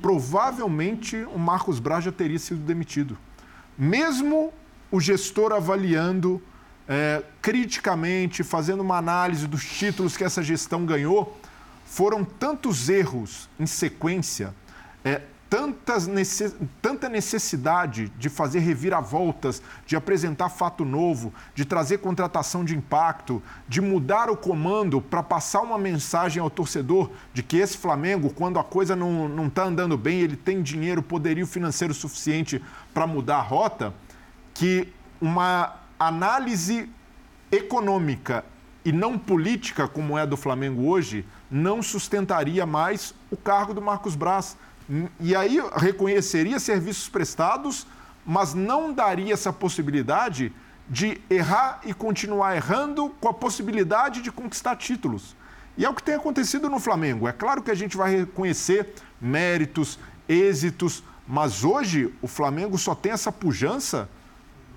provavelmente o Marcos Braz já teria sido demitido. Mesmo o gestor avaliando é, criticamente, fazendo uma análise dos títulos que essa gestão ganhou, foram tantos erros em sequência, é, tantas necess- tanta necessidade de fazer reviravoltas, de apresentar fato novo, de trazer contratação de impacto, de mudar o comando para passar uma mensagem ao torcedor de que esse Flamengo, quando a coisa não está andando bem, ele tem dinheiro, poderio financeiro suficiente para mudar a rota, que uma análise econômica e não política, como é do Flamengo hoje, não sustentaria mais o cargo do Marcos Braz. E aí reconheceria serviços prestados, mas não daria essa possibilidade de errar e continuar errando com a possibilidade de conquistar títulos. E é o que tem acontecido no Flamengo. É claro que a gente vai reconhecer méritos, êxitos, mas hoje o Flamengo só tem essa pujança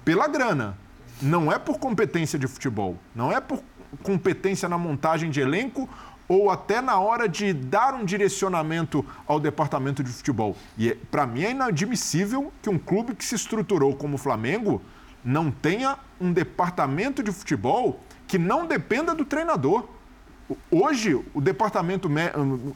pela grana. Não é por competência de futebol, não é por competência na montagem de elenco ou até na hora de dar um direcionamento ao departamento de futebol. E é, para mim é inadmissível que um clube que se estruturou como o Flamengo não tenha um departamento de futebol que não dependa do treinador. Hoje, o departamento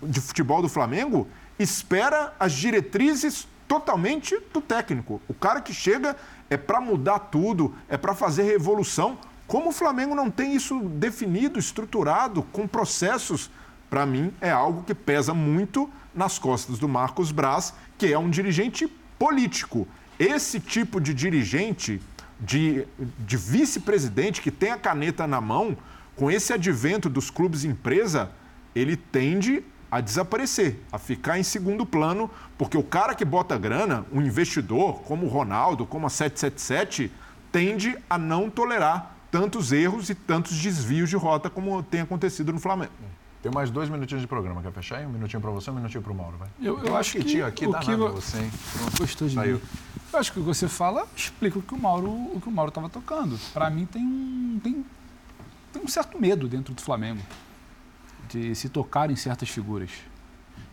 de futebol do Flamengo espera as diretrizes totalmente do técnico. O cara que chega é para mudar tudo, é para fazer revolução. Como o Flamengo não tem isso definido, estruturado, com processos, para mim é algo que pesa muito nas costas do Marcos Braz, que é um dirigente político. Esse tipo de dirigente, de, de vice-presidente que tem a caneta na mão, com esse advento dos clubes empresa, ele tende a desaparecer, a ficar em segundo plano, porque o cara que bota grana, um investidor como o Ronaldo, como a 777, tende a não tolerar tantos erros e tantos desvios de rota como tem acontecido no Flamengo. Tem mais dois minutinhos de programa. Quer fechar aí? Um minutinho para você, um minutinho para o Mauro, vai. Eu, eu acho que, que aqui dá que nada você, hein? Gostou de Saiu. mim. Eu acho que o que você fala explica o que o Mauro o que o Mauro estava tocando. Para mim tem um tem, tem um certo medo dentro do Flamengo de se tocar em certas figuras.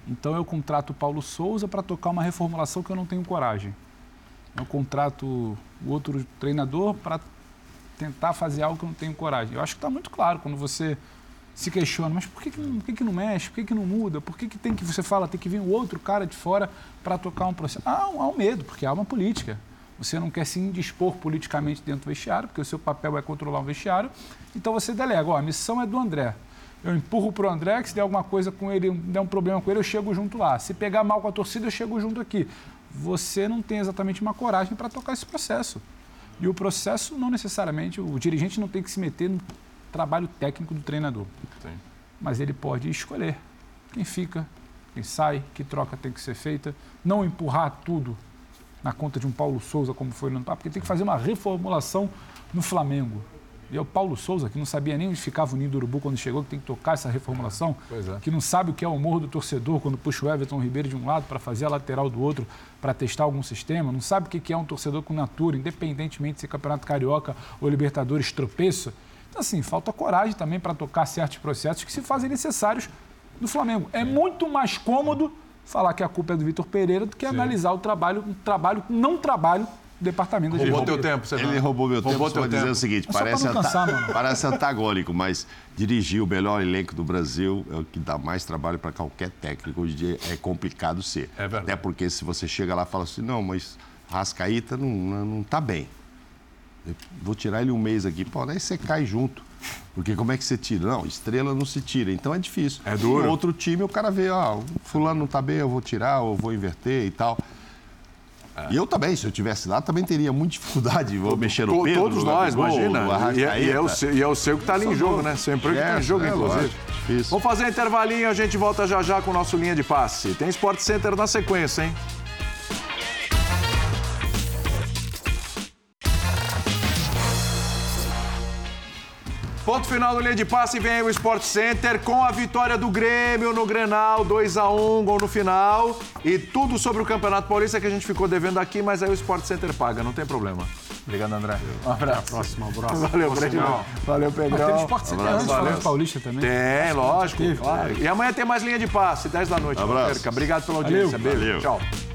Então eu contrato o Paulo Souza para tocar uma reformulação que eu não tenho coragem. Eu contrato o outro treinador para tentar fazer algo que eu não tenho coragem. Eu acho que está muito claro quando você se questiona, mas por que, que, não, por que, que não mexe? Por que, que não muda? Por que, que tem que, você fala, tem que vir um outro cara de fora para tocar um processo? Ah, há um medo, porque há uma política. Você não quer se indispor politicamente dentro do vestiário, porque o seu papel é controlar um vestiário. Então você delega, ó, a missão é do André. Eu empurro para o André, que se der alguma coisa com ele, der um problema com ele, eu chego junto lá. Se pegar mal com a torcida, eu chego junto aqui. Você não tem exatamente uma coragem para tocar esse processo. E o processo não necessariamente, o dirigente não tem que se meter no trabalho técnico do treinador. Sim. Mas ele pode escolher quem fica, quem sai, que troca tem que ser feita, não empurrar tudo na conta de um Paulo Souza, como foi no ano passado, porque tem que fazer uma reformulação no Flamengo. E é o Paulo Souza, que não sabia nem onde ficava o Ninho do Urubu quando chegou, que tem que tocar essa reformulação, é. que não sabe o que é o humor do torcedor quando puxa o Everton Ribeiro de um lado para fazer a lateral do outro, para testar algum sistema, não sabe o que é um torcedor com natura, independentemente se é Campeonato Carioca ou Libertadores tropeço. Então, assim, falta coragem também para tocar certos processos que se fazem necessários no Flamengo. É muito mais cômodo falar que a culpa é do Vitor Pereira do que Sim. analisar o trabalho, um trabalho, não trabalho departamento de Roubou teu tempo, você Ele roubou meu roubou tempo, vou dizer o seguinte, parece, cansar, parece antagônico, mas dirigir o melhor elenco do Brasil é o que dá mais trabalho para qualquer técnico. Hoje em dia é complicado ser. É verdade. Até porque se você chega lá e fala assim, não, mas Rascaíta não, não, não tá bem. Eu vou tirar ele um mês aqui, pô, aí você cai junto. Porque como é que você tira? Não, estrela não se tira, então é difícil. É duro. Em outro time o cara vê, ó, fulano não tá bem, eu vou tirar, ou vou inverter e tal. É. E eu também, se eu tivesse lá, também teria muita dificuldade. Vou mexer no Pedro. Todos nós, imagina. E é, e, é o seu, e é o seu que está ali em jogo, né? Sempre que está em jogo, é, inclusive. Vamos fazer um intervalinho, a gente volta já já com o nosso linha de passe. Tem Sport Center na sequência, hein? Ponto final do linha de passe vem o Sport Center com a vitória do Grêmio no Grenal, 2 a 1 gol no final. E tudo sobre o Campeonato Paulista que a gente ficou devendo aqui, mas aí o Sport Center paga, não tem problema. Obrigado, André. Um abraço. Até a próxima, um abraço. Valeu, Pedrão. Valeu, Pedrão. Teve Sport Center antes do Paulista também. Tem, lógico. Claro. E amanhã tem mais linha de passe, 10 da noite. Um abraço. Obrigado pela audiência. Valeu. Beijo. Valeu. Tchau.